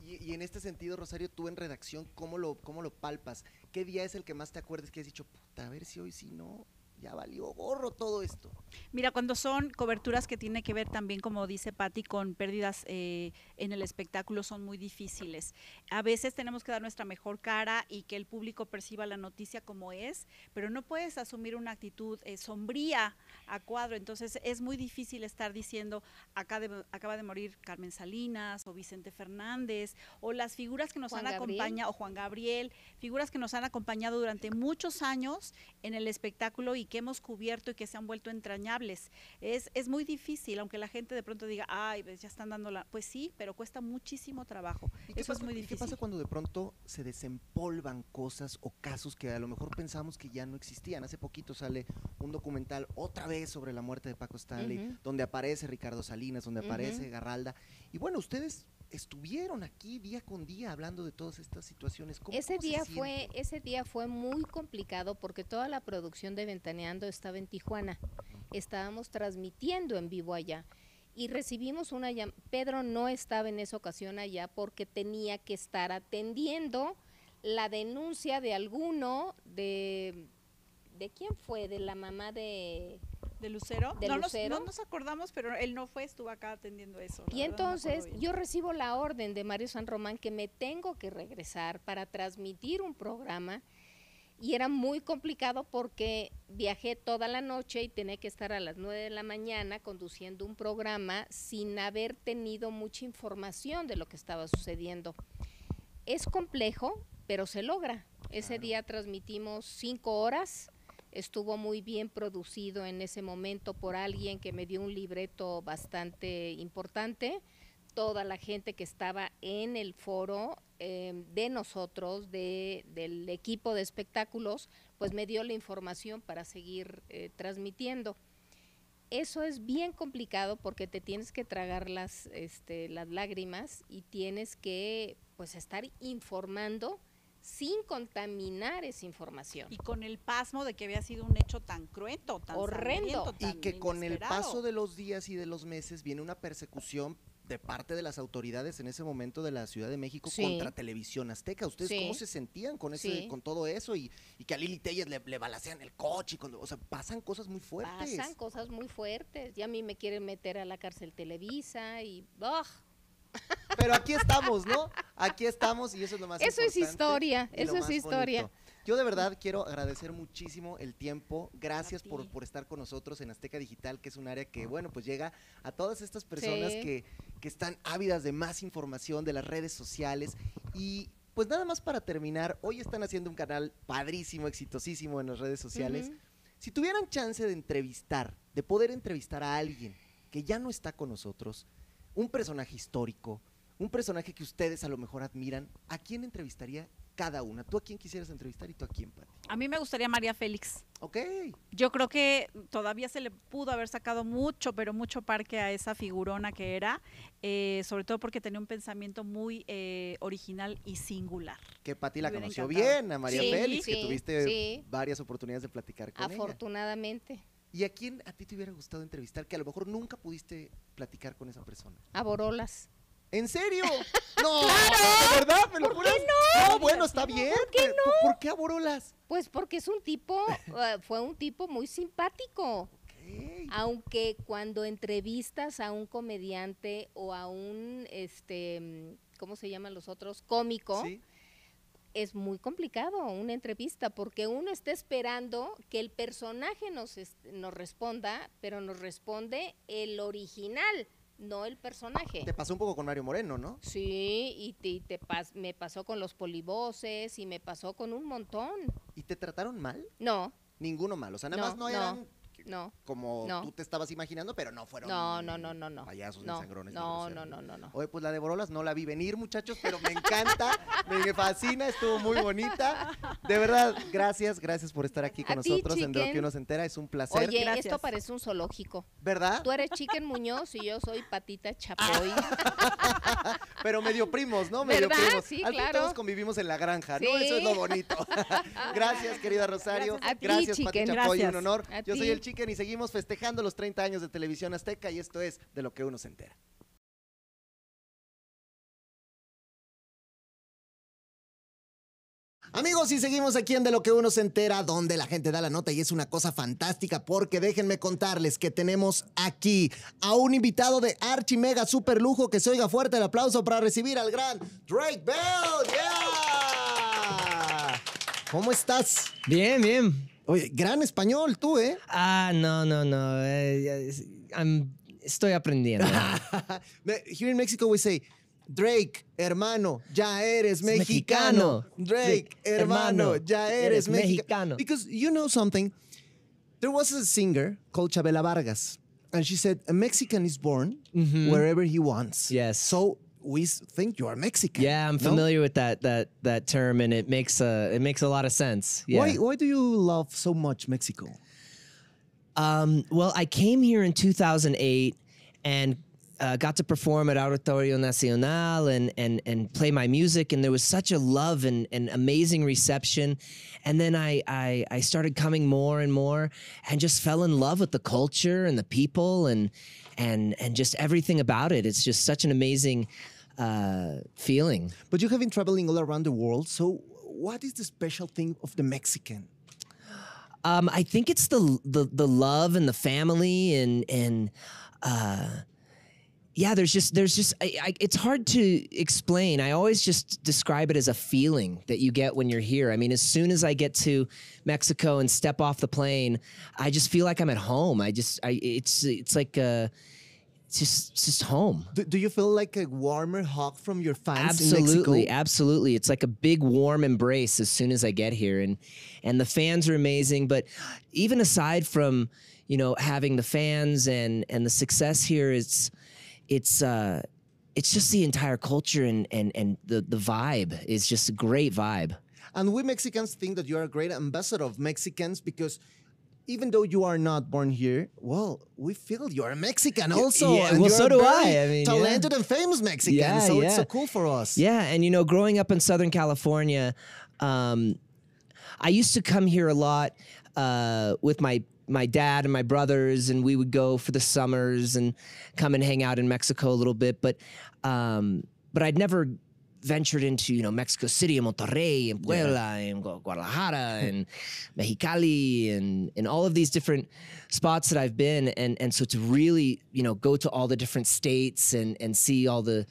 Y, en este sentido, Rosario, tú en redacción, ¿cómo lo, ¿cómo lo palpas? ¿Qué día es el que más te acuerdes que has dicho, puta, a ver si hoy sí no, ya valió gorro todo esto? Mira, cuando son coberturas que tiene que ver también, como dice Patti, con pérdidas eh, en el espectáculo, son muy difíciles. A veces tenemos que dar nuestra mejor cara y que el público perciba la noticia como es, pero no puedes asumir una actitud eh, sombría a cuadro. Entonces es muy difícil estar diciendo, acá de- acaba de morir Carmen Salinas o Vicente Fernández, o las figuras que nos Juan han acompañado, o Juan Gabriel, figuras que nos han acompañado durante muchos años en el espectáculo y que hemos cubierto y que se han vuelto entrañables. Es, es muy difícil, aunque la gente de pronto diga, ay, pues ya están dando la... Pues sí, pero cuesta muchísimo trabajo. ¿Y qué Eso pasa- es muy difícil. ¿Qué pasa cuando de pronto se desempolvan cosas o casos que a lo mejor pensamos que ya no existían? Hace poquito sale un documental otra vez sobre la muerte de Paco Stanley, donde aparece Ricardo Salinas, donde aparece Garralda. Y bueno, ustedes estuvieron aquí día con día hablando de todas estas situaciones. ¿Cómo- Ese cómo día fue ese día fue muy complicado porque toda la producción de Ventaneando estaba en Tijuana. Estábamos transmitiendo en vivo allá. y recibimos una llamada. Pedro no estaba en esa ocasión allá porque tenía que estar atendiendo la denuncia de alguno de... ¿De quién fue? De la mamá de... ¿De Lucero? ¿De no, Lucero? Nos, no nos acordamos, pero él no fue, estuvo acá atendiendo eso. Y no entonces yo recibo la orden de Mario San Román que me tengo que regresar para transmitir un programa y era muy complicado porque viajé toda la noche y tenía que estar a las 9 de la mañana conduciendo un programa sin haber tenido mucha información de lo que estaba sucediendo. Es complejo, pero se logra. Ese día transmitimos cinco horas. Estuvo muy bien producido en ese momento por alguien que me dio un libreto bastante importante. Toda la gente que estaba en el foro eh, de nosotros, de, del equipo de espectáculos, pues me dio la información para seguir eh, transmitiendo. Eso es bien complicado porque te tienes que tragar las, este, las lágrimas y tienes que pues estar informando sin contaminar esa información. Y con el pasmo de que había sido un hecho tan cruento, tan Horrendo. Y que con el paso de los días y de los meses viene una persecución de parte de las autoridades en ese momento de la Ciudad de México Sí. contra Televisión Azteca. ¿Ustedes Sí. cómo se sentían con ese, Sí. con todo eso? Y, y que a Lili Telles le, le balacean el coche. y cuando- o sea, pasan cosas muy fuertes. Pasan cosas muy fuertes. Ya a mí me quieren meter a la cárcel Televisa y ¡ugh! Pero aquí estamos, ¿no? Aquí estamos y eso es lo más Eso es importante historia, y lo eso es historia. bonito. Yo de verdad quiero agradecer muchísimo el tiempo. Gracias por, por estar con nosotros en Azteca Digital, que es un área que, bueno, pues llega a todas estas personas Sí. que, que están ávidas de más información de las redes sociales. Y pues nada más para terminar, hoy están haciendo un canal padrísimo, exitosísimo en las redes sociales. Si tuvieran chance de entrevistar, de poder entrevistar a alguien que ya no está con nosotros, un personaje histórico, un personaje que ustedes a lo mejor admiran, ¿a quién entrevistaría cada una? ¿Tú a quién quisieras entrevistar y tú a quién, Pati? A mí me gustaría María Félix. Ok. Yo creo que todavía se le pudo haber sacado mucho, pero mucho parque a esa figurona que era, eh, sobre todo porque tenía un pensamiento muy eh, original y singular. Que Pati la conoció encantado. bien, a María Sí, Félix, que tuviste sí. varias oportunidades de platicar con ella. Afortunadamente. ¿Y a quién a ti te hubiera gustado entrevistar que a lo mejor nunca pudiste platicar con esa persona? A Borolas. ¿En serio? No, ¿de verdad? ¿Me lo ¿Por qué No, bueno, está bien. ¿Por qué pero ¿Por, qué a Borolas? Pues porque es un tipo, eh, fue un tipo muy simpático. Ok. Aunque cuando entrevistas a un comediante o a un, este, mm, ¿cómo se llaman los otros? Cómico, Sí. Es muy complicado una entrevista porque uno está esperando que el personaje nos, nos responda, pero nos responde el original, no el personaje. Te pasó un poco con Mario Moreno, ¿no? Sí, y te, y te pas- me pasó con los polivoces y me pasó con un montón. ¿Y te trataron mal? No, Ninguno mal. O sea, nada No, más no no, eran no. Como no. tú te estabas imaginando, pero no fueron No, no, no, no, no. payasos ni no, sangrones. No, no, no, no, no. Oye, pues la de Borolas no la vi venir, muchachos, pero me encanta, me fascina, estuvo muy bonita. De verdad, gracias, gracias por estar aquí con A ti, nosotros en De lo que chicken. uno se entera, es un placer. Oye, Gracias. esto parece un zoológico. ¿Verdad? Tú eres Chicken Muñoz y yo soy Patita Chapoy. Pero medio primos, ¿no? Medio ¿Verdad? primos. Sí, Al claro. todos convivimos en la granja, ¿no? Sí. Eso es lo bonito. Gracias, querida Rosario. Gracias a ti, Gracias, Pati Chicken. Chapoy, un honor. A Yo soy el Chicken y seguimos festejando los 30 años de Televisión Azteca y esto es De lo que uno se entera. Amigos, y seguimos aquí en De lo que uno se entera, donde la gente da la nota y es una cosa fantástica porque déjenme contarles que tenemos aquí a un invitado de archi mega super lujo que se oiga fuerte el aplauso para recibir al gran Drake Bell. ¿Cómo estás? Bien, bien. Oye, gran español tú, ¿eh? Ah, no, no, no. eh, I'm- estoy aprendiendo. Here in Mexico we say, Drake, hermano, ya eres Es mexicano. mexicano. Drake, Drake, hermano, hermano, ya eres eres mexicano. mexicano. Because you know something, there was a singer called Chabela Vargas, and she said, a Mexican is born Mhm. wherever he wants. Yes. So we think you are Mexican. yeah, I'm no? familiar with that that that term, and it makes a it makes a lot of sense. Yeah. Why, why do you love so much Mexico? Um, well, I came here in 2008, and uh, got to perform at Auditorio Nacional and and and play my music, and there was such a love and, and amazing reception. And then I, I I started coming more and more, and just fell in love with the culture and the people and and and just everything about it. It's just such an amazing uh, feeling. But you have been traveling all around the world. So, what is the special thing of the Mexican? Um, I think it's the the the love and the family and and uh, yeah. There's just there's just I, I, it's hard to explain. I always just describe it as a feeling that you get when you're here. I mean, as soon as I get to Mexico and step off the plane, I just feel like I'm at home. I just I it's it's like uh, it's just it's just home. Do, do you feel like a warmer hug from your fans in absolutely absolutely. It's like a big warm embrace as soon as i get here and and the fans are amazing. But even aside from you know having the fans and and the success here it's it's uh it's just the entire culture and and and the the vibe is just a great vibe. And we Mexicans think that you are a great ambassador of Mexicans because even though you are not born here, well, we feel you are a Mexican also. yeah, and well, you're so do I. I mean, yeah. talented and famous Mexican. Yeah, so it's so cool for us. Yeah, and you know, growing up in Southern California, um, I used to come here a lot uh, with my my dad and my brothers, and we would go for the summers and come and hang out in Mexico a little bit. But um, but I'd never ventured into you know Mexico City and Monterrey and Puebla and Guadalajara and Mexicali and and all of these different spots that I've been and and so to really you know go to all the different states and and see all the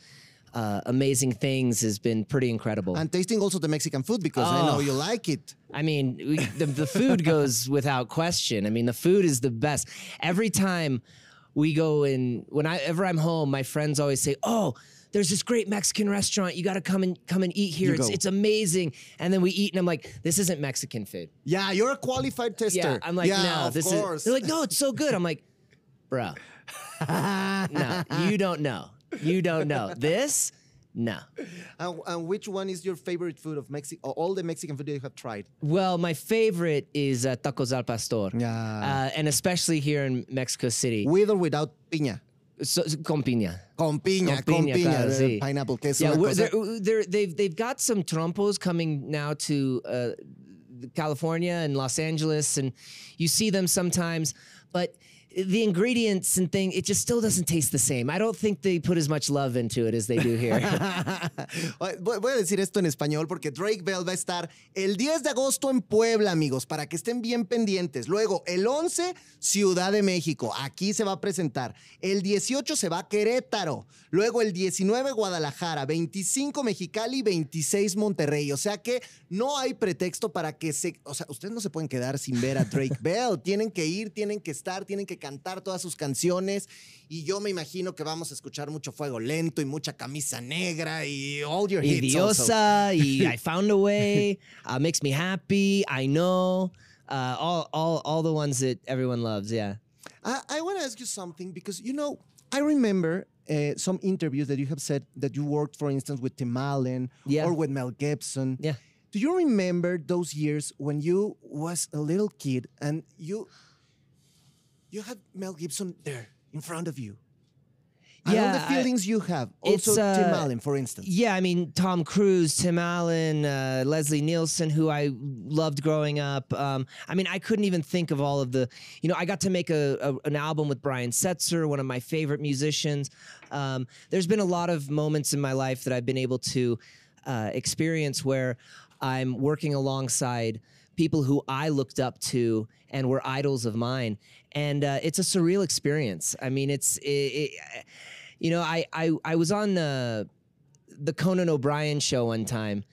uh, amazing things has been pretty incredible. And tasting also the Mexican food because I know Oh. you like it. I mean, we, the, the food goes without question. I mean, the food is the best. Every time we go in, whenever I'm home, my friends always say, "Oh, there's this great Mexican restaurant. You got to come and come and eat here. You It's go. it's amazing." And then we eat, and I'm like, "This isn't Mexican food." Yeah, you're a qualified tester. Yeah, I'm like, yeah, "No, of this course. is." They're like, "No, it's so good." I'm like, "Bro, no, you don't know. You don't know this." No. And, and which one is your favorite food of Mexico? All the Mexican food that you have tried. Well, my favorite is uh, tacos al pastor. Yeah. Uh, and especially here in Mexico City. With or without piña. So, con piña. Con piña, Con piña, piña. claro, sí. Pineapple, que es Yeah, una we're- cosa- they're, they're, they've they've got some trompos coming now to uh, California and Los Angeles, and you see them sometimes, but the ingredients and thing it just still doesn't taste the same. I don't think they put as much love into it as they do here. Voy a decir esto en español porque Drake Bell va a estar el 10 de agosto en Puebla, amigos, para que estén bien pendientes. Luego, el 11, Ciudad de México. Aquí se va a presentar. El 18 se va a Querétaro. Luego, el 19, Guadalajara. 25, Mexicali. 26, Monterrey. O sea que no hay pretexto para que se. O sea, ustedes no se pueden quedar sin ver a Drake Bell. Tienen que ir, tienen que estar, tienen que cantar todas sus canciones. Y yo me imagino que vamos a escuchar mucho fuego lento y mucha camisa negra y all your y hits. also. diosa, y I found a way, uh, makes me happy, I know, uh, all, all, all the ones that everyone loves, yeah. I, I want to ask you something because, you know, I remember uh, some interviews that you have said that you worked, for instance, with Tim Allen Yeah. or with Mel Gibson. Yeah. Do you remember those years when you was a little kid and you you had Mel Gibson there in front of you? And all Yeah, the I- feelings you have. Also, It's, Tim uh, Allen, for instance. Yeah, I mean Tom Cruise, Tim Allen, uh, Leslie Nielsen, who I loved growing up. Um, I mean, I couldn't even think of all of the. You know, I got to make a, a an album with Brian Setzer, one of my favorite musicians. Um, there's been a lot of moments in my life that I've been able to uh, experience where I'm working alongside people who I looked up to and were idols of mine, and uh, it's a surreal experience. I mean, it's it, it, you know, I I I was on the the Conan O'Brien show one time.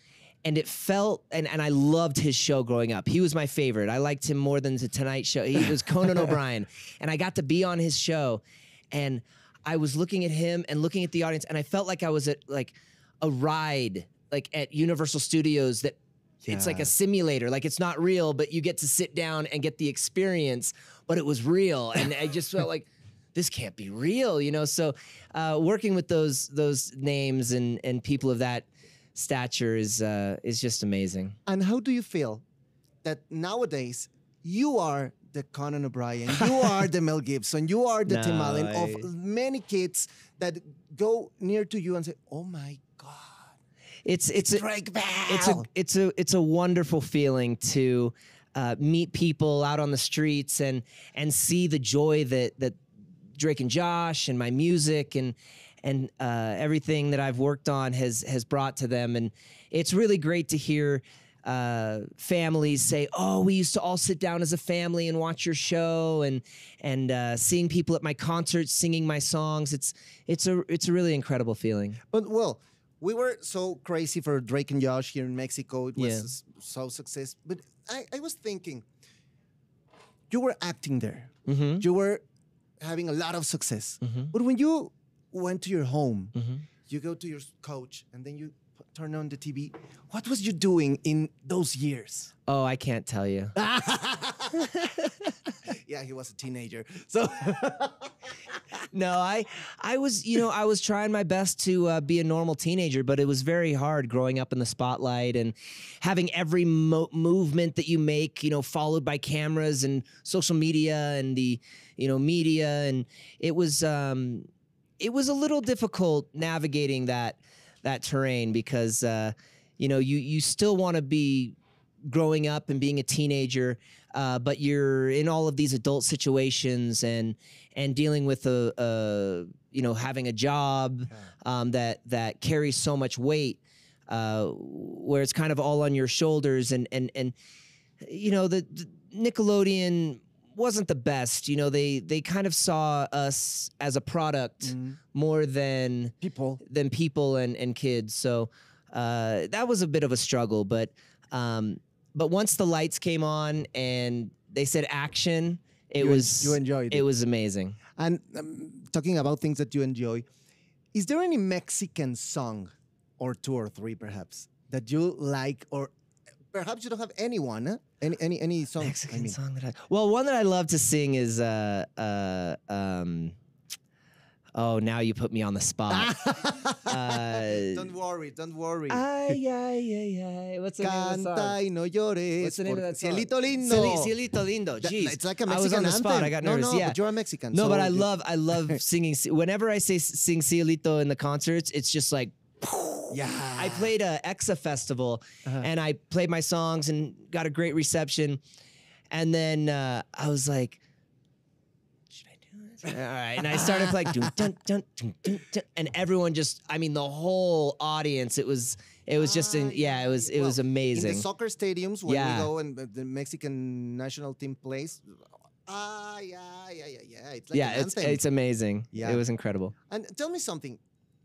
And it felt, and, and I loved his show growing up. He was my favorite. I liked him more than the Tonight Show. He was Conan O'Brien. And I got to be on his show. And I was looking at him and looking at the audience. And I felt like I was at like a ride, like at Universal Studios that it's like a simulator. Like it's not real, but you get to sit down and get the experience, but it was real. And I just felt like, this can't be real, you know. So, uh, working with those those names and and people of that stature is uh, is just amazing. And how do you feel that nowadays you are the Conan O'Brien. You are the Mel Gibson. You are the Tim Allen I- of many kids that go near to you and say, "Oh my God, It's it's a, Drake Bell." it's a it's a it's a wonderful feeling to uh, meet people out on the streets and and see the joy that that Drake and Josh and my music and and uh, everything that I've worked on has has brought to them and it's really great to hear uh, families say, "Oh, we used to all sit down as a family and watch your show," and and uh, seeing people at my concerts singing my songs. It's it's a it's a really incredible feeling. But well, we were so crazy for Drake and Josh here in Mexico. It was Yeah. so success. But I, I was thinking, you were acting there. Mm-hmm. You were having a lot of success. Mhm. But when you went to your home, Mhm. you go to your coach, and then you turn on the TV. What was you doing in those years? Oh, I can't tell you. yeah, he was a teenager. So no, I I was you know I was trying my best to uh, be a normal teenager, but it was very hard growing up in the spotlight and having every mo- movement that you make you know followed by cameras and social media and the you know media. And it was um it was a little difficult navigating that that terrain because uh, you know you you still want to be growing up and being a teenager, uh, but you're in all of these adult situations and and dealing with a, a you know having a job um, that that carries so much weight, uh, where it's kind of all on your shoulders and and and you know the, the Nickelodeon wasn't the best. You know they they kind of saw us as a product more than people. than people and, and kids. So uh, that was a bit of a struggle. But um, but once the lights came on and they said action, it You en- was you enjoyed it. it. was amazing. And um, talking about things that you enjoy, is there any Mexican song or two or three perhaps that you like, or perhaps you don't have anyone? Huh? Any any any song? Mexican I mean, song that I well, one that I love to sing is uh uh um. Oh, now you put me on the spot. uh, don't worry, don't worry. ay, ay, ay, ay. What's the name of the Canta song? y no llores. What's the name of that song? Cielito lindo. Cielito lindo. That- Jeez, it's like a I Mexican was on the anthem. spot. I got nervous. No, no, yeah, but you're a Mexican. No, so but I love I love singing. Whenever I say sing Cielito in the concerts, it's just like Yeah. I played a Exa festival Uh-huh. and I played my songs and got a great reception. And then uh, I was like, should I do this? All right. And I started like, dun, dun, dun, dun, dun, dun, and everyone just I mean the whole audience, it was it was just in Ah, yeah, it was it was amazing. In the soccer stadiums when Yeah. we go and the- Mexican national team plays. Ah, yeah, yeah, yeah, yeah. It's like yeah, it's anthem. it's amazing. Yeah. It was incredible. And tell me something.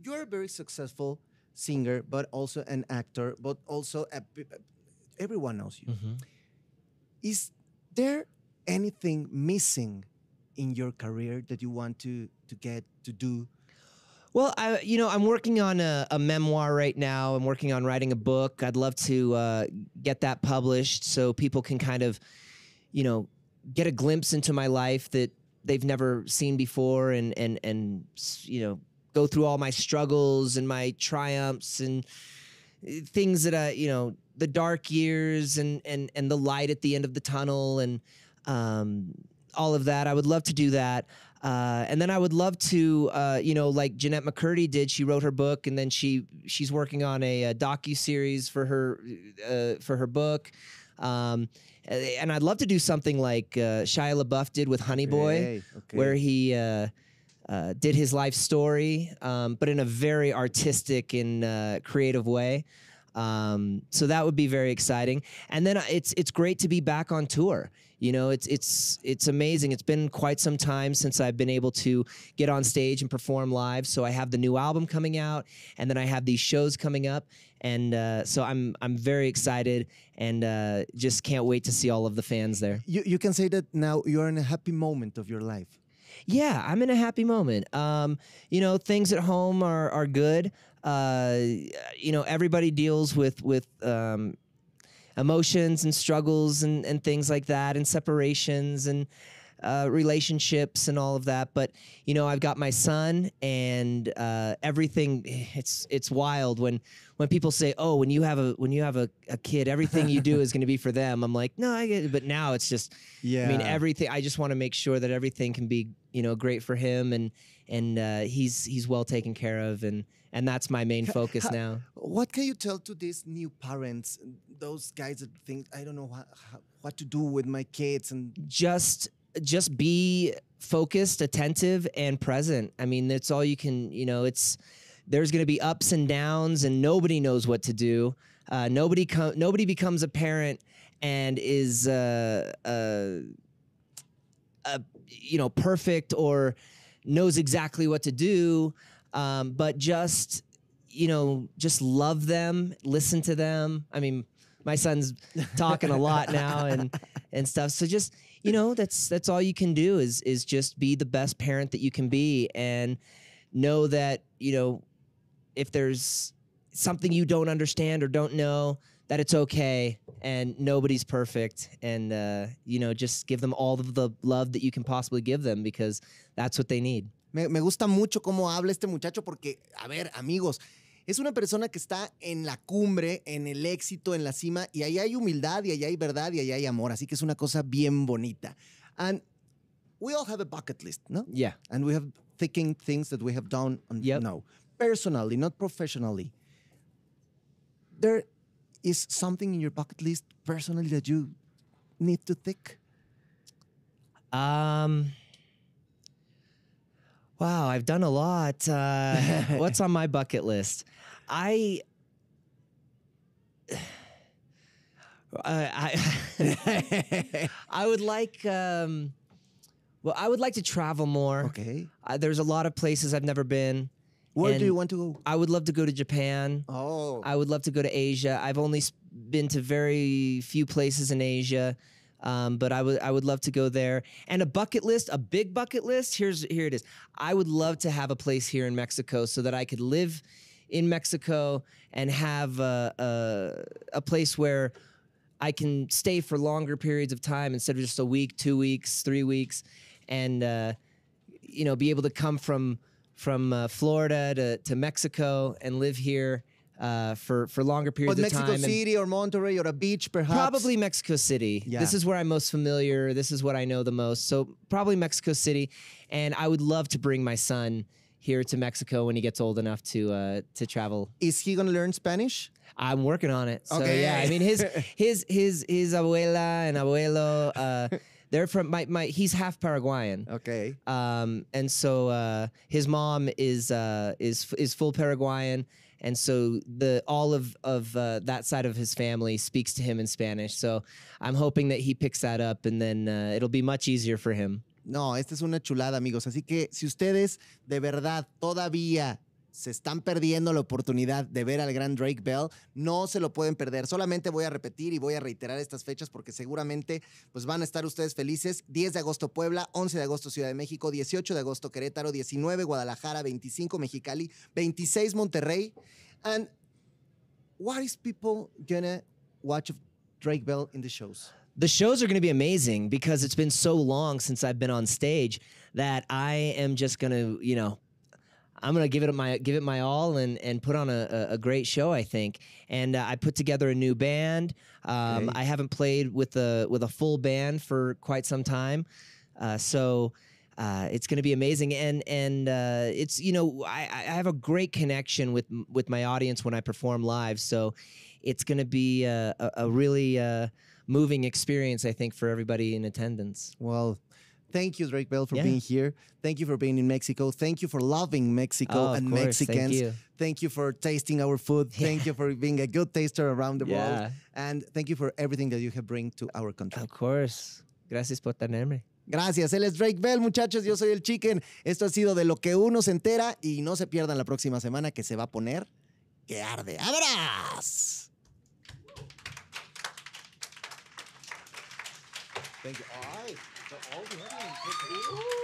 You're a very successful singer, but also an actor, but also a, everyone knows you. Mhm. Is there anything missing in your career that you want to to get to do? Well, I you know I'm working on a, a memoir right now. I'm working on writing a book. I'd love to uh, get that published so people can kind of, you know, get a glimpse into my life that they've never seen before, and and and you know go through all my struggles and my triumphs and uh, things that I you know the dark years and and and the light at the end of the tunnel and um, all of that. I would love to do that. Uh, and then I would love to, uh, you know, like Jeanette McCurdy did. She wrote her book, and then she she's working on a, a docu series for her uh, for her book. Um, and I'd love to do something like uh, Shia LaBeouf did with Honey Boy, Okay, okay. where he uh, uh, did his life story, um, but in a very artistic and uh, creative way. Um, so that would be very exciting. And then it's it's great to be back on tour. You know, it's it's it's amazing. It's been quite some time since I've been able to get on stage and perform live. So I have the new album coming out, and then I have these shows coming up, and uh, so I'm I'm very excited and uh, just can't wait to see all of the fans there. you you can say that now you're in a happy moment of your life. Yeah, I'm in a happy moment. Um, you know, things at home are are good. Uh, you know, everybody deals with with um, emotions and struggles and and things like that, and separations and uh, relationships and all of that. But you know, I've got my son, and uh, everything. It's it's wild when when people say, "Oh, when you have a when you have a, a kid, everything you do is going to be for them." I'm like, no, I get it. But now it's just, Yeah. I mean, everything. I just want to make sure that everything can be you know great for him, and and uh, he's he's well taken care of, and and that's my main focus now. What can you tell to these new parents, those guys that think I don't know what, what to do with my kids and just just be focused attentive and present. I mean that's all you can you know it's there's going to be ups and downs and nobody knows what to do. Uh, nobody com- nobody becomes a parent and is uh, uh, uh, you know perfect or knows exactly what to do um, but just you know just love them listen to them. I mean my son's talking a lot now and and stuff. So just you know that's that's all you can do is is just be the best parent that you can be and know that you know if there's something you don't understand or don't know that it's okay and nobody's perfect. And uh, you know just give them all of the love that you can possibly give them because that's what they need Me, me gusta mucho cómo habla este muchacho porque, a ver, amigos, es una persona que está en la cumbre, en el éxito, en la cima, y ahí hay humildad, y ahí hay verdad, y ahí hay amor. Así que es una cosa bien bonita. And we all have a bucket list, ¿no? yeah And we have thinking things that we have done on, Yep. no, personally, not professionally. There is something in your bucket list personally that you need to think. Um. Wow, I've done a lot. Uh, what's on my bucket list? I. Uh, I I would like um, well I would like to travel more. Okay. Uh, there's a lot of places I've never been. Where do you want to go? I would love to go to Japan. Oh. I would love to go to Asia. I've only been to very few places in Asia, um, but I would I would love to go there. And a bucket list, a big bucket list. Here's here it is. I would love to have a place here in Mexico so that I could live in Mexico and have a, a, a place where I can stay for longer periods of time instead of just a week, two weeks, three weeks, and uh, you know be able to come from from uh, Florida to, to Mexico and live here uh, for for longer But periods of Mexico time. and City or Monterey or a beach, perhaps. Probably Mexico City. Yeah. This is where I'm most familiar. This is what I know the most. So probably Mexico City, and I would love to bring my son here to Mexico when he gets old enough to uh, to travel. Is he gonna learn Spanish? I'm working on it. So Okay. yeah, I mean his his his his abuela and abuelo. Uh, they're from my my. He's half Paraguayan. Okay. Um, and so uh, his mom is uh, is is full Paraguayan, and so the all of of uh, that side of his family speaks to him in Spanish. So I'm hoping that he picks that up, and then uh, it'll be much easier for him. No, esta es una chulada, amigos. Así que si ustedes de verdad todavía se están perdiendo la oportunidad de ver al gran Drake Bell, no se lo pueden perder. Solamente voy a repetir y voy a reiterar estas fechas porque seguramente pues van a estar ustedes felices. 10 de agosto Puebla, 11 de agosto Ciudad de México, 18 de agosto Querétaro, 19 Guadalajara, 25 Mexicali, 26 Monterrey. And what is people gonna watch Drake Bell in the shows? The shows are going to be amazing because it's been so long since I've been on stage that I am just going to, you know, I'm gonna give it my give it my all and and put on a, a, great show I think. And uh, I put together a new band. Um. I haven't played with a with a full band for quite some time. Uh, so uh, it's going to be amazing. And and uh, it's you know I, I have a great connection with with my audience when I perform live. So it's going to be a, a, a really uh, moving experience I think for everybody in attendance. Well, thank you, Drake Bell, for Yeah. being here. Thank you for being in Mexico. Thank you for loving Mexico Oh, and course. Thank Mexicans. you. Thank you for tasting our food. Thank you for being a good taster around the world. And thank you for everything that you have bring to our country. of course gracias por tenerme Gracias. Él es Drake Bell, muchachos. Yo soy el Chicken. Esto ha sido de lo que uno se entera y no se pierdan la próxima semana que se va a poner que arde. ¡Abras! Thank you. Ay, all the